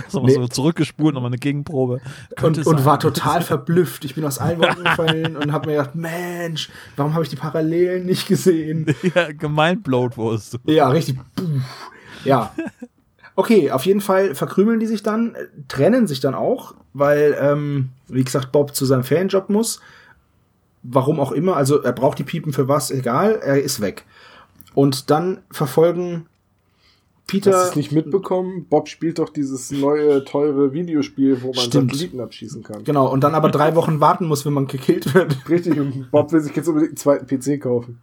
So, Nee. so zurückgespult, nochmal eine Gegenprobe. Könnte Und, und war total verblüfft. Ich bin aus allen Wolken gefallen und habe mir gedacht, Mensch, warum habe ich die Parallelen nicht gesehen? Ja, gemeinblowt wurdest du. Ja, richtig. Ja. Okay, auf jeden Fall verkrümeln die sich dann, äh, trennen sich dann auch, weil, ähm, wie gesagt, Bob zu seinem Fanjob muss. Warum auch immer, also er braucht die Piepen für was, egal, er ist weg. Und dann verfolgen Peter. Hast du es nicht mitbekommen? Bob spielt doch dieses neue, teure Videospiel, wo man Stimmt. Satelliten abschießen kann. Genau, und dann aber drei Wochen warten muss, wenn man gekillt wird. Richtig, und Bob will sich jetzt unbedingt einen zweiten PC kaufen.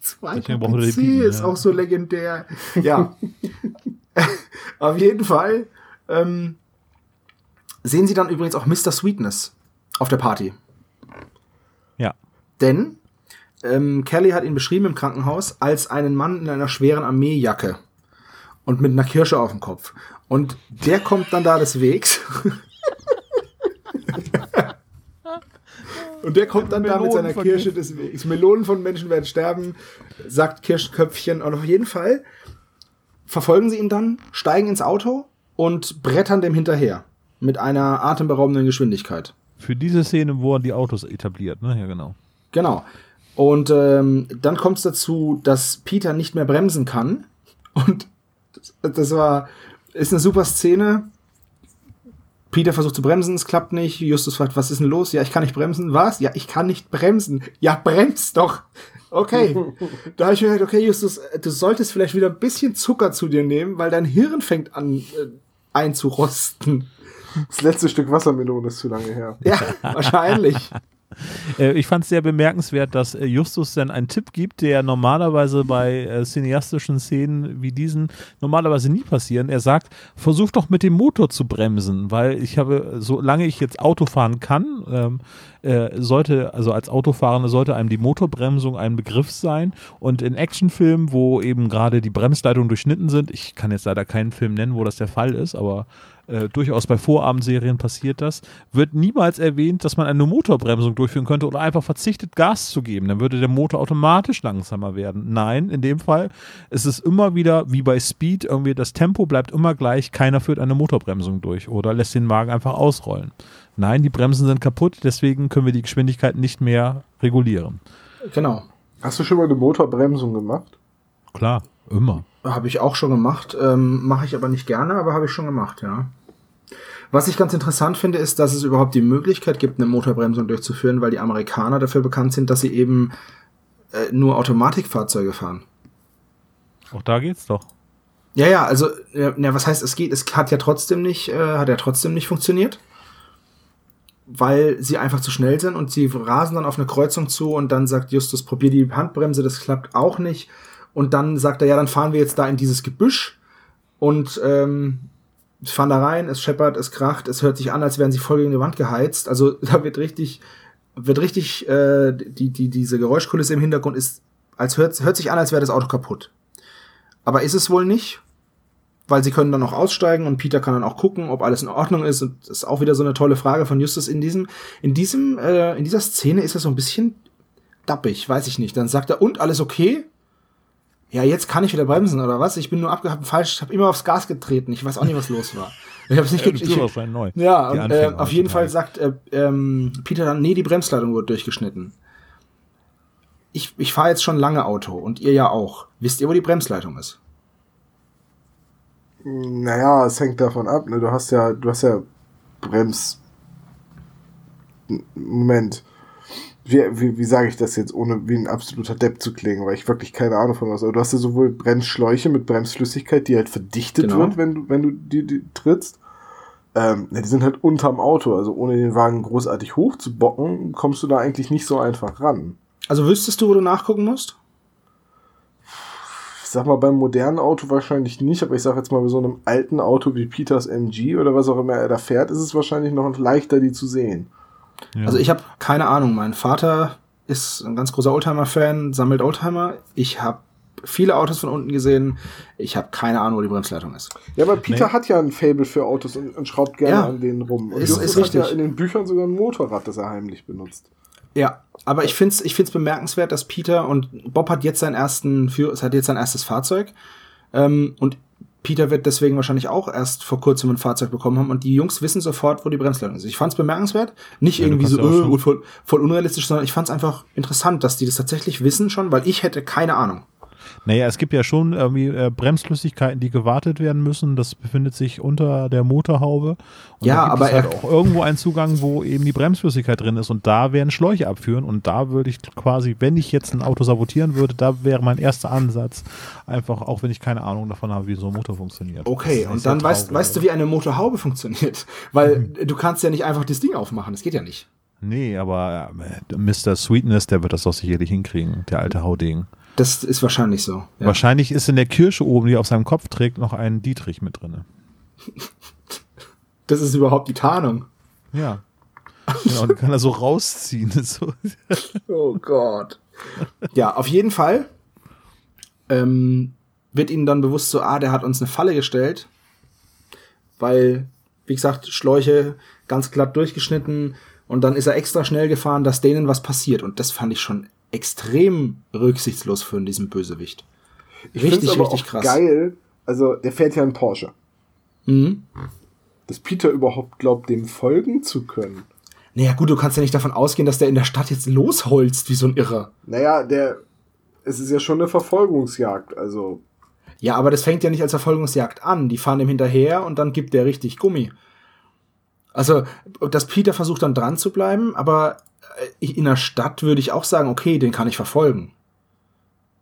Zweiter PC Piepen, ist ja. auch so legendär. Ja. Auf jeden Fall ähm, sehen sie dann übrigens auch Mr. Sweetness auf der Party. Denn ähm, Kelly hat ihn beschrieben im Krankenhaus als einen Mann in einer schweren Armeejacke und mit einer Kirsche auf dem Kopf. Und der kommt dann da des Wegs. Und der kommt dann da mit Melonen seiner. Kirsche des Wegs. Melonen von Menschen werden sterben, sagt Kirschköpfchen. Und auf jeden Fall verfolgen sie ihn dann, steigen ins Auto und brettern dem hinterher. Mit einer atemberaubenden Geschwindigkeit. Für diese Szene wurden die Autos etabliert, ne? Ja, genau. Genau. Und ähm, dann kommt es dazu, dass Peter nicht mehr bremsen kann. Und das, war, ist eine super Szene. Peter versucht zu bremsen, es klappt nicht. Justus fragt, was ist denn los? Ja, ich kann nicht bremsen. Was? Ja, ich kann nicht bremsen. Ja, bremst doch. Okay. da habe ich mir gedacht, okay, Justus, du solltest vielleicht wieder ein bisschen Zucker zu dir nehmen, weil dein Hirn fängt an äh, einzurosten. Das letzte Stück Wassermelone ist zu lange her. Ja, wahrscheinlich. Äh, ich fand es sehr bemerkenswert, dass äh, Justus dann einen Tipp gibt, der normalerweise bei äh, cineastischen Szenen wie diesen normalerweise nie passieren. Er sagt, versuch doch mit dem Motor zu bremsen, weil ich habe, solange ich jetzt Auto fahren kann, ähm, äh, sollte, also als Autofahrende sollte einem die Motorbremsung ein Begriff sein. Und in Actionfilmen, wo eben gerade die Bremsleitungen durchschnitten sind, ich kann jetzt leider keinen Film nennen, wo das der Fall ist, aber äh, durchaus bei Vorabendserien passiert das, wird niemals erwähnt, dass man eine Motorbremsung durchführen könnte oder einfach verzichtet, Gas zu geben. Dann würde der Motor automatisch langsamer werden. Nein, in dem Fall ist es immer wieder wie bei Speed, irgendwie das Tempo bleibt immer gleich, keiner führt eine Motorbremsung durch oder lässt den Wagen einfach ausrollen. Nein, die Bremsen sind kaputt, deswegen können wir die Geschwindigkeit nicht mehr regulieren. Genau. Hast du schon mal eine Motorbremsung gemacht? Klar, immer. Habe ich auch schon gemacht. Ähm, Mache ich aber nicht gerne, aber habe ich schon gemacht, ja. Was ich ganz interessant finde, ist, dass es überhaupt die Möglichkeit gibt, eine Motorbremsung durchzuführen, weil die Amerikaner dafür bekannt sind, dass sie eben äh, nur Automatikfahrzeuge fahren. Auch da geht's doch. Ja, ja, also, ja, was heißt, es geht, es hat ja trotzdem nicht, äh, hat ja trotzdem nicht funktioniert. Weil sie einfach zu schnell sind und sie rasen dann auf eine Kreuzung zu und dann sagt Justus, probier die Handbremse, das klappt auch nicht. Und dann sagt er, ja, dann fahren wir jetzt da in dieses Gebüsch und ähm, fahren da rein, es scheppert, es kracht, es hört sich an, als wären sie voll gegen die Wand geheizt. Also da wird richtig, wird richtig, äh, die, die, diese Geräuschkulisse im Hintergrund ist, als hört, hört sich an, als wäre das Auto kaputt. Aber ist es wohl nicht, weil sie können dann noch aussteigen und Peter kann dann auch gucken, ob alles in Ordnung ist. Und das ist auch wieder so eine tolle Frage von Justus. In diesem, in diesem, äh, in dieser Szene ist er so ein bisschen dappig, weiß ich nicht. Dann sagt er, und alles okay? Ja, jetzt kann ich wieder bremsen oder was? Ich bin nur abgehabt falsch, ich habe immer aufs Gas getreten. Ich weiß auch nicht, was los war. Ich habe es nicht Ja, ist neu. Ja, und, äh, auf jeden Fall sagt äh, ähm, Peter dann, nee, die Bremsleitung wurde durchgeschnitten. Ich, ich fahre jetzt schon lange Auto und ihr ja auch. Wisst ihr, wo die Bremsleitung ist? Naja, es hängt davon ab, ne? Du hast ja, du hast ja Brems. Moment. Wie, wie, wie sage ich das jetzt, ohne wie ein absoluter Depp zu klingen, weil ich wirklich keine Ahnung von was. Aber du hast ja sowohl Bremsschläuche mit Bremsflüssigkeit, die halt verdichtet Genau. wird, wenn du, wenn du die, die trittst. Ähm, ja, die sind halt unterm Auto, also ohne den Wagen großartig hochzubocken, kommst du da eigentlich nicht so einfach ran. Also wüsstest du, wo du nachgucken musst? Ich sag mal, beim modernen Auto wahrscheinlich nicht, aber ich sag jetzt mal, bei so einem alten Auto wie Peters MG oder was auch immer er da fährt, ist es wahrscheinlich noch leichter, die zu sehen. Ja. Also ich habe keine Ahnung. Mein Vater ist ein ganz großer Oldtimer-Fan, sammelt Oldtimer. Ich habe viele Autos von unten gesehen. Ich habe keine Ahnung, wo die Bremsleitung ist. Ja, aber Peter Nee. hat ja ein Fable für Autos und, und schraubt gerne Ja. an denen rum. Und Ist- ist hat ja richtig. in den Büchern sogar ein Motorrad, das er heimlich benutzt. Ja, aber ich find's, ich find's bemerkenswert, dass Peter und Bob hat jetzt seinen ersten, es hat jetzt sein erstes Fahrzeug. Ähm, und Peter wird deswegen wahrscheinlich auch erst vor kurzem ein Fahrzeug bekommen haben und die Jungs wissen sofort, wo die Bremsleitung ist. Ich fand's bemerkenswert, nicht Ja, irgendwie so schon- voll, voll unrealistisch, sondern ich fand's einfach interessant, dass die das tatsächlich wissen schon, weil ich hätte keine Ahnung. Naja, es gibt ja schon irgendwie äh, Bremsflüssigkeiten, die gewartet werden müssen. Das befindet sich unter der Motorhaube. Und Ja, aber es halt auch irgendwo einen Zugang, wo eben die Bremsflüssigkeit drin ist. Und da werden Schläuche abführen. Und da würde ich quasi, wenn ich jetzt ein Auto sabotieren würde, da wäre mein erster Ansatz. Einfach, auch wenn ich keine Ahnung davon habe, wie so ein Motor funktioniert. Okay, und dann weißt, weißt du, wie eine Motorhaube funktioniert. Weil du kannst ja nicht einfach das Ding aufmachen, das geht ja nicht. Nee, aber äh, Mr. Sweetness, der wird das doch sicherlich hinkriegen, der alte Hauding. Das ist wahrscheinlich so. Ja. Wahrscheinlich ist in der Kirsche oben, die er auf seinem Kopf trägt, noch ein Dietrich mit drin. Das ist überhaupt die Tarnung. Ja. Genau, den kann er so rausziehen. So. Oh Gott. Ja, auf jeden Fall ähm, wird ihnen dann bewusst so, ah, der hat uns eine Falle gestellt, weil, wie gesagt, Schläuche ganz glatt durchgeschnitten und dann ist er extra schnell gefahren, dass denen was passiert und das fand ich schon extrem rücksichtslos für diesen Bösewicht. Ich Richtig, aber richtig auch krass. geil. Also, der fährt ja einen Porsche. Mhm. Dass Peter überhaupt glaubt, dem folgen zu können. Naja, gut, du kannst ja nicht davon ausgehen, dass der in der Stadt jetzt losholzt wie so ein Irrer. Naja, der. Es ist ja schon eine Verfolgungsjagd, also. Ja, aber das fängt ja nicht als Verfolgungsjagd an. Die fahren ihm hinterher und dann gibt der richtig Gummi. Also, dass Peter versucht dann dran zu bleiben, aber in der Stadt würde ich auch sagen, okay, den kann ich verfolgen.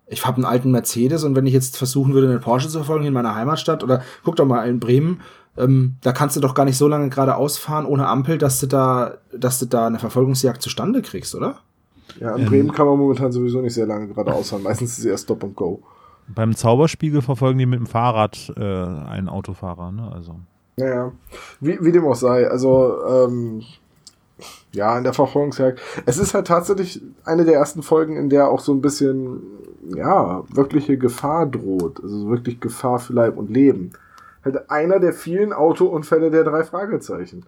Ich habe einen alten Mercedes und wenn ich jetzt versuchen würde, einen Porsche zu verfolgen in meiner Heimatstadt oder guck doch mal in Bremen, ähm, da kannst du doch gar nicht so lange geradeaus fahren ohne Ampel, dass du da, dass du da eine Verfolgungsjagd zustande kriegst, oder? Ja, in Bremen kann man momentan sowieso nicht sehr lange geradeaus fahren. Meistens ist es eher Stop and Go. Beim Zauberspiegel verfolgen die mit dem Fahrrad äh, einen Autofahrer, ne? Also. Naja, wie, wie dem auch sei. Also, ähm, ja, in der Verfolgungsjagd. Es ist halt tatsächlich eine der ersten Folgen, in der auch so ein bisschen, ja, wirkliche Gefahr droht. Also wirklich Gefahr für Leib und Leben. Halt einer der vielen Autounfälle der drei Fragezeichen.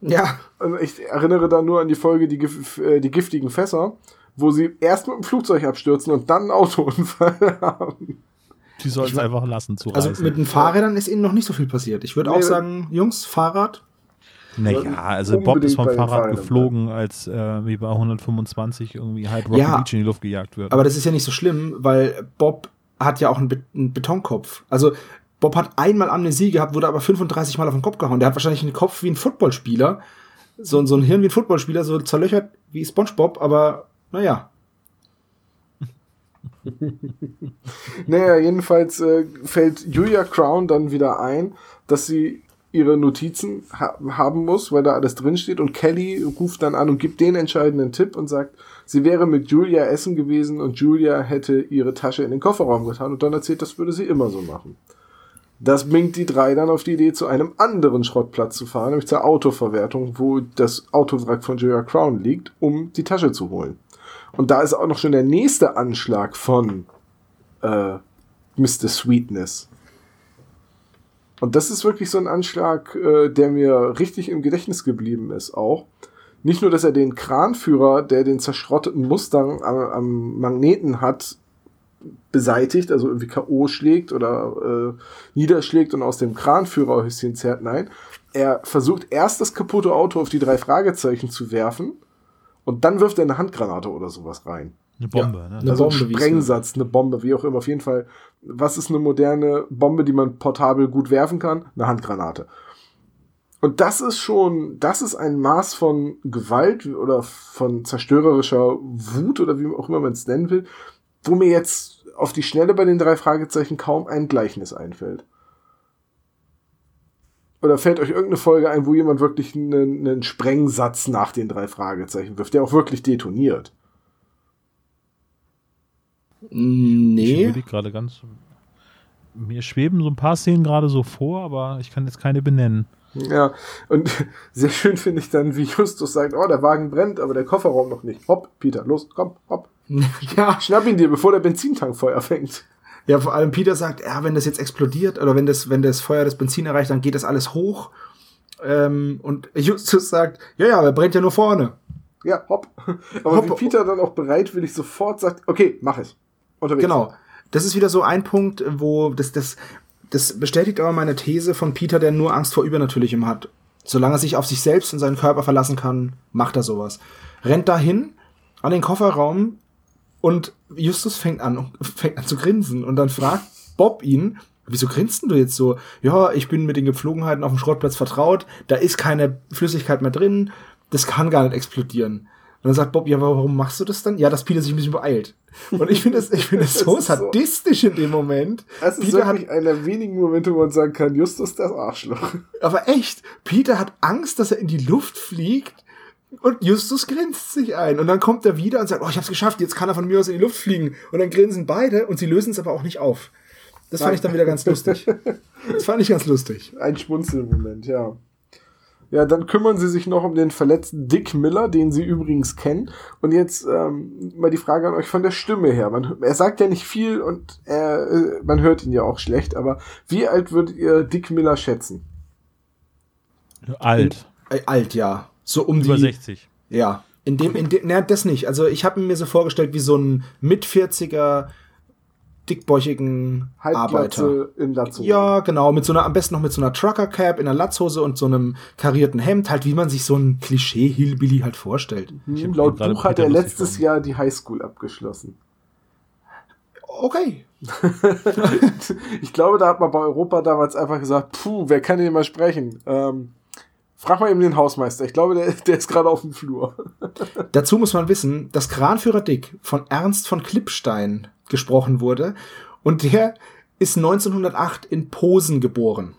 Ja. Also ich erinnere da nur an die Folge die, Gif- äh, die giftigen Fässer, wo sie erst mit dem Flugzeug abstürzen und dann einen Autounfall haben. Die sollen es einfach lassen zu Also mit den Fahrrädern ist ihnen noch nicht so viel passiert. Ich würde Nee, auch sagen, Jungs, Fahrrad. Naja, also Bob ist vom Fahrrad geflogen, als äh, wie bei 125 irgendwie halb Rocky Ja. Beach in die Luft gejagt wird. Aber das ist ja nicht so schlimm, weil Bob hat ja auch einen, Be einen Betonkopf. Also Bob hat einmal Amnesie gehabt, wurde aber 35 Mal auf den Kopf gehauen. Der hat wahrscheinlich einen Kopf wie ein Footballspieler. So, so ein Hirn wie ein Footballspieler, so zerlöchert wie SpongeBob, aber naja. Naja, jedenfalls äh, fällt Julia Crown dann wieder ein, dass sie ihre Notizen ha haben muss, weil da alles drinsteht und Kelly ruft dann an und gibt den entscheidenden Tipp und sagt, sie wäre mit Julia essen gewesen und Julia hätte ihre Tasche in den Kofferraum getan und dann erzählt, das würde sie immer so machen. Das bringt die drei dann auf die Idee, zu einem anderen Schrottplatz zu fahren, nämlich zur Autoverwertung, wo das Autowrack von Julia Crown liegt, um die Tasche zu holen. Und da ist auch noch schon der nächste Anschlag von äh, Mr. Sweetness. Und das ist wirklich so ein Anschlag, äh, der mir richtig im Gedächtnis geblieben ist auch. Nicht nur, dass er den Kranführer, der den zerschrotteten Mustang am, am Magneten hat, beseitigt, also irgendwie K.O. schlägt oder äh, niederschlägt und aus dem Kranführerhäuschen zerrt. Nein, er versucht erst das kaputte Auto auf die drei Fragezeichen zu werfen und dann wirft er eine Handgranate oder sowas rein. Eine Bombe, ne? Eine also Bombe, ein Sprengsatz, eine Bombe, wie auch immer. Auf jeden Fall, was ist eine moderne Bombe, die man portabel gut werfen kann? Eine Handgranate. Und das ist schon, das ist ein Maß von Gewalt oder von zerstörerischer Wut oder wie auch immer man es nennen will, wo mir jetzt auf die Schnelle bei den drei Fragezeichen kaum ein Gleichnis einfällt. Oder fällt euch irgendeine Folge ein, wo jemand wirklich einen, einen Sprengsatz nach den drei Fragezeichen wirft, der auch wirklich detoniert? Ich Nee. überlege gerade ganz. Mir schweben so ein paar Szenen gerade so vor, aber ich kann jetzt keine benennen. Ja, und sehr schön finde ich dann, wie Justus sagt, oh, der Wagen brennt, aber der Kofferraum noch nicht. Hopp, Peter, los, komm, hopp. ja, Schnapp ihn dir, bevor der Benzintank Feuer fängt. Ja, vor allem Peter sagt, ja, wenn das jetzt explodiert oder wenn das, wenn das Feuer das Benzin erreicht, dann geht das alles hoch. Ähm, und Justus sagt, ja, ja, aber brennt ja nur vorne. Ja, hopp. Aber Hopp. wie Peter dann auch bereitwillig sofort sagt, okay, mach es. Unterwegs. Genau. Das ist wieder so ein Punkt, wo das, das, das bestätigt aber meine These von Peter, der nur Angst vor Übernatürlichem hat. Solange er sich auf sich selbst und seinen Körper verlassen kann, macht er sowas. Rennt dahin an den Kofferraum und Justus fängt an, fängt an zu grinsen und dann fragt Bob ihn, wieso grinst du jetzt so? Ja, ich bin mit den Gepflogenheiten auf dem Schrottplatz vertraut, da ist keine Flüssigkeit mehr drin, das kann gar nicht explodieren. Und dann sagt Bob, ja, warum machst du das dann? Ja, dass Peter sich ein bisschen beeilt. Und ich finde das, ich finde das Das so ist so- sadistisch in dem Moment. Es ist Peter hat, wirklich einer der wenigen Momente, wo man sagen kann, Justus das Arschloch. aber echt, Peter hat Angst, dass er in die Luft fliegt und Justus grinst sich ein. Und dann kommt er wieder und sagt, oh, ich hab's geschafft, jetzt kann er von mir aus in die Luft fliegen. Und dann grinsen beide und sie lösen es aber auch nicht auf. Das fand ich dann wieder ganz lustig. Das fand ich ganz lustig. Ein Schmunzelmoment, ja. Ja, dann kümmern sie sich noch um den verletzten Dick Miller, den sie übrigens kennen. Und jetzt ähm, mal die Frage an euch von der Stimme her. Man, er sagt ja nicht viel und er, äh, man hört ihn ja auch schlecht, aber wie alt würdet ihr Dick Miller schätzen? Alt. Äh, alt, ja. So um Über die. 60. Ja. In dem, in dem, na, das nicht. Also ich habe mir so vorgestellt wie so ein mit 40er dickbäuchigen Arbeiter. Im Latzhose. Ja, genau, mit so einer, am besten noch mit so einer Trucker Cap in einer Latzhose und so einem karierten Hemd, halt wie man sich so ein Klischee Hillbilly halt vorstellt. Hm, hab Laut Buch hat er letztes. Jahr die Highschool abgeschlossen. Okay. ich glaube, da hat man bei Europa damals einfach gesagt, puh, wer kann denn mal sprechen? Ähm, Frag mal eben den Hausmeister. Ich glaube, der, der ist gerade auf dem Flur. Dazu muss man wissen, dass Kranführer Dick von Ernst von Klippstein gesprochen wurde und der ist 1908 in Posen geboren.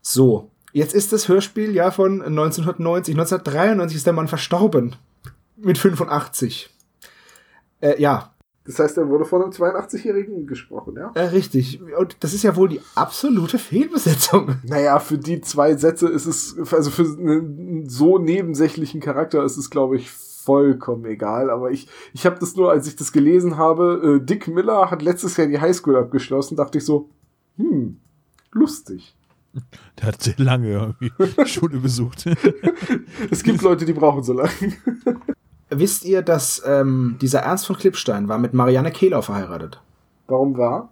So, jetzt ist das Hörspiel ja von 1990. 1993 ist der Mann verstorben. Mit 85. Äh, ja, Das heißt, er wurde von einem 82-Jährigen gesprochen, ja? äh, richtig. Und das ist ja wohl die absolute Fehlbesetzung. Naja, für die zwei Sätze ist es, also für einen so nebensächlichen Charakter ist es, glaube ich, vollkommen egal. Aber ich, ich habe das nur, als ich das gelesen habe, äh, Dick Miller hat letztes Jahr die Highschool abgeschlossen, dachte ich so, hm, lustig. Der hat sehr lange irgendwie Schule besucht. Es gibt Leute, die brauchen so lange. Wisst ihr, dass ähm, dieser Ernst von Klippstein war mit Marianne Kehlau verheiratet? Warum war?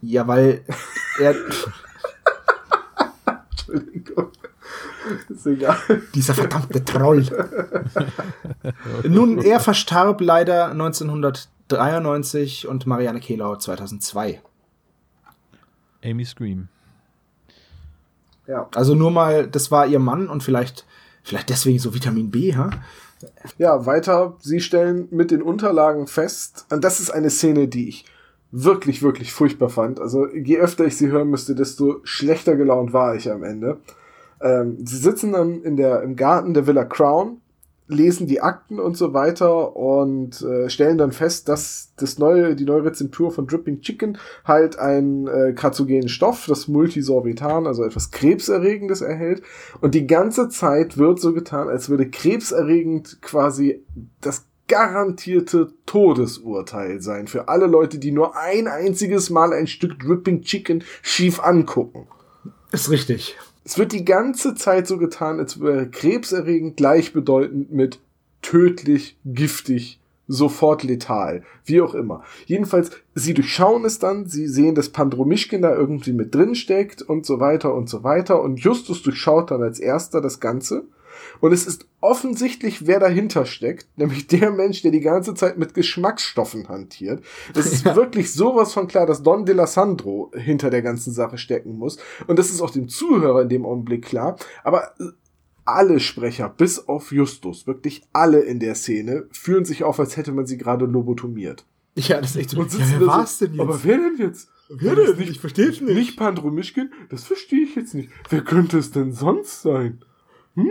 Ja, weil er Entschuldigung. Ist egal. dieser verdammte Troll. Nun, er verstarb leider 1993 und Marianne Kehlau 2002. Amy Scream. Ja. Also nur mal, das war ihr Mann und vielleicht, vielleicht deswegen so Vitamin B, ha? Ja, weiter. Sie stellen mit den Unterlagen fest, und das ist eine Szene, die ich wirklich, wirklich furchtbar fand. Also je öfter ich sie hören müsste, desto schlechter gelaunt war ich am Ende. Ähm, sie sitzen dann in der, im Garten der Villa Crown, lesen die Akten und so weiter und äh, stellen dann fest, dass das neue, die neue Rezeptur von Dripping Chicken halt einen äh, karzogenen Stoff, das Multisorbitan, also etwas Krebserregendes erhält. Und die ganze Zeit wird so getan, als würde krebserregend quasi das garantierte Todesurteil sein für alle Leute, die nur ein einziges Mal ein Stück Dripping Chicken schief angucken. Ist richtig. Es wird die ganze Zeit so getan, als wäre krebserregend gleichbedeutend mit tödlich, giftig, sofort letal, wie auch immer. Jedenfalls, sie durchschauen es dann, sie sehen, dass Pandromischkin da irgendwie mit drin steckt und so weiter und so weiter und Justus durchschaut dann als erster das Ganze. Und es ist offensichtlich, wer dahinter steckt, nämlich der Mensch, der die ganze Zeit mit Geschmacksstoffen hantiert. Es ist wirklich sowas von klar, dass Don De La Sandro hinter der ganzen Sache stecken muss. Und das ist auch dem Zuhörer in dem Augenblick klar. Aber äh, alle Sprecher, bis auf Justus, wirklich alle in der Szene, fühlen sich auf, als hätte man sie gerade lobotomiert. Ja, das ist echt so. Und Ja, sitzen wer da war's so, denn jetzt? Aber wer denn jetzt? Wer denn? Nicht, Ich versteh's nicht. Nicht Pandromischkin? Das verstehe ich jetzt nicht. Wer könnte es denn sonst sein? Hm,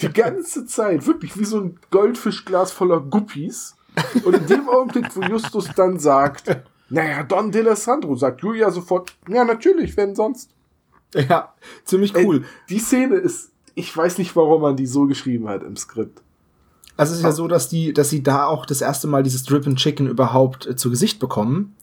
die ganze Zeit, wirklich wie so ein Goldfischglas voller Guppies. Und in dem Augenblick, wo Justus dann sagt, naja, Don D'Alessandro, sagt Julia sofort, ja, natürlich, wenn sonst. Ja, ziemlich cool. Ey, die Szene ist, ich weiß nicht, warum man die so geschrieben hat im Skript. Also es ist ja so, dass die, dass sie da auch das erste Mal dieses Drip and Chicken überhaupt äh, zu Gesicht bekommen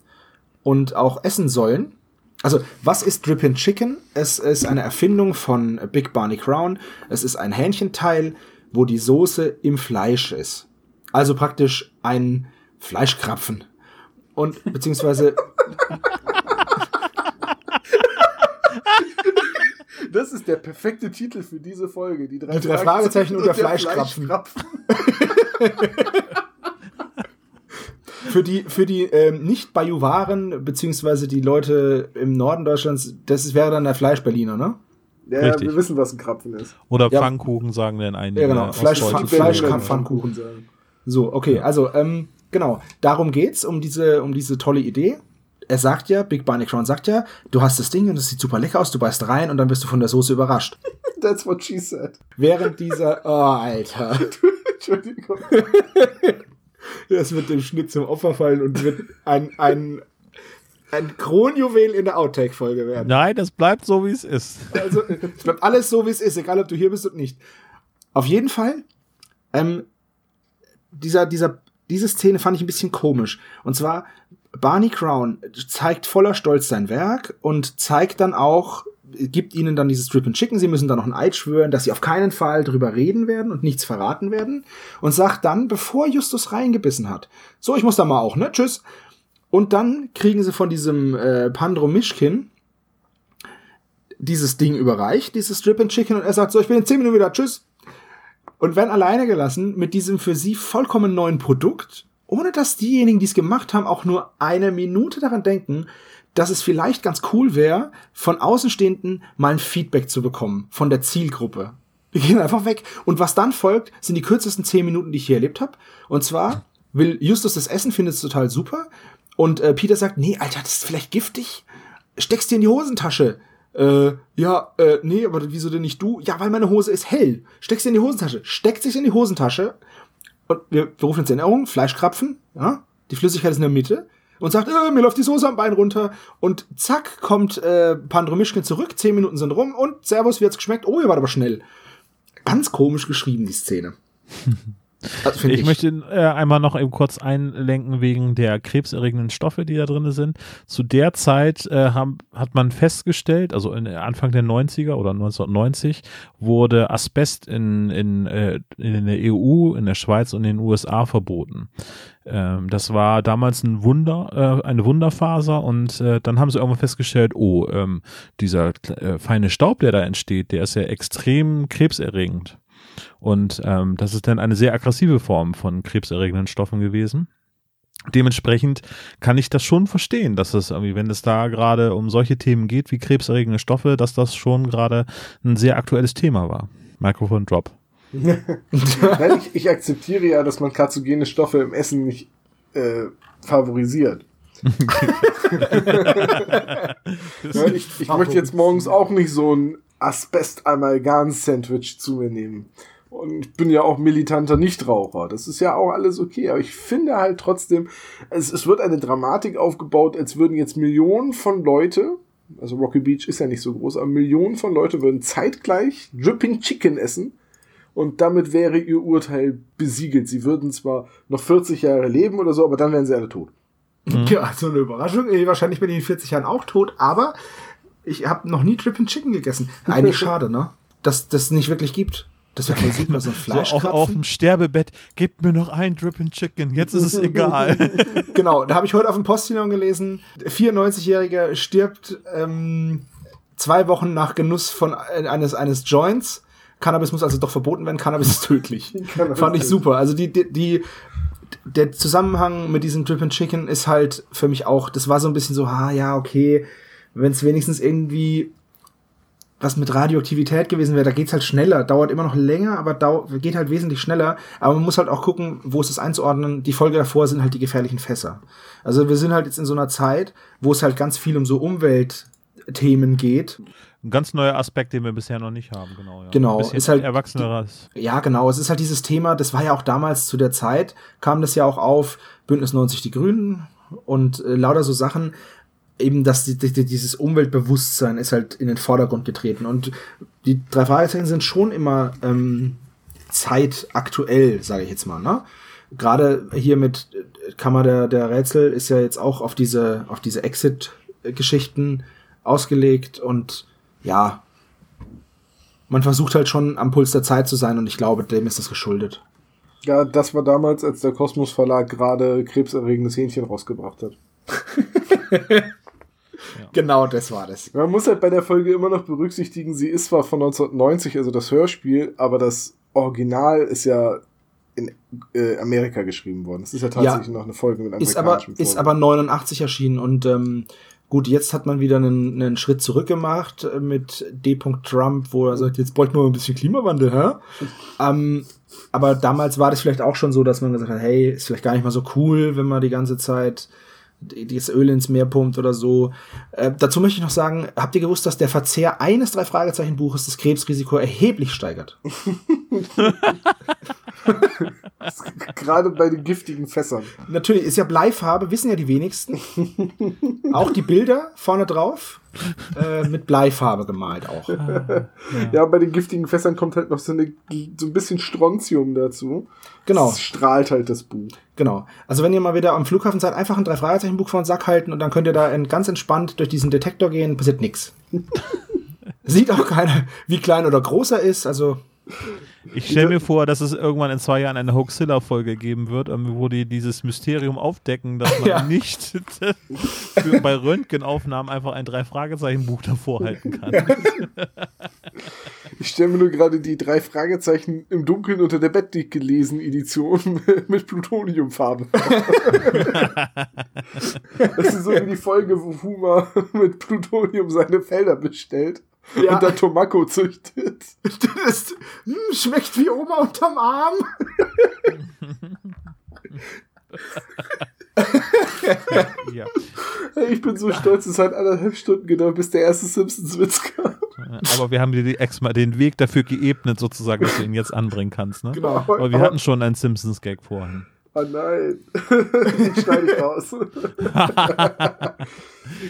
und auch essen sollen. Also, was ist Drip and Chicken? Es ist eine Erfindung von Big Barney Crown. Es ist ein Hähnchenteil, wo die Soße im Fleisch ist. Also praktisch ein Fleischkrapfen. Und beziehungsweise Das ist der perfekte Titel für diese Folge. Die drei, Die drei Fragezeichen und der Fleischkrapfen. Fleischkrapfen. für die, für die ähm, nicht-Bajuwaren, beziehungsweise die Leute im Norden Deutschlands, das wäre dann der Fleischberliner, ne? Ja, Richtig. wir wissen, was ein Krapfen ist. Oder Ja. Pfannkuchen sagen denn einige. Ja, genau. Fleisch- Ostdeutsche. Fleisch- Berliner Pfannkuchen. sagen. So, okay, also, ähm, genau, darum geht's, um diese, um diese tolle Idee. Er sagt ja, Big Barney Crown sagt ja, du hast das Ding und es sieht super lecker aus, du beißt rein und dann bist du von der Soße überrascht. That's what she said. Während dieser, oh, Alter, Entschuldigung. das wird dem Schnitt zum Opfer fallen und wird ein, ein, ein Kronjuwel in der Outtake-Folge werden. Nein, das bleibt so, wie es ist. Also, es bleibt alles so, wie es ist, egal ob du hier bist oder nicht. Auf jeden Fall, ähm, dieser, dieser, diese Szene fand ich ein bisschen komisch. Und zwar, Barney Crown zeigt voller Stolz sein Werk und zeigt dann auch, gibt ihnen dann dieses Strip and Chicken. Sie müssen dann noch ein Eid schwören, dass sie auf keinen Fall drüber reden werden und nichts verraten werden. Und sagt dann, bevor Justus reingebissen hat, so, ich muss da mal auch, ne? Tschüss. Und dann kriegen sie von diesem äh, Pandro Mischkin dieses Ding überreicht, dieses Strip and Chicken, und er sagt so, ich bin in 10 Minuten wieder, tschüss. Und werden alleine gelassen mit diesem für sie vollkommen neuen Produkt, ohne dass diejenigen, die es gemacht haben, auch nur eine Minute daran denken, dass es vielleicht ganz cool wäre, von Außenstehenden mal ein Feedback zu bekommen von der Zielgruppe. Wir gehen einfach weg. Und was dann folgt, sind die kürzesten zehn Minuten, die ich hier erlebt habe. Und zwar will Justus das Essen, findet es total super. Und äh, Peter sagt, nee, Alter, das ist vielleicht giftig. Steckst dir in die Hosentasche. Äh, ja, äh, nee, aber wieso denn nicht du? Ja, weil meine Hose ist hell. Steckst dir in die Hosentasche. Steckt sich in die Hosentasche. Und wir, wir rufen jetzt in Erinnerung, Fleischkrapfen, ja, die Flüssigkeit ist in der Mitte. Und sagt, äh, mir läuft die Soße am Bein runter. Und zack, kommt äh, Pandromischkin zurück, zehn Minuten sind rum und Servus, wie hat's geschmeckt? Oh, ihr wart aber schnell. Ganz komisch geschrieben, die Szene. Ich, ich, möchte äh, einmal noch eben kurz einlenken wegen der krebserregenden Stoffe, die da drin sind. Zu der Zeit äh, haben, hat man festgestellt, also in, Anfang der 90er oder 1990 wurde Asbest in, in, äh, in der EU, in der Schweiz und in den USA verboten. Ähm, das war damals ein Wunder, äh, eine Wunderfaser und äh, dann haben sie irgendwann festgestellt, oh, ähm, dieser äh, feine Staub, der da entsteht, der ist ja extrem krebserregend. Und ähm, das ist dann eine sehr aggressive Form von krebserregenden Stoffen gewesen. Dementsprechend kann ich das schon verstehen, dass es irgendwie, wenn es da gerade um solche Themen geht wie krebserregende Stoffe, dass das schon gerade ein sehr aktuelles Thema war. Mikrofon Drop. Nein, ich, ich, akzeptiere ja, dass man karzogene Stoffe im Essen nicht äh, favorisiert. ich, ich möchte jetzt morgens auch nicht so ein Asbest-Amalgam-Sandwich zu mir nehmen. Und ich bin ja auch militanter Nichtraucher. Das ist ja auch alles okay. Aber ich finde halt trotzdem, es, es wird eine Dramatik aufgebaut, als würden jetzt Millionen von Leute, also Rocky Beach ist ja nicht so groß, aber Millionen von Leute würden zeitgleich Dripping Chicken essen. Und damit wäre ihr Urteil besiegelt. Sie würden zwar noch 40 Jahre leben oder so, aber dann wären sie alle tot. Mhm. Ja, so eine Überraschung. Wahrscheinlich bin ich in 40 Jahren auch tot, aber ich habe noch nie Dripping Chicken gegessen. Eigentlich schade, ne? Dass das nicht wirklich gibt. Das wäre voll super, so ein Fleisch. So auf, auf, dem Sterbebett, gebt mir noch ein Dripping Chicken, jetzt ist es egal. genau, da habe ich heute auf dem Postillon gelesen, 94-Jähriger stirbt ähm, zwei Wochen nach Genuss von äh, eines, eines Joints. Cannabis muss also doch verboten werden, Cannabis ist tödlich. Fand ich super. Also die, die, die der Zusammenhang mit diesem Dripping Chicken ist halt für mich auch, das war so ein bisschen so, ah ja, okay, wenn es wenigstens irgendwie was mit Radioaktivität gewesen wäre, da geht's halt schneller, dauert immer noch länger, aber geht halt wesentlich schneller. Aber man muss halt auch gucken, wo ist es einzuordnen. Die Folge davor sind halt die gefährlichen Fässer. Also wir sind halt jetzt in so einer Zeit, wo es halt ganz viel um so Umweltthemen geht. Ein ganz neuer Aspekt, den wir bisher noch nicht haben, genau. Ja. Genau, ist halt erwachseneres. Ja, genau. Es ist halt dieses Thema. Das war ja auch damals zu der Zeit kam das ja auch auf Bündnis 90 die Grünen und äh, lauter so Sachen eben dass die, die, dieses Umweltbewusstsein ist halt in den Vordergrund getreten. Und die drei Fragezeichen sind schon immer ähm, zeitaktuell, sage ich jetzt mal. Ne? Gerade hier mit Kammer der, der Rätsel ist ja jetzt auch auf diese, auf diese Exit-Geschichten ausgelegt und ja, man versucht halt schon am Puls der Zeit zu sein und ich glaube, dem ist das geschuldet. Ja, das war damals, als der Kosmos Verlag gerade krebserregendes Hähnchen rausgebracht hat. Genau, das war das. Man muss halt bei der Folge immer noch berücksichtigen, sie ist zwar von 1990, also das Hörspiel, aber das Original ist ja in äh, Amerika geschrieben worden. Es ist ja tatsächlich ja, noch eine Folge mit ist aber Ist aber 89 erschienen und ähm, gut, jetzt hat man wieder einen, einen Schritt zurück gemacht äh, mit D. Trump, wo er sagt, jetzt bräuchten wir ein bisschen Klimawandel, hä? ähm, aber damals war das vielleicht auch schon so, dass man gesagt hat, hey, ist vielleicht gar nicht mal so cool, wenn man die ganze Zeit das Öl ins Meer pumpt oder so. Äh, dazu möchte ich noch sagen, habt ihr gewusst, dass der Verzehr eines drei Fragezeichen Buches das Krebsrisiko erheblich steigert? Gerade bei den giftigen Fässern. Natürlich, ist ja Bleifarbe, wissen ja die wenigsten. auch die Bilder vorne drauf äh, mit Bleifarbe gemalt auch. ja. ja. bei den giftigen Fässern kommt halt noch so, eine, so ein bisschen Strontium dazu. Genau. Das strahlt halt das Buch. Genau. Also wenn ihr mal wieder am Flughafen seid, einfach ein drei Fragezeichen Buch vor den Sack halten und dann könnt ihr da ganz entspannt durch diesen Detektor gehen, passiert nichts. Sieht auch keiner, wie klein oder groß er ist, also ich stelle mir vor, dass es irgendwann in zwei Jahren eine Hoaxilla-Folge geben wird, ähm, wo die dieses Mysterium aufdecken, dass man ja. nicht für, bei Röntgenaufnahmen einfach ein Drei-Fragezeichen-Buch davor halten kann. Ich stelle mir nur gerade die drei Fragezeichen im Dunkeln unter der Bettdecke gelesen Edition mit Plutoniumfarbe. das ist so wie die Folge, wo Fuma mit Plutonium seine Felder bestellt Ja. und dann Tomako züchtet. Das hm, schmeckt wie Oma unterm Arm. Ja. Ich bin so stolz, es hat anderthalb Stunden gedauert, bis der erste Simpsons-Witz kam. Aber wir haben dir die extra den Weg dafür geebnet, sozusagen, dass du ihn jetzt anbringen kannst. Ne? Genau. Aber wir hatten schon einen Simpsons-Gag vorhin. Oh nein. Den schneide ich raus.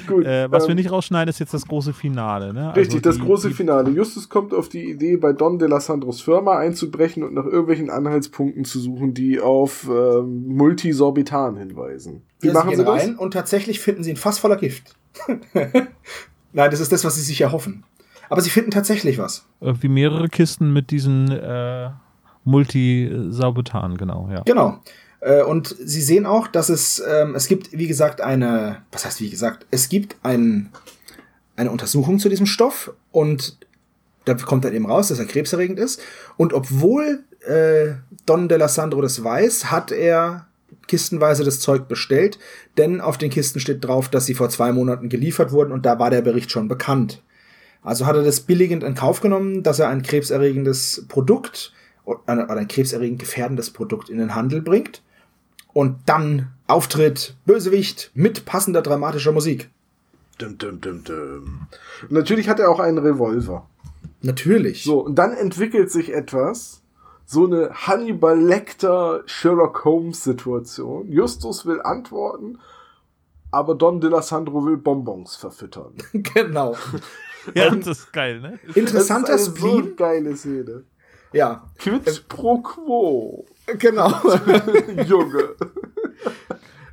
Gut. Äh, was wir ähm, nicht rausschneiden, ist jetzt das große Finale. Ne? Richtig, Also das die- große die, Finale. Justus kommt auf die Idee, bei Don de la Sandros Firma einzubrechen und nach irgendwelchen Anhaltspunkten zu suchen, die auf ähm, Multisorbitan hinweisen. Wie Ja, machen gehen sie das? rein und tatsächlich finden sie ihn fast voller Gift. Nein, das ist das, was sie sich erhoffen. Aber sie finden tatsächlich was. Irgendwie mehrere Kisten mit diesen äh, Multisabotan, genau, ja. Genau. Äh, Und sie sehen auch, dass es, ähm, es gibt, wie gesagt, eine, was heißt wie gesagt, es gibt ein, eine Untersuchung zu diesem Stoff und da kommt dann eben raus, dass er krebserregend ist. Und obwohl äh, Don de la Sandro das weiß, hat er kistenweise das Zeug bestellt, denn auf den Kisten steht drauf, dass sie vor zwei Monaten geliefert wurden und da war der Bericht schon bekannt. Also hat er das billigend in Kauf genommen, dass er ein krebserregendes Produkt oder ein krebserregend gefährdendes Produkt in den Handel bringt und dann Auftritt Bösewicht mit passender dramatischer Musik. Dum, dum, dum, dum. Und natürlich hat er auch einen Revolver. Natürlich. So, und dann entwickelt sich etwas, so eine Hannibal Lecter Sherlock Holmes Situation. Justus will antworten, aber Don de la Sandro will Bonbons verfüttern. genau. Ja, das ist geil, ne? Interessanter das ist eine Spleen. so geile Szene. Ja, Quid pro quo, genau. Junge.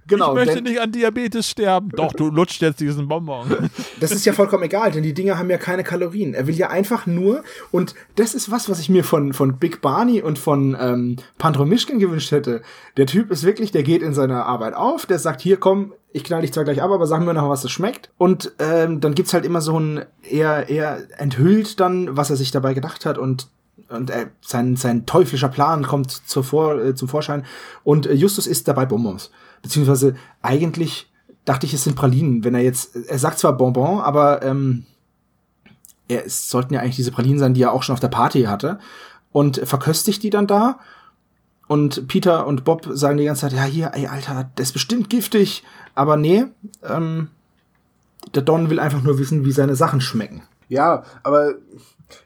genau. ich möchte denn- nicht an Diabetes sterben. Doch, du lutscht jetzt diesen Bonbon. Das ist ja vollkommen egal, denn die Dinger haben ja keine Kalorien. Er will ja einfach nur, und das ist was, was ich mir von, von Big Barney und von ähm, Pandro Mischkin gewünscht hätte. Der Typ ist wirklich, der geht in seiner Arbeit auf, der sagt, hier komm, ich knall dich zwar gleich ab, aber sag mir noch, was das schmeckt. Und ähm, dann gibt's halt immer so ein, er, er enthüllt dann, was er sich dabei gedacht hat und und er, sein, sein teuflischer Plan kommt zur Vor, äh, zum Vorschein und äh, Justus isst dabei Bonbons. Beziehungsweise eigentlich dachte ich, es sind Pralinen. Wenn er jetzt, er sagt zwar Bonbon, aber ähm, er, es sollten ja eigentlich diese Pralinen sein, die er auch schon auf der Party hatte. Und verköstigt die dann da. Und Peter und Bob sagen die ganze Zeit, ja hier, ey Alter, das ist bestimmt giftig. Aber nee, ähm, der Don will einfach nur wissen, wie seine Sachen schmecken. Ja, aber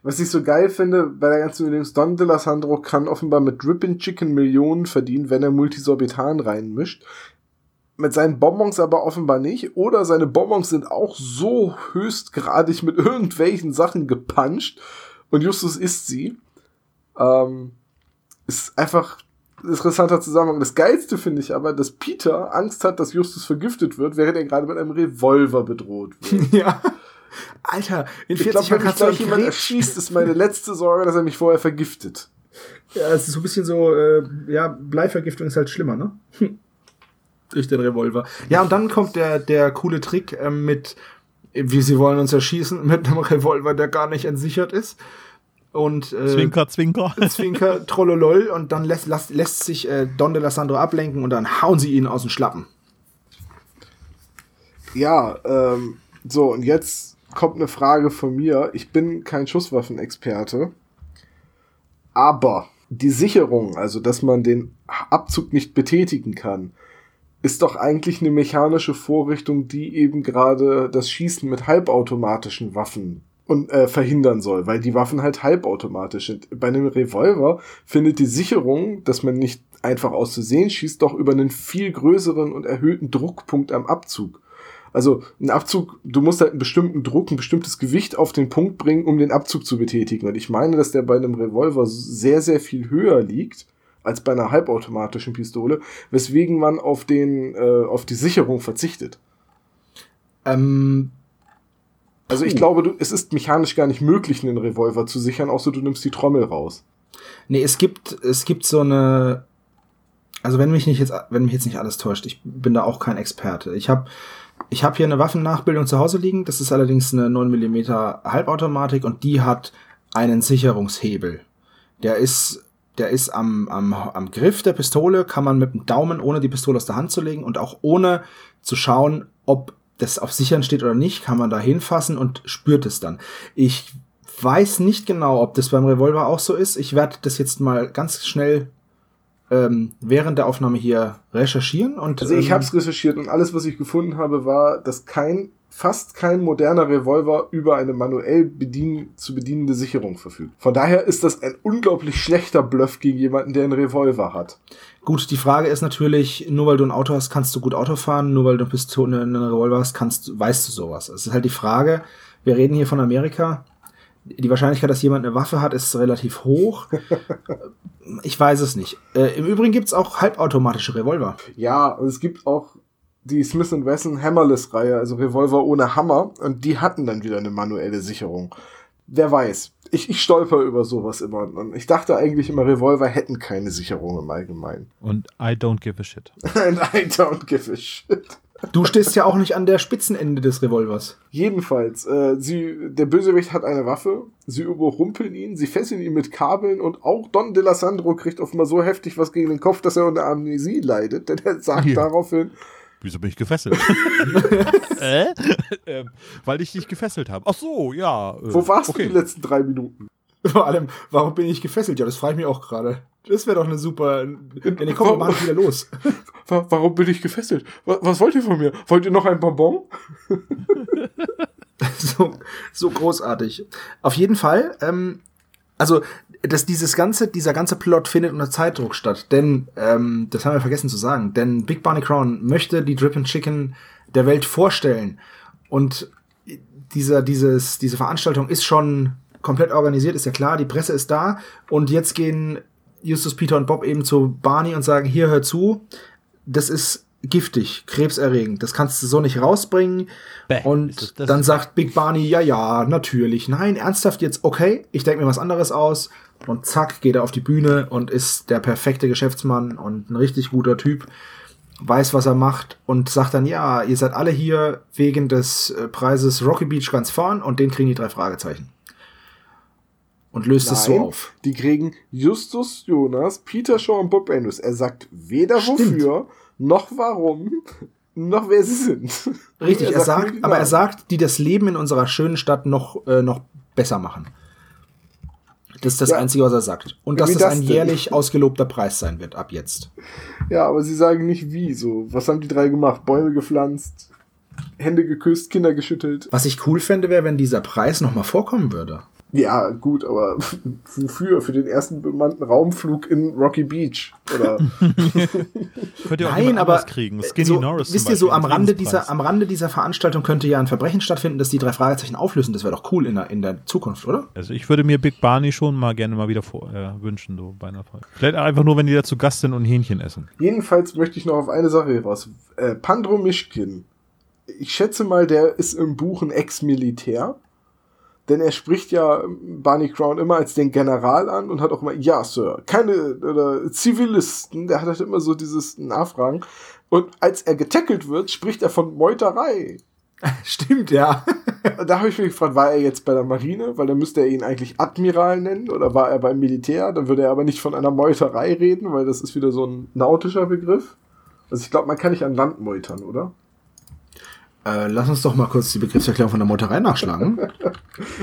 was ich so geil finde bei der ganzen Übung, Don de la Sandro kann offenbar mit Drippin' Chicken Millionen verdienen, wenn er Multisorbitan reinmischt. Mit seinen Bonbons aber offenbar nicht. Oder seine Bonbons sind auch so höchstgradig mit irgendwelchen Sachen gepanscht und Justus isst sie. Ähm, ist einfach ein interessanter Zusammenhang. Das Geilste finde ich aber, dass Peter Angst hat, dass Justus vergiftet wird, während er gerade mit einem Revolver bedroht wird. ja. Alter, in Ich 40 glaube, Jahren wenn mich kannst du gleich jemand erschießt, ist meine letzte Sorge, dass er mich vorher vergiftet. Ja, es ist so ein bisschen so, äh, ja, Bleivergiftung ist halt schlimmer, ne? Hm. Durch den Revolver. Ja, und dann kommt der, der coole Trick ähm, mit, wie sie wollen uns erschießen, mit einem Revolver, der gar nicht entsichert ist. Und äh, Zwinker, Zwinker. Zwinker, Trollolol, und dann lässt, lässt, lässt sich äh, Don de la Sandro ablenken und dann hauen sie ihn aus den Schlappen. Ja, ähm, so, und jetzt kommt eine Frage von mir. Ich bin kein Schusswaffenexperte, aber die Sicherung, also dass man den Abzug nicht betätigen kann, ist doch eigentlich eine mechanische Vorrichtung, die eben gerade das Schießen mit halbautomatischen Waffen und äh, verhindern soll, weil die Waffen halt halbautomatisch sind. Bei einem Revolver findet die Sicherung, dass man nicht einfach auszusehen schießt, doch über einen viel größeren und erhöhten Druckpunkt am Abzug. Also ein Abzug, du musst halt einen bestimmten Druck, ein bestimmtes Gewicht auf den Punkt bringen, um den Abzug zu betätigen. Und ich meine, dass der bei einem Revolver sehr, sehr viel höher liegt als bei einer halbautomatischen Pistole, weswegen man auf den, äh, auf die Sicherung verzichtet. Ähm, Also ich glaube, du, es ist mechanisch gar nicht möglich, einen Revolver zu sichern, außer du nimmst die Trommel raus. Nee, es gibt, es gibt so eine, also wenn mich nicht jetzt, wenn mich jetzt nicht alles täuscht, ich bin da auch kein Experte. Ich habe ich hab hier eine Waffennachbildung zu Hause liegen, das ist allerdings eine 9 mm Halbautomatik und die hat einen Sicherungshebel. Der ist, der ist am, am, am Griff der Pistole, kann man mit dem Daumen, ohne die Pistole aus der Hand zu legen und auch ohne zu schauen, ob das auf Sichern steht oder nicht, kann man da hinfassen und spürt es dann. Ich weiß nicht genau, ob das beim Revolver auch so ist. Ich werde das jetzt mal ganz schnell ähm, während der Aufnahme hier recherchieren und Also ich ähm, habe es recherchiert und alles, was ich gefunden habe, war, dass kein fast kein moderner Revolver über eine manuell bedien zu bedienende Sicherung verfügt. Von daher ist das ein unglaublich schlechter Bluff gegen jemanden, der einen Revolver hat. Gut, die Frage ist natürlich, nur weil du ein Auto hast, kannst du gut Auto fahren, nur weil du eine Pistole, einen Revolver hast, kannst, du- weißt du sowas. Es ist halt die Frage, wir reden hier von Amerika. Die Wahrscheinlichkeit, dass jemand eine Waffe hat, ist relativ hoch. ich weiß es nicht. Äh, Im Übrigen gibt's auch halbautomatische Revolver. Ja, und es gibt auch die Smith Wesson Hammerless-Reihe, also Revolver ohne Hammer, und die hatten dann wieder eine manuelle Sicherung. Wer weiß. Ich, ich stolper über sowas immer. Und ich dachte eigentlich immer, Revolver hätten keine Sicherung im Allgemeinen. Und I don't give a shit. And I don't give a shit. Du stehst ja auch nicht an der Spitzenende des Revolvers. Jedenfalls, äh, sie, der Bösewicht hat eine Waffe, sie überrumpeln ihn, sie fesseln ihn mit Kabeln und auch Don De La Sandro kriegt offenbar so heftig was gegen den Kopf, dass er unter Amnesie leidet, denn er sagt Ja. daraufhin, Wieso bin ich gefesselt? äh? ähm, weil ich dich gefesselt habe. Ach so, ja. äh, wo warst okay. du die letzten drei Minuten? Vor allem, warum bin ich gefesselt? Ja, das frage ich mich auch gerade. Das wäre doch eine super. Ja, nee, komm, wir machen wieder los. Wa- Warum bin ich gefesselt? Wa- Was wollt ihr von mir? Wollt ihr noch ein Bonbon? so, so großartig. Auf jeden Fall, ähm, also dass dieses ganze, dieser ganze Plot findet unter Zeitdruck statt, denn ähm, das haben wir vergessen zu sagen, denn Big Barney Crown möchte die Drip and Chicken der Welt vorstellen und dieser, dieses, diese Veranstaltung ist schon komplett organisiert, ist ja klar, die Presse ist da und jetzt gehen Justus, Peter und Bob eben zu Barney und sagen, hier hör zu, das ist giftig, krebserregend, das kannst du so nicht rausbringen. Bäh, und dann sagt Big Barney, ja, ja, natürlich. Nein, ernsthaft jetzt, okay, ich denke mir was anderes aus. Und zack, geht er auf die Bühne und ist der perfekte Geschäftsmann und ein richtig guter Typ, weiß, was er macht und sagt dann, ja, ihr seid alle hier wegen des äh, Preises Rocky Beach ganz vorn und den kriegen die drei Fragezeichen. Und löst es so Nein, auf. Die kriegen Justus Jonas, Peter Shaw und Bob Andrews. Er sagt weder Stimmt. wofür, noch warum, noch wer sie sind. Richtig, er sagt, nur die aber er sagt, die das Leben in unserer schönen Stadt noch, äh, noch besser machen. Das ist das Ja. Einzige, was er sagt. Und dass das das ein denn? jährlich ausgelobter Preis sein wird ab jetzt. Ja, aber sie sagen nicht wie. So, was haben die drei gemacht? Bäume gepflanzt, Hände geküsst, Kinder geschüttelt. Was ich cool fände, wäre, wenn dieser Preis nochmal vorkommen würde. Ja, gut, aber wofür? Für den ersten bemannten Raumflug in Rocky Beach. Oder Könnt ihr auch Nein, aber kriegen. Skinny so, Norris. wisst ihr, so am Rande, dieser, am Rande dieser Veranstaltung könnte ja ein Verbrechen stattfinden, das die drei Fragezeichen auflösen. Das wäre doch cool in der, in der Zukunft, oder? Also ich würde mir Big Barney schon mal gerne mal wieder vor, äh, wünschen, so bei einer Folge. Vielleicht einfach nur, wenn die da zu Gast sind und Hähnchen essen. jedenfalls möchte ich noch auf eine Sache raus. Äh, Pandro Mischkin. Ich schätze mal, der ist im Buch ein Ex-Militär. Denn er spricht ja Barney Crown immer als den General an und hat auch immer, ja, Sir, keine oder Zivilisten, der hat halt immer so dieses Nachfragen. Und als er getackelt wird, spricht er von Meuterei. Stimmt, ja. Da habe ich mich gefragt, war er jetzt bei der Marine? Weil dann müsste er ihn eigentlich Admiral nennen oder war er beim Militär? Dann würde er aber nicht von einer Meuterei reden, weil das ist wieder so ein nautischer Begriff. Also ich glaube, man kann nicht an Land meutern, oder? Äh, lass uns doch mal kurz die Begriffserklärung von der Meuterei nachschlagen.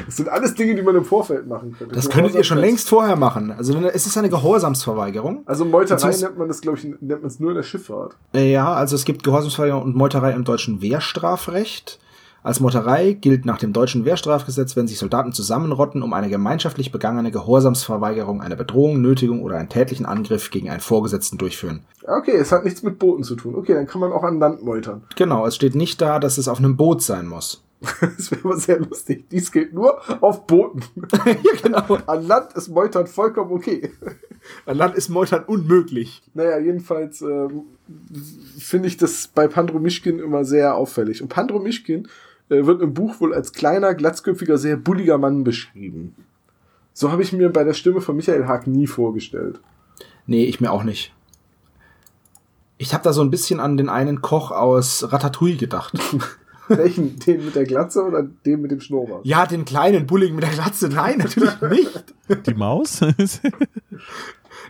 Das sind alles Dinge, die man im Vorfeld machen könnte. Das könntet ihr schon längst vorher machen. Also es ist eine Gehorsamsverweigerung. Also Meuterei nennt man das, glaube ich, nennt man es nur in der Schifffahrt. Äh, Ja, also es gibt Gehorsamsverweigerung und Meuterei im deutschen Wehrstrafrecht. Als Meuterei gilt nach dem deutschen Wehrstrafgesetz, wenn sich Soldaten zusammenrotten, um eine gemeinschaftlich begangene Gehorsamsverweigerung, eine Bedrohung, Nötigung oder einen tätlichen Angriff gegen einen Vorgesetzten durchführen. Okay, es hat nichts mit Booten zu tun. Okay, dann kann man auch an Land meutern. Genau, es steht nicht da, dass es auf einem Boot sein muss. Das wäre aber sehr lustig. Dies gilt nur auf Booten. ja, genau. An Land ist Meutern vollkommen okay. An Land ist Meutern unmöglich. Naja, jedenfalls ähm, finde ich das bei Pandro Mischkin immer sehr auffällig. Und Pandro Mischkin wird im Buch wohl als kleiner, glatzköpfiger, sehr bulliger Mann beschrieben. So habe ich mir bei der Stimme von Michael Haag nie vorgestellt. Nee, ich mir auch nicht. Ich habe da so ein bisschen an den einen Koch aus Ratatouille gedacht. Welchen? Den mit der Glatze oder den mit dem Schnurrbart? Ja, den kleinen Bulligen mit der Glatze. Nein, natürlich nicht. Die Maus?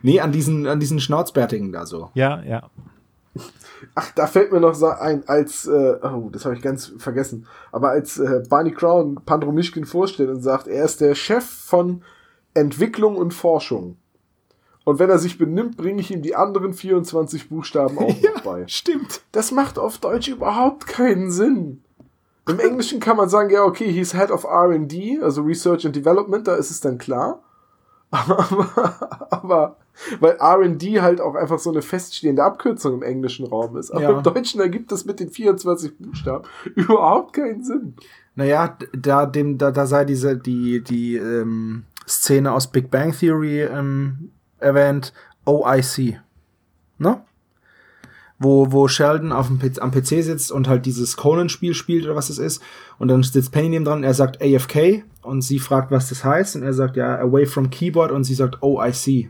Nee, an diesen, an diesen Schnauzbärtigen da so. ja, ja. Ach, da fällt mir noch so ein, als, äh, oh, das habe ich ganz vergessen, aber als äh, Barney Crown Pandro Mischkin vorstellt und sagt, er ist der Chef von Entwicklung und Forschung. Und wenn er sich benimmt, bringe ich ihm die anderen 24 Buchstaben auch noch bei. Stimmt. Das macht auf Deutsch überhaupt keinen Sinn. Im Englischen kann man sagen, ja, okay, he's Head of R&D, also Research and Development, da ist es dann klar. Aber, aber weil R&D halt auch einfach so eine feststehende Abkürzung im englischen Raum ist. Aber Ja. im Deutschen ergibt das mit den 24 Buchstaben überhaupt keinen Sinn. Naja, da, dem, da, da sei diese, die, die ähm, Szene aus Big Bang Theory ähm, erwähnt, OIC. Ne? Wo, wo Sheldon auf dem, PC am PC sitzt und halt dieses Conan-Spiel spielt oder was es ist. Und dann sitzt Penny neben dran, er sagt AFK und sie fragt, was das heißt. Und er sagt, ja, away from keyboard und sie sagt OIC.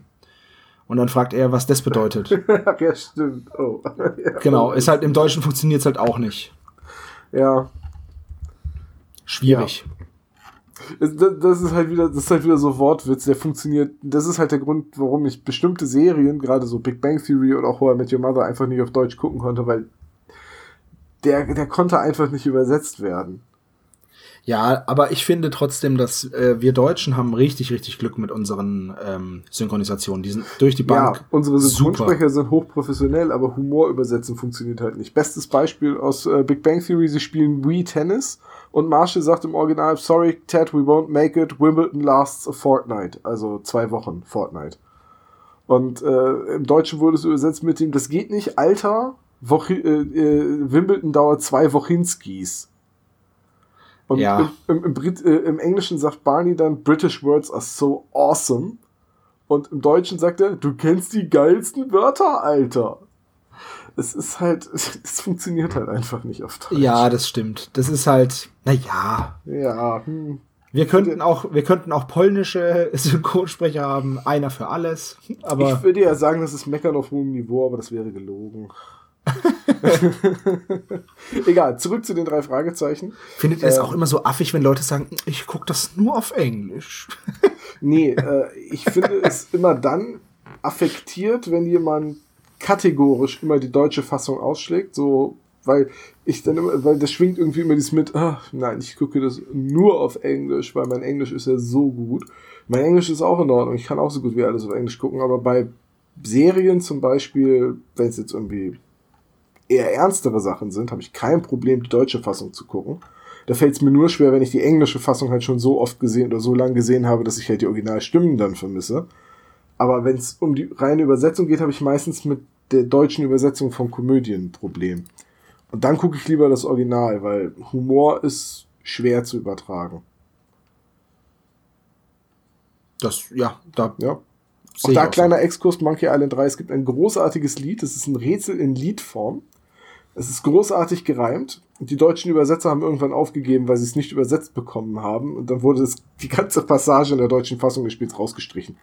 Und dann fragt er, was das bedeutet. ja, stimmt. Oh. ja. genau, ist halt im Deutschen funktioniert es halt auch nicht. Ja. Schwierig. Das, das ist halt wieder, das ist halt wieder so Wortwitz, der funktioniert. Das ist halt der Grund, warum ich bestimmte Serien, gerade so Big Bang Theory oder auch How I Met Your Mother, einfach nicht auf Deutsch gucken konnte, weil der, der konnte einfach nicht übersetzt werden. Ja, aber ich finde trotzdem, dass äh, wir Deutschen haben richtig, richtig Glück mit unseren ähm, Synchronisationen. Die sind durch die Bank. Ja, unsere. Synchronsprecher sind hochprofessionell, aber Humor übersetzen funktioniert halt nicht. Bestes Beispiel aus äh, Big Bang Theory, sie spielen Wii Tennis und Marshall sagt im Original, sorry Ted, we won't make it, Wimbledon lasts a fortnight, also zwei Wochen Fortnite. Und äh, im Deutschen wurde es übersetzt mit dem, das geht nicht, Alter, Wochi äh, äh, Wimbledon dauert zwei Wochinskis. Und Ja. im, im, im, Brit äh, im Englischen sagt Barney dann, British words are so awesome. Und im Deutschen sagt er, du kennst die geilsten Wörter, Alter. Es ist halt, es funktioniert halt einfach nicht auf Deutsch. Ja, das stimmt. Das ist halt, na ja. Ja, hm. Wir könnten auch, wir könnten auch polnische Synchronsprecher haben, einer für alles. Aber ich würde ja sagen, das ist Meckern auf hohem Niveau, aber das wäre gelogen. Egal, zurück zu den drei Fragezeichen. findet ihr es äh, auch immer so affig, wenn Leute sagen, ich gucke das nur auf Englisch? Nee, äh, ich finde es immer dann affektiert, wenn jemand kategorisch immer die deutsche Fassung ausschlägt, so, weil ich dann immer, weil das schwingt irgendwie immer dieses mit, ah, nein, ich gucke das nur auf Englisch, weil mein Englisch ist ja so gut. Mein Englisch ist auch in Ordnung, ich kann auch so gut wie alles auf Englisch gucken, aber bei Serien zum Beispiel, wenn es jetzt irgendwie eher ernstere Sachen sind, habe ich kein Problem, die deutsche Fassung zu gucken. Da fällt es mir nur schwer, wenn ich die englische Fassung halt schon so oft gesehen oder so lang gesehen habe, dass ich halt die Originalstimmen dann vermisse. Aber wenn es um die reine Übersetzung geht, habe ich meistens mit der deutschen Übersetzung von Komödien ein Problem. Und dann gucke ich lieber das Original, weil Humor ist schwer zu übertragen. Das, ja, da Ja. Auch da auch so. kleiner Exkurs Monkey Island 3. Es gibt ein großartiges Lied. Es ist ein Rätsel in Liedform. Es ist großartig gereimt. Die deutschen Übersetzer haben irgendwann aufgegeben, weil sie es nicht übersetzt bekommen haben. Und dann wurde es, die ganze Passage in der deutschen Fassung des Spiels rausgestrichen.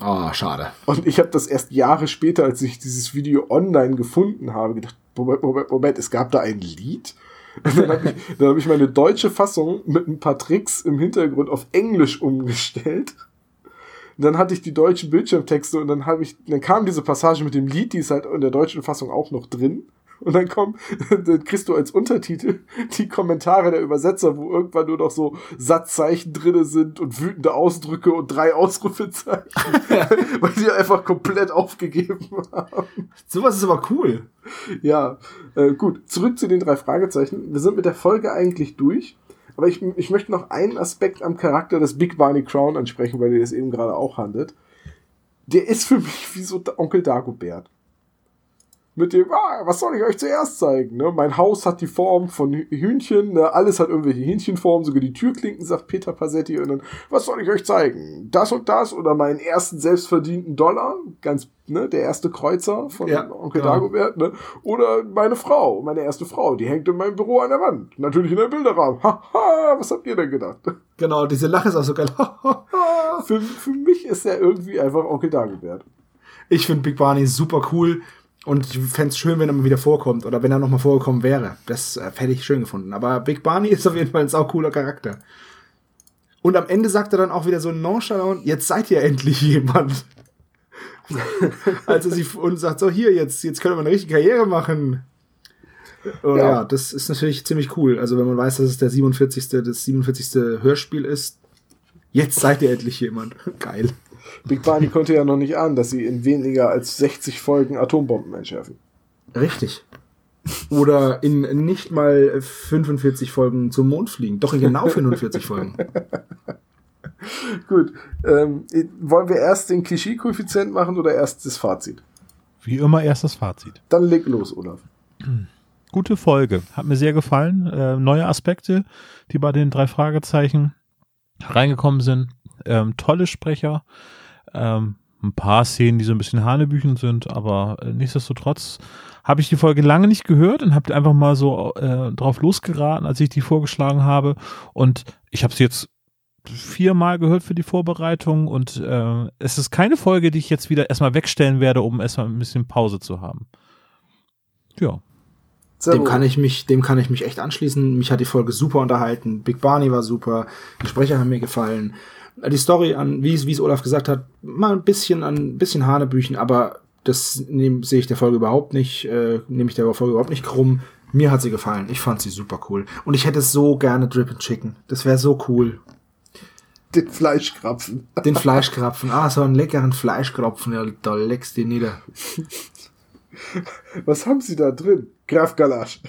Ah, schade. Und ich habe das erst Jahre später, als ich dieses Video online gefunden habe, gedacht, Moment, Moment, Moment, es gab da ein Lied? Und dann habe ich, dann hab ich meine deutsche Fassung mit ein paar Tricks im Hintergrund auf Englisch umgestellt. Und dann hatte ich die deutschen Bildschirmtexte und dann habe ich, dann kam diese Passage mit dem Lied, die ist halt in der deutschen Fassung auch noch drin. Und dann kommen, dann kriegst du als Untertitel die Kommentare der Übersetzer, wo irgendwann nur noch so Satzzeichen drinne sind und wütende Ausdrücke und drei Ausrufezeichen, weil die einfach komplett aufgegeben haben. Sowas ist aber cool. Ja, äh, gut, zurück zu den drei Fragezeichen. Wir sind mit der Folge eigentlich durch, aber ich, ich möchte noch einen Aspekt am Charakter des Big Barney Crown ansprechen, weil ihr das eben gerade auch handelt. Der ist für mich wie so Onkel Dagobert. Mit dem, ah, was soll ich euch zuerst zeigen? Ne? Mein Haus hat die Form von Hü- Hühnchen, ne? alles hat irgendwelche Hähnchenformen, sogar die Türklinken, sagt Peter Passetti. Und dann, was soll ich euch zeigen? Das und das oder meinen ersten selbstverdienten Dollar, ganz, ne, der erste Kreuzer von Ja, Onkel genau. Dagobert, ne? Oder meine Frau, meine erste Frau, die hängt in meinem Büro an der Wand. Natürlich in einem Bilderrahmen. Haha, was habt ihr denn gedacht? Genau, diese Lache ist auch so geil. Für, für mich ist er irgendwie einfach Onkel Dagobert. ich finde Big Barney super cool. Und ich fände es schön, wenn er mal wieder vorkommt oder wenn er nochmal vorgekommen wäre. Das äh, hätte ich schön gefunden. Aber Big Barney ist auf jeden Fall ein saucooler Charakter. Und am Ende sagt er dann auch wieder so nonchalant, jetzt seid ihr endlich jemand. Als er sie und sagt, so hier, jetzt, jetzt können wir eine richtige Karriere machen. Und ja. Ja. das ist natürlich ziemlich cool. Also wenn man weiß, dass es der 47. das 47. Hörspiel ist, jetzt seid ihr endlich jemand. Geil. Big Barney konnte ja noch nicht ahnen, dass sie in weniger als 60 Folgen Atombomben entschärfen. Richtig. Oder in nicht mal 45 Folgen zum Mond fliegen. Doch in genau 45 Folgen. Gut, ähm, wollen wir erst den Klischee-Koeffizient machen oder erst das Fazit? Wie immer erst das Fazit. Dann leg los, Olaf. Gute Folge. Hat mir sehr gefallen. Äh, neue Aspekte, die bei den drei Fragezeichen reingekommen sind. Ähm, tolle Sprecher. Ähm, ein paar Szenen, die so ein bisschen Hanebüchen sind, aber äh, nichtsdestotrotz habe ich die Folge lange nicht gehört und habe einfach mal so äh, drauf losgeraten, als ich die vorgeschlagen habe. Und ich habe sie jetzt viermal gehört für die Vorbereitung und äh, es ist keine Folge, die ich jetzt wieder erstmal wegstellen werde, um erstmal ein bisschen Pause zu haben. Ja. Dem kann ich mich, dem kann ich mich echt anschließen. Mich hat die Folge super unterhalten. Big Barney war super. Die Sprecher haben mir gefallen. Die Story an, wie es, wie es Olaf gesagt hat, mal ein bisschen an, ein bisschen Hanebüchen, aber das sehe ich der Folge überhaupt nicht, äh, nehme ich der Folge überhaupt nicht krumm. Mir hat sie gefallen. Ich fand sie super cool. Und ich hätte so gerne Drip and Chicken. Das wäre so cool. Den Fleischkrapfen. Den Fleischkrapfen. Ah, so einen leckeren Fleischkrapfen. Ja, da leckst du den nieder. Was haben Sie da drin? Graf Galasch.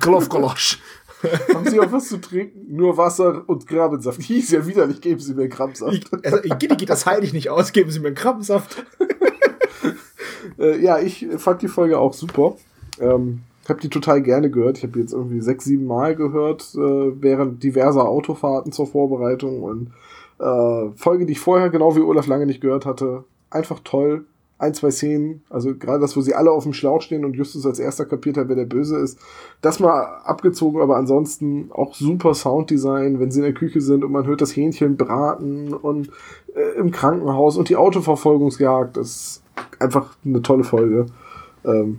Klopfgolosch. haben Sie auch was zu trinken? Nur Wasser und Grabensaft. Hieß ja widerlich, geben Sie mir Krabbensaft. Also, Giddy geht das ich nicht aus. Geben Sie mir einen Krabbensaft. Äh, ja, ich fand die Folge auch super. Ähm, habe die total gerne gehört. Ich habe jetzt irgendwie sechs, sieben Mal gehört, äh, während diverser Autofahrten zur Vorbereitung und äh, Folge, die ich vorher genau wie Olaf lange nicht gehört hatte. Einfach toll. Ein, zwei Szenen, also gerade das, wo sie alle auf dem Schlauch stehen und Justus als erster kapiert hat, wer der Böse ist. Das mal abgezogen, aber ansonsten auch super Sounddesign, wenn sie in der Küche sind und man hört das Hähnchen braten und äh, im Krankenhaus und die Autoverfolgungsjagd. Das ist einfach eine tolle Folge. Ähm,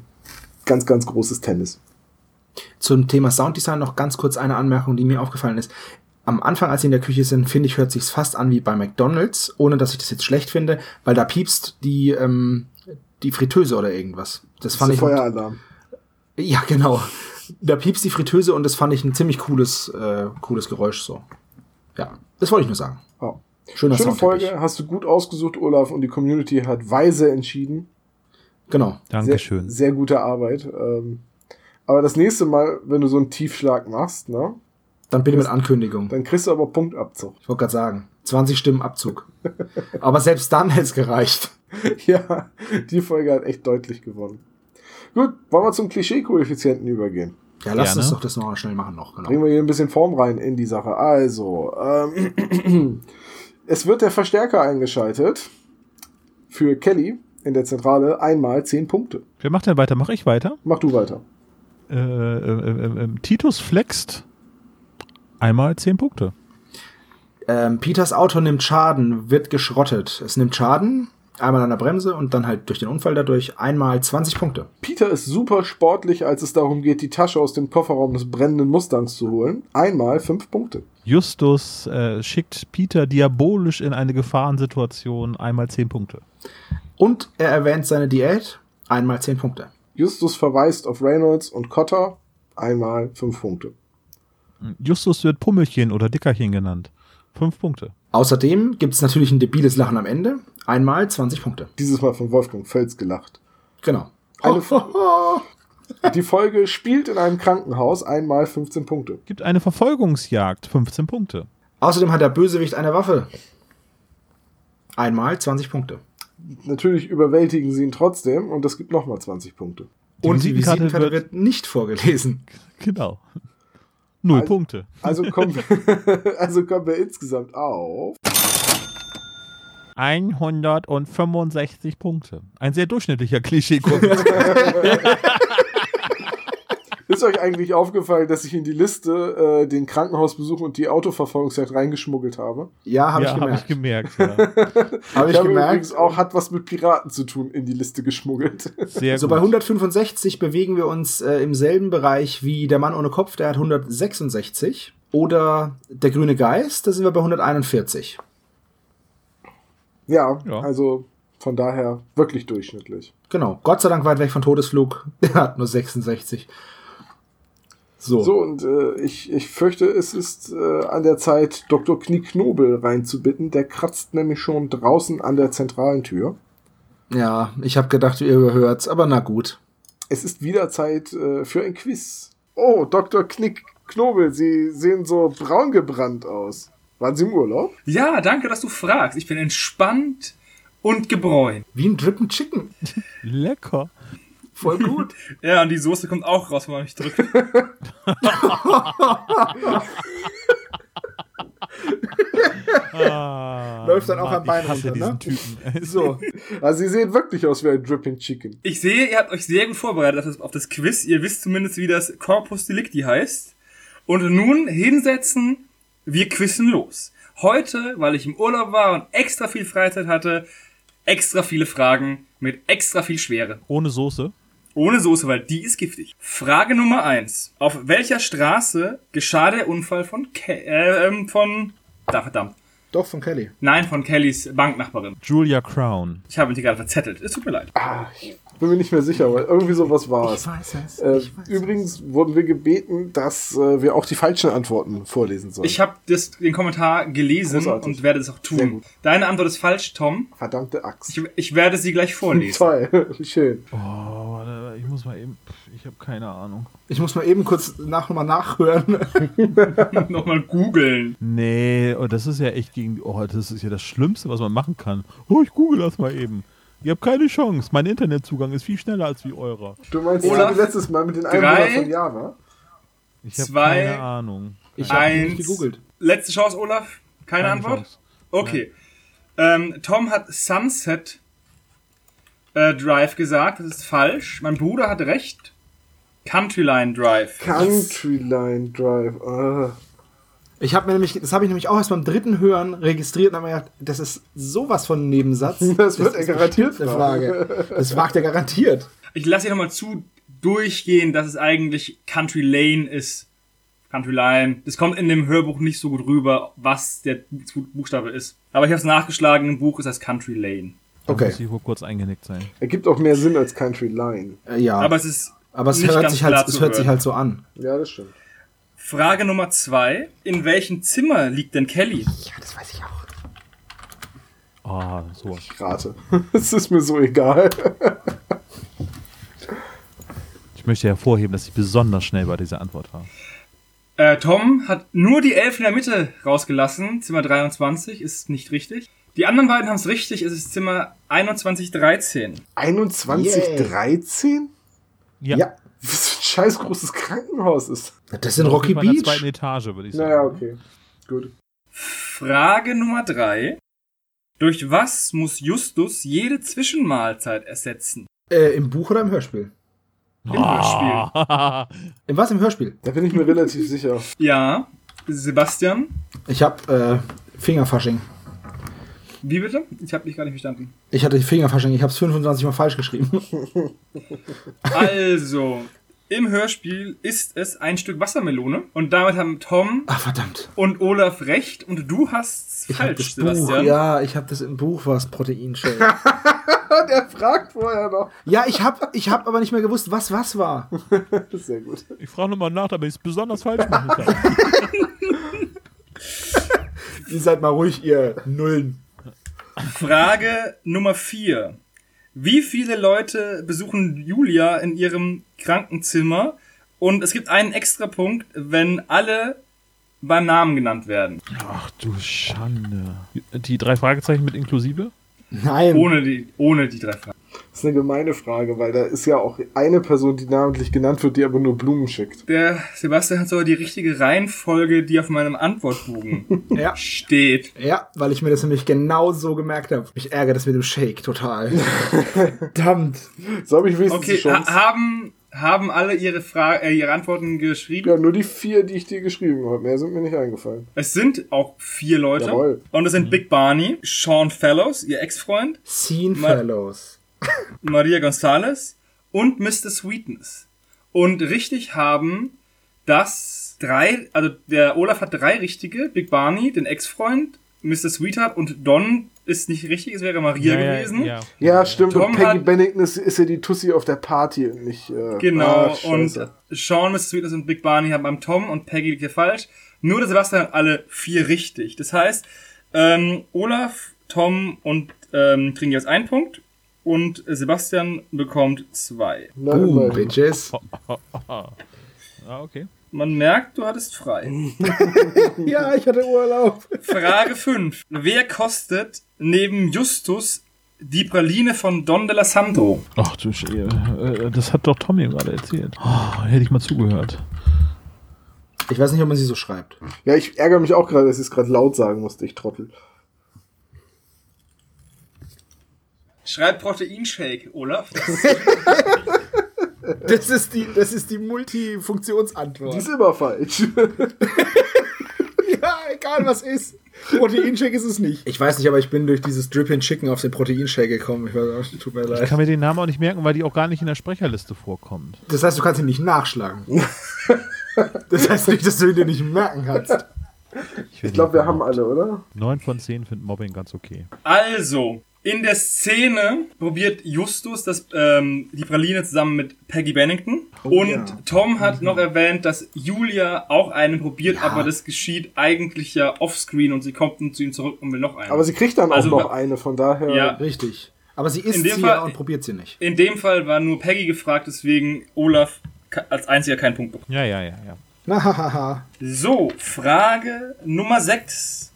ganz, ganz großes Tennis. Zum Thema Sounddesign noch ganz kurz eine Anmerkung, die mir aufgefallen ist. Am Anfang, als sie in der Küche sind, finde ich, hört sich's fast an wie bei McDonalds, ohne dass ich das jetzt schlecht finde, weil da piepst die, ähm, die Fritteuse oder irgendwas. Das fand der ich. Feueralarm. Ja, genau. Da piepst die Fritteuse und das fand ich ein ziemlich cooles, äh, cooles Geräusch so. Ja, das wollte ich nur sagen. Ja. Schöner Schöne. Folge, hast du gut ausgesucht, Olaf, und die Community hat weise entschieden. Genau. Dankeschön. Sehr, sehr gute Arbeit. Ähm, aber das nächste Mal, wenn du so einen Tiefschlag machst, ne, Dann bitte mit Ankündigung. dann kriegst du aber Punktabzug. Ich wollte gerade sagen, 20 Stimmen Abzug. Aber selbst dann hätte es gereicht. ja, die Folge hat echt deutlich gewonnen. Gut, wollen wir zum Klischee-Koeffizienten übergehen. Ja, lass Gerne. uns doch das noch schnell machen noch. Genau. Bringen wir hier ein bisschen Form rein in die Sache. Also, ähm, es wird der Verstärker eingeschaltet für Kelly in der Zentrale einmal 10 Punkte. Wer macht denn weiter? Mach ich weiter? Mach du weiter. Äh, äh, äh, äh, Titus flext einmal 10 Punkte. Ähm, Peters Auto nimmt Schaden, wird geschrottet. Es nimmt Schaden, einmal an der Bremse und dann halt durch den Unfall dadurch einmal 20 Punkte. Peter ist super sportlich, als es darum geht, die Tasche aus dem Kofferraum des brennenden Mustangs zu holen. Einmal 5 Punkte. Justus äh, schickt Peter diabolisch in eine Gefahrensituation einmal 10 Punkte. Und er erwähnt seine Diät, einmal 10 Punkte. Justus verweist auf Reynolds und Cotter. Einmal 5 Punkte. Justus wird Pummelchen oder Dickerchen genannt. 5 Punkte. Außerdem gibt es natürlich ein debiles Lachen am Ende, einmal 20 Punkte. Dieses Mal von Wolfgang Völz gelacht. Genau. Eine Die Folge spielt in einem Krankenhaus. Einmal 15 Punkte. Gibt eine Verfolgungsjagd. 15 Punkte. Außerdem hat der Bösewicht eine Waffe. Einmal 20 Punkte. Natürlich überwältigen sie ihn trotzdem und das gibt nochmal 20 Punkte. Die Und die Visitenkarte wird- wird nicht vorgelesen. Genau. Null Also- Punkte. Also kommen, wir, also kommen wir insgesamt auf. 165 Punkte. Ein sehr durchschnittlicher klischee Ist euch eigentlich aufgefallen, dass ich in die Liste äh, den Krankenhausbesuch und die Autoverfolgungszeit reingeschmuggelt habe? Ja, habe ja, ich habe gemerkt. ich gemerkt. Ja. Habe Ich, ich gemerkt. übrigens auch, hat was mit Piraten zu tun, in die Liste geschmuggelt. Sehr So gut. bei 165 bewegen wir uns äh, im selben Bereich wie der Mann ohne Kopf, der hat 166. Oder der grüne Geist, da sind wir bei 141. ja, Ja. also von daher wirklich durchschnittlich. Genau. Gott sei Dank weit weg von Todesflug. Der hat nur 66. So. So, und äh, ich, ich fürchte, es ist äh, an der Zeit, Dr. Knieknobel reinzubitten. Der kratzt nämlich schon draußen an der zentralen Tür. Ja, ich habe gedacht, ihr überhört's, aber na gut. Es ist wieder Zeit äh, für ein Quiz. Oh, Dr. Knieknobel, Sie sehen so braun gebrannt aus. Waren Sie im Urlaub? Ja, danke, dass du fragst. Ich bin entspannt und gebräunt. Wie ein Drippen Chicken. Lecker. Voll gut. Ja, und die Soße kommt auch raus, wenn man mich drückt. Ah, Läuft dann auch am Bein runter, ne? Typen. So. Also Sie sehen wirklich aus wie ein Dripping Chicken. Ich sehe, ihr habt euch sehr gut vorbereitet auf das, auf das Quiz. Ihr wisst zumindest, wie das Corpus Delicti heißt. Und nun hinsetzen, wir quizzen los. Heute, weil ich im Urlaub war und extra viel Freizeit hatte, extra viele Fragen mit extra viel Schwere. Ohne Soße. Ohne Soße, weil die ist giftig. Frage Nummer eins: Auf welcher Straße geschah der Unfall von Ke äh, ähm, von da verdammt. Doch, von Kelly. Nein, von Kellys Banknachbarin. Julia Crown. Ich habe mich gerade verzettelt. Es tut mir leid. Ah, ich bin mir nicht mehr sicher, aber irgendwie sowas war es. weiß es. Äh, übrigens wurden wir gebeten, dass äh, wir auch die falschen Antworten vorlesen sollen. Ich habe den Kommentar gelesen Großartig. und werde es auch tun. Deine Antwort ist falsch, Tom. Verdammte Axt. Ich, ich werde sie gleich vorlesen. Toll, schön. Oh, warte, ich muss mal eben. Ich habe keine Ahnung. Ich muss mal eben kurz nach nochmal nachhören. Nochmal googeln. Nee, oh, das ist ja echt gegen. Oh, das ist ja das Schlimmste, was man machen kann. Oh, ich google das mal eben. Ihr habt keine Chance. Mein Internetzugang ist viel schneller als wie eurer. Du meinst Olaf, wie letztes Mal mit den Einwohnern von Java? Ich habe keine Ahnung. Ich habe nicht gegoogelt. Letzte Chance, Olaf. Keine, Keine Antwort? Chance. Okay. Ähm, Tom hat Sunset äh, Drive gesagt. Das ist falsch. Mein Bruder hat recht. Countryline Drive. Countryline Drive. Ah. Ich habe mir nämlich, das habe ich nämlich auch erst beim dritten Hören registriert und habe mir gedacht, das ist sowas von Nebensatz. Das wird er ist garantiert eine Frage. Das fragt er garantiert. Ich lasse hier nochmal zu durchgehen, dass es eigentlich Country Lane ist. Country Line. Das kommt in dem Hörbuch nicht so gut rüber, was der Buchstabe ist. Aber ich habe es nachgeschlagen, im Buch ist das Country Lane. Da Okay. muss ich wohl kurz eingenickt sein. Ergibt auch mehr Sinn als Country Line. Äh, ja, aber, es ist es nicht hört ganz sich halt, es hört sich halt so an. Ja, das stimmt. Frage Nummer zwei. In welchem Zimmer liegt denn Kelly? Ja, das weiß ich auch. Ah, sowas. Ich rate. Es ist mir so egal. Ich möchte hervorheben, dass ich besonders schnell bei dieser Antwort war. Äh, Tom hat nur die Elf in der Mitte rausgelassen. Zimmer 23 ist nicht richtig. Die anderen beiden haben es richtig. Es ist Zimmer 2113. 2113? Ja. Ja. Was für ein scheiß großes Krankenhaus ist. Das sind Rocky Auf der zweiten Beach. Etage, würde ich sagen. Naja, okay. Gut. Frage Nummer drei. Durch was muss Justus jede Zwischenmahlzeit ersetzen? Äh, Im Buch oder im Hörspiel? Im Hörspiel. Ah. Im was im Hörspiel? Da bin ich mir relativ sicher. Ja. Sebastian? Ich habe äh, Fingerfasching. Wie bitte? Ich habe dich gar nicht verstanden. Ich hatte Fingerfasching. Ich habe es 25 Mal falsch geschrieben. Also, im Hörspiel ist es ein Stück Wassermelone. Und damit haben Tom Ach verdammt. und Olaf recht. Und du hast Ich falsch, das Buch. Sebastian. Ja, ich habe das im Buch was Proteinshake. Der fragt vorher noch. ja, ich habe ich hab aber nicht mehr gewusst, was was war. Das ist sehr gut. Ich frage nochmal nach, damit ich es besonders falsch machen kann. Ihr seid mal ruhig, ihr Nullen. Frage Nummer 4. Wie viele Leute besuchen Julia in ihrem Krankenzimmer? Und es gibt einen extra Punkt, wenn alle beim Namen genannt werden. Ach du Schande. Die drei Fragezeichen mit inklusive? Nein. Ohne die, ohne die drei Fragen. Das ist eine gemeine Frage, weil da ist ja auch eine Person, die namentlich genannt wird, die aber nur Blumen schickt. Der Sebastian hat sogar die richtige Reihenfolge, die auf meinem Antwortbogen Ja. steht. Ja, weil ich mir das nämlich genau so gemerkt habe. Mich ärgert das mit dem Shake total. Verdammt. So habe ich wenigstens Okay, die ha Chance. haben, haben alle ihre, Fra äh, ihre Antworten geschrieben. Ja, nur die vier, die ich dir geschrieben habe. Mehr sind mir nicht eingefallen. Es sind auch vier Leute. Jawohl. Und es sind Big Barney, Sean Fellows, ihr Ex-Freund, Ma- Fellows. Maria Gonzalez und Mr. Sweetness. Und richtig haben das drei, also der Olaf hat drei richtige, Big Barney, den Ex-Freund, Mr. Sweetheart und Don ist nicht richtig, es wäre Maria gewesen. Ja, Ja, stimmt. Tom und Peggy hat- Bennington ist, ist ja die Tussi auf der Party und nicht. Äh, Genau, ah, und. Sean, Mr. Sweetness und Big Barney haben beim Tom und Peggy liegt hier falsch. Nur der Sebastian hat alle vier richtig. Das heißt, ähm, Olaf, Tom und ähm, kriegen jetzt einen Punkt und Sebastian bekommt zwei. Na, Boom, immerhin. Bitches. Ah, okay. Man merkt, du hattest frei. Ja, ich hatte Urlaub. Frage 5. Wer kostet neben Justus die Praline von Don de la Sandro? Ach du Sch äh, das hat doch Tommy gerade erzählt. Oh, hätte ich mal zugehört. Ich weiß nicht, ob man sie so schreibt. Ja, ich ärgere mich auch gerade, dass ich es gerade laut sagen musste, ich Trottel. Schreib Proteinshake, Olaf. Das ist die, das ist die Die Multifunktionsantwort. ist immer falsch. Ja, egal was ist. Proteinshake ist es nicht. Ich weiß nicht, aber ich bin durch dieses Dripping Chicken auf den Proteinshake gekommen. Ich weiß tut mir Ich leid. kann mir den Namen auch nicht merken, weil die auch gar nicht in der Sprecherliste vorkommt. Das heißt, du kannst ihn nicht nachschlagen. Das heißt nicht, dass du ihn dir nicht merken kannst. Ich glaube, wir haben alle, oder? 9 von 10 finden Mobbing ganz okay. Also, in der Szene probiert Justus das, ähm, die Praline zusammen mit Peggy Bennington. und ja. Tom hat noch erwähnt, dass Julia auch einen probiert, aber das geschieht eigentlich ja offscreen und sie kommt zu ihm zurück und will noch einen. Aber sie kriegt dann auch Also, noch wa- eine, von daher. Ja. Richtig. Aber sie isst dem sie Fall- ja und probiert sie nicht. In dem Fall war nur Peggy gefragt, deswegen Olaf als einziger keinen Punkt bekommen. Ja, ja, ja, ja. So, Frage Nummer 6.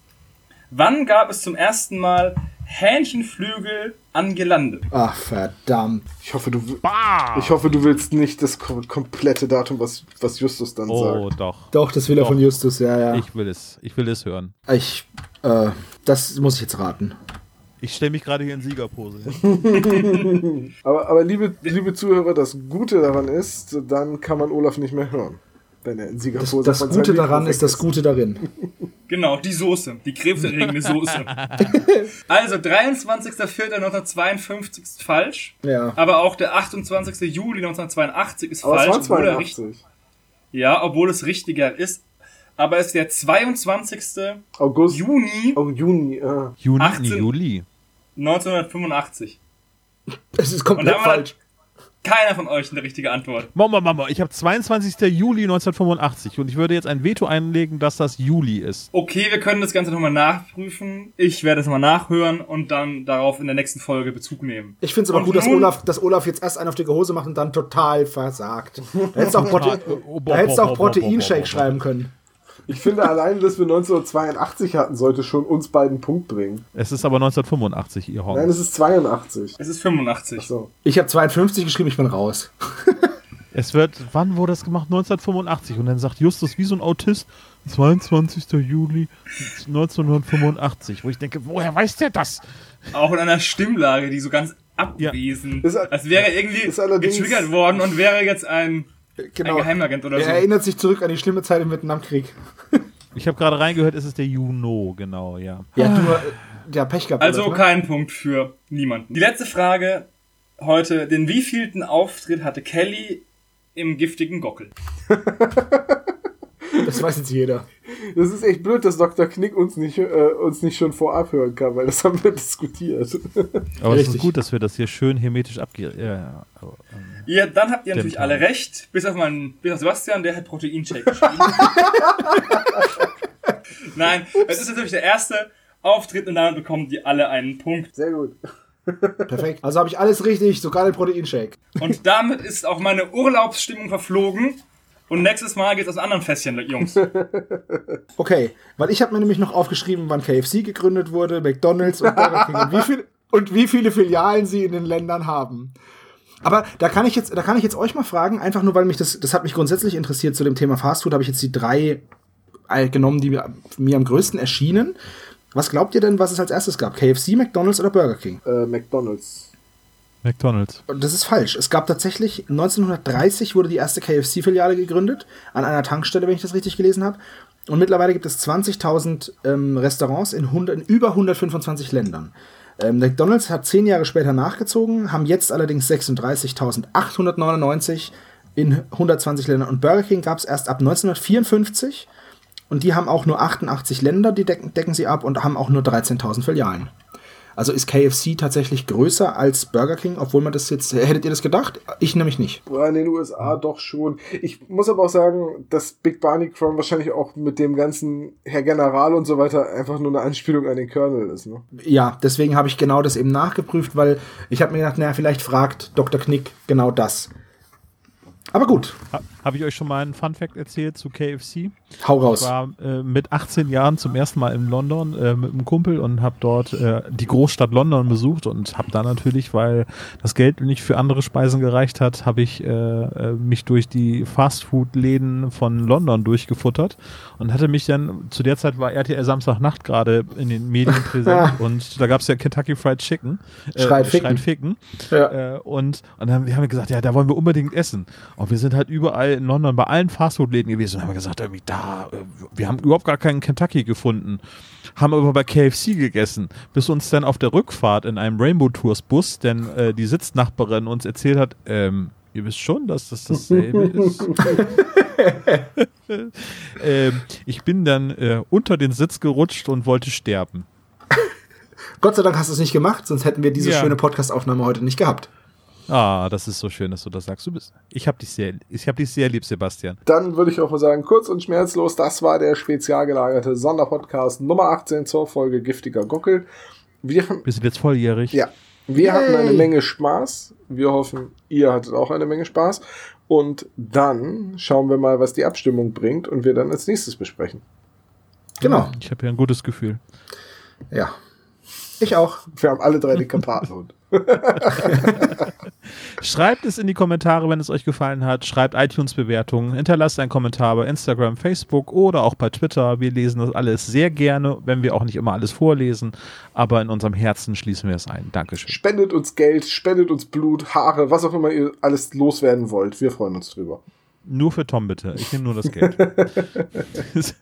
Wann gab es zum ersten Mal Hähnchenflügel an Gelande? Ach, verdammt. Ich hoffe, du, ich hoffe, du willst nicht das kom komplette Datum, was, was Justus dann Oh, sagt. doch. Doch, das will er Doch. von Justus, ja, ja. Ich will es. Ich will es hören. Ich, äh, das muss ich jetzt raten. Ich stelle mich gerade hier in Siegerpose. Aber, aber liebe, liebe Zuhörer, das Gute daran ist, dann kann man Olaf nicht mehr hören. Wenn er in Das, Siegerpose das von Gute daran ist das Gute darin. Genau, die Soße. Die krebserregende Soße. also, 23.04.1952 ist falsch. Ja. Aber auch der 28. Juli 1982 ist Aber es falsch. obwohl er richtig, 82. ja, obwohl es richtiger ist. Aber es ist der 22. August. Juni Oh, Juni. Äh. Juni, 18 nee, Juli. 1985. Es ist komplett war falsch. Keiner von euch eine richtige Antwort. Mama, Mama, ich habe 22. Juli 1985 und ich würde jetzt ein Veto einlegen, dass das Juli ist. Okay, wir können das Ganze nochmal nachprüfen. Ich werde es nochmal nachhören und dann darauf in der nächsten Folge Bezug nehmen. Ich finde es aber Und gut, dass Olaf, dass Olaf jetzt erst einen auf dicke Hose macht und dann total versagt. Da hättest du auch, Prote Proteinshake schreiben können. Ich finde allein, dass wir 1982 hatten, sollte schon uns beiden Punkt bringen. Es ist aber 1985, ihr Nein, Horn. es ist 82. Es ist 85. So. Ich habe 52 geschrieben, ich bin raus. Es wird, wann wurde das gemacht? 1985. Und dann sagt Justus wie so ein Autist, 22. Juli 1985. Wo ich denke, woher weiß der das? Auch in einer Stimmlage, die so ganz abwesend, Ist- als wäre irgendwie getriggert worden und wäre jetzt ein, Genau. ein Geheimagent oder Er so. erinnert sich zurück an die schlimme Zeit im Vietnamkrieg. Ich habe gerade reingehört, es ist der Juno, genau, ja. Ja, du, äh, ja, Pech gehabt. Also Olaf, ne? kein Punkt für niemanden. Die letzte Frage heute, den wievielten Auftritt hatte Kelly im giftigen Gockel? Das weiß jetzt jeder. Das ist echt blöd, dass Dr. Knick uns nicht, äh, uns nicht schon vorab hören kann, weil das haben wir diskutiert. Aber es ist gut, dass wir das hier schön hermetisch abgehen. Ja, ja, dann habt ihr natürlich alle recht, bis auf meinen, bis auf Sebastian, der hat Proteinshake geschrieben. Nein, es ist natürlich der erste Auftritt und damit bekommen die alle einen Punkt. Sehr gut. Perfekt. Also habe ich alles richtig, sogar den Proteinshake. Und damit ist auch meine Urlaubsstimmung verflogen. Und nächstes Mal geht's aus einem anderen Fässchen, Jungs. Okay, weil ich habe mir nämlich noch aufgeschrieben, wann KFC gegründet wurde, McDonald's und Burger King und wie, viel, und wie viele Filialen sie in den Ländern haben. Aber da kann ich jetzt, da kann ich jetzt euch mal fragen, einfach nur, weil mich das, das hat mich grundsätzlich interessiert zu dem Thema Fastfood, habe ich jetzt die drei äh, genommen, die mir, am größten erschienen. Was glaubt ihr denn, was es als erstes gab? KFC, McDonald's oder Burger King? Äh, McDonalds. McDonalds. Das ist falsch. Es gab tatsächlich, 1930 wurde die erste KFC-Filiale gegründet, an einer Tankstelle, wenn ich das richtig gelesen habe. Und mittlerweile gibt es 20.000 ähm, Restaurants in, 100, in über 125 Ländern. Ähm, McDonalds hat zehn Jahre später nachgezogen, haben jetzt allerdings 36.899 in 120 Ländern. Und Burger King gab es erst ab 1954 und die haben auch nur 88 Länder, die decken, decken sie ab und haben auch nur 13.000 Filialen. Also ist KFC tatsächlich größer als Burger King, obwohl man das jetzt, hättet ihr das gedacht? Ich nämlich nicht. Ja, In den USA doch schon. Ich muss aber auch sagen, dass Big Barney Crown wahrscheinlich auch mit dem ganzen Herr General und so weiter einfach nur eine Anspielung an den Colonel ist. Ne? Ja, deswegen habe ich genau das eben nachgeprüft, weil ich habe mir gedacht, naja, vielleicht fragt Dr. Knick genau das. Aber gut, Ha, Habe ich euch schon mal einen Fun-Fact erzählt zu KFC? hau Ich raus. war äh, mit 18 Jahren zum ersten Mal in London äh, mit einem Kumpel und habe dort äh, die Großstadt London besucht und habe da natürlich, weil das Geld nicht für andere Speisen gereicht hat, habe ich äh, äh, mich durch die Fastfood-Läden von London durchgefuttert und hatte mich dann, zu der Zeit war RTL Samstagnacht gerade in den Medien präsent und da gab es ja Kentucky Fried Chicken. Äh, Schreit ficken. Schreit ficken. Ja. Äh, und, und dann haben wir gesagt, ja, da wollen wir unbedingt essen. Und wir sind halt überall in London bei allen Fastfood-Läden gewesen und haben gesagt, irgendwie da, äh, wir haben überhaupt gar keinen Kentucky gefunden. Haben aber bei KFC gegessen, bis uns dann auf der Rückfahrt in einem Rainbow Tours Bus, denn äh, die Sitznachbarin uns erzählt hat, ähm, ihr wisst schon, dass das dasselbe ist. ähm, ich bin dann äh, unter den Sitz gerutscht und wollte sterben. Gott sei Dank hast du es nicht gemacht, sonst hätten wir diese Ja. schöne Podcast-Aufnahme heute nicht gehabt. Ah, das ist so schön, dass du das sagst. Du bist, ich habe dich sehr, ich habe dich sehr lieb, Sebastian. Dann würde ich auch mal sagen, kurz und schmerzlos, das war der spezial gelagerte Sonderpodcast Nummer 18 zur Folge Giftiger Gockel. Wir, Wir sind jetzt volljährig. ja, wir hatten eine Yay. Menge Spaß. Wir hoffen, ihr hattet auch eine Menge Spaß. Und dann schauen wir mal, was die Abstimmung bringt und wir dann als nächstes besprechen. Genau. Ich habe ja ein gutes Gefühl. Ja. Ich auch. Wir haben alle drei den Karpatenhund. Schreibt es in die Kommentare, wenn es euch gefallen hat. Schreibt iTunes-Bewertungen. Hinterlasst einen Kommentar bei Instagram, Facebook oder auch bei Twitter. Wir lesen das alles sehr gerne, wenn wir auch nicht immer alles vorlesen. Aber in unserem Herzen schließen wir es ein. Dankeschön. Spendet uns Geld, spendet uns Blut, Haare, was auch immer ihr alles loswerden wollt. Wir freuen uns drüber. Nur für Tom bitte. Ich nehme nur das Geld.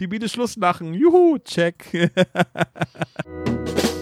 Die Biene Schlusslachen. Juhu, check.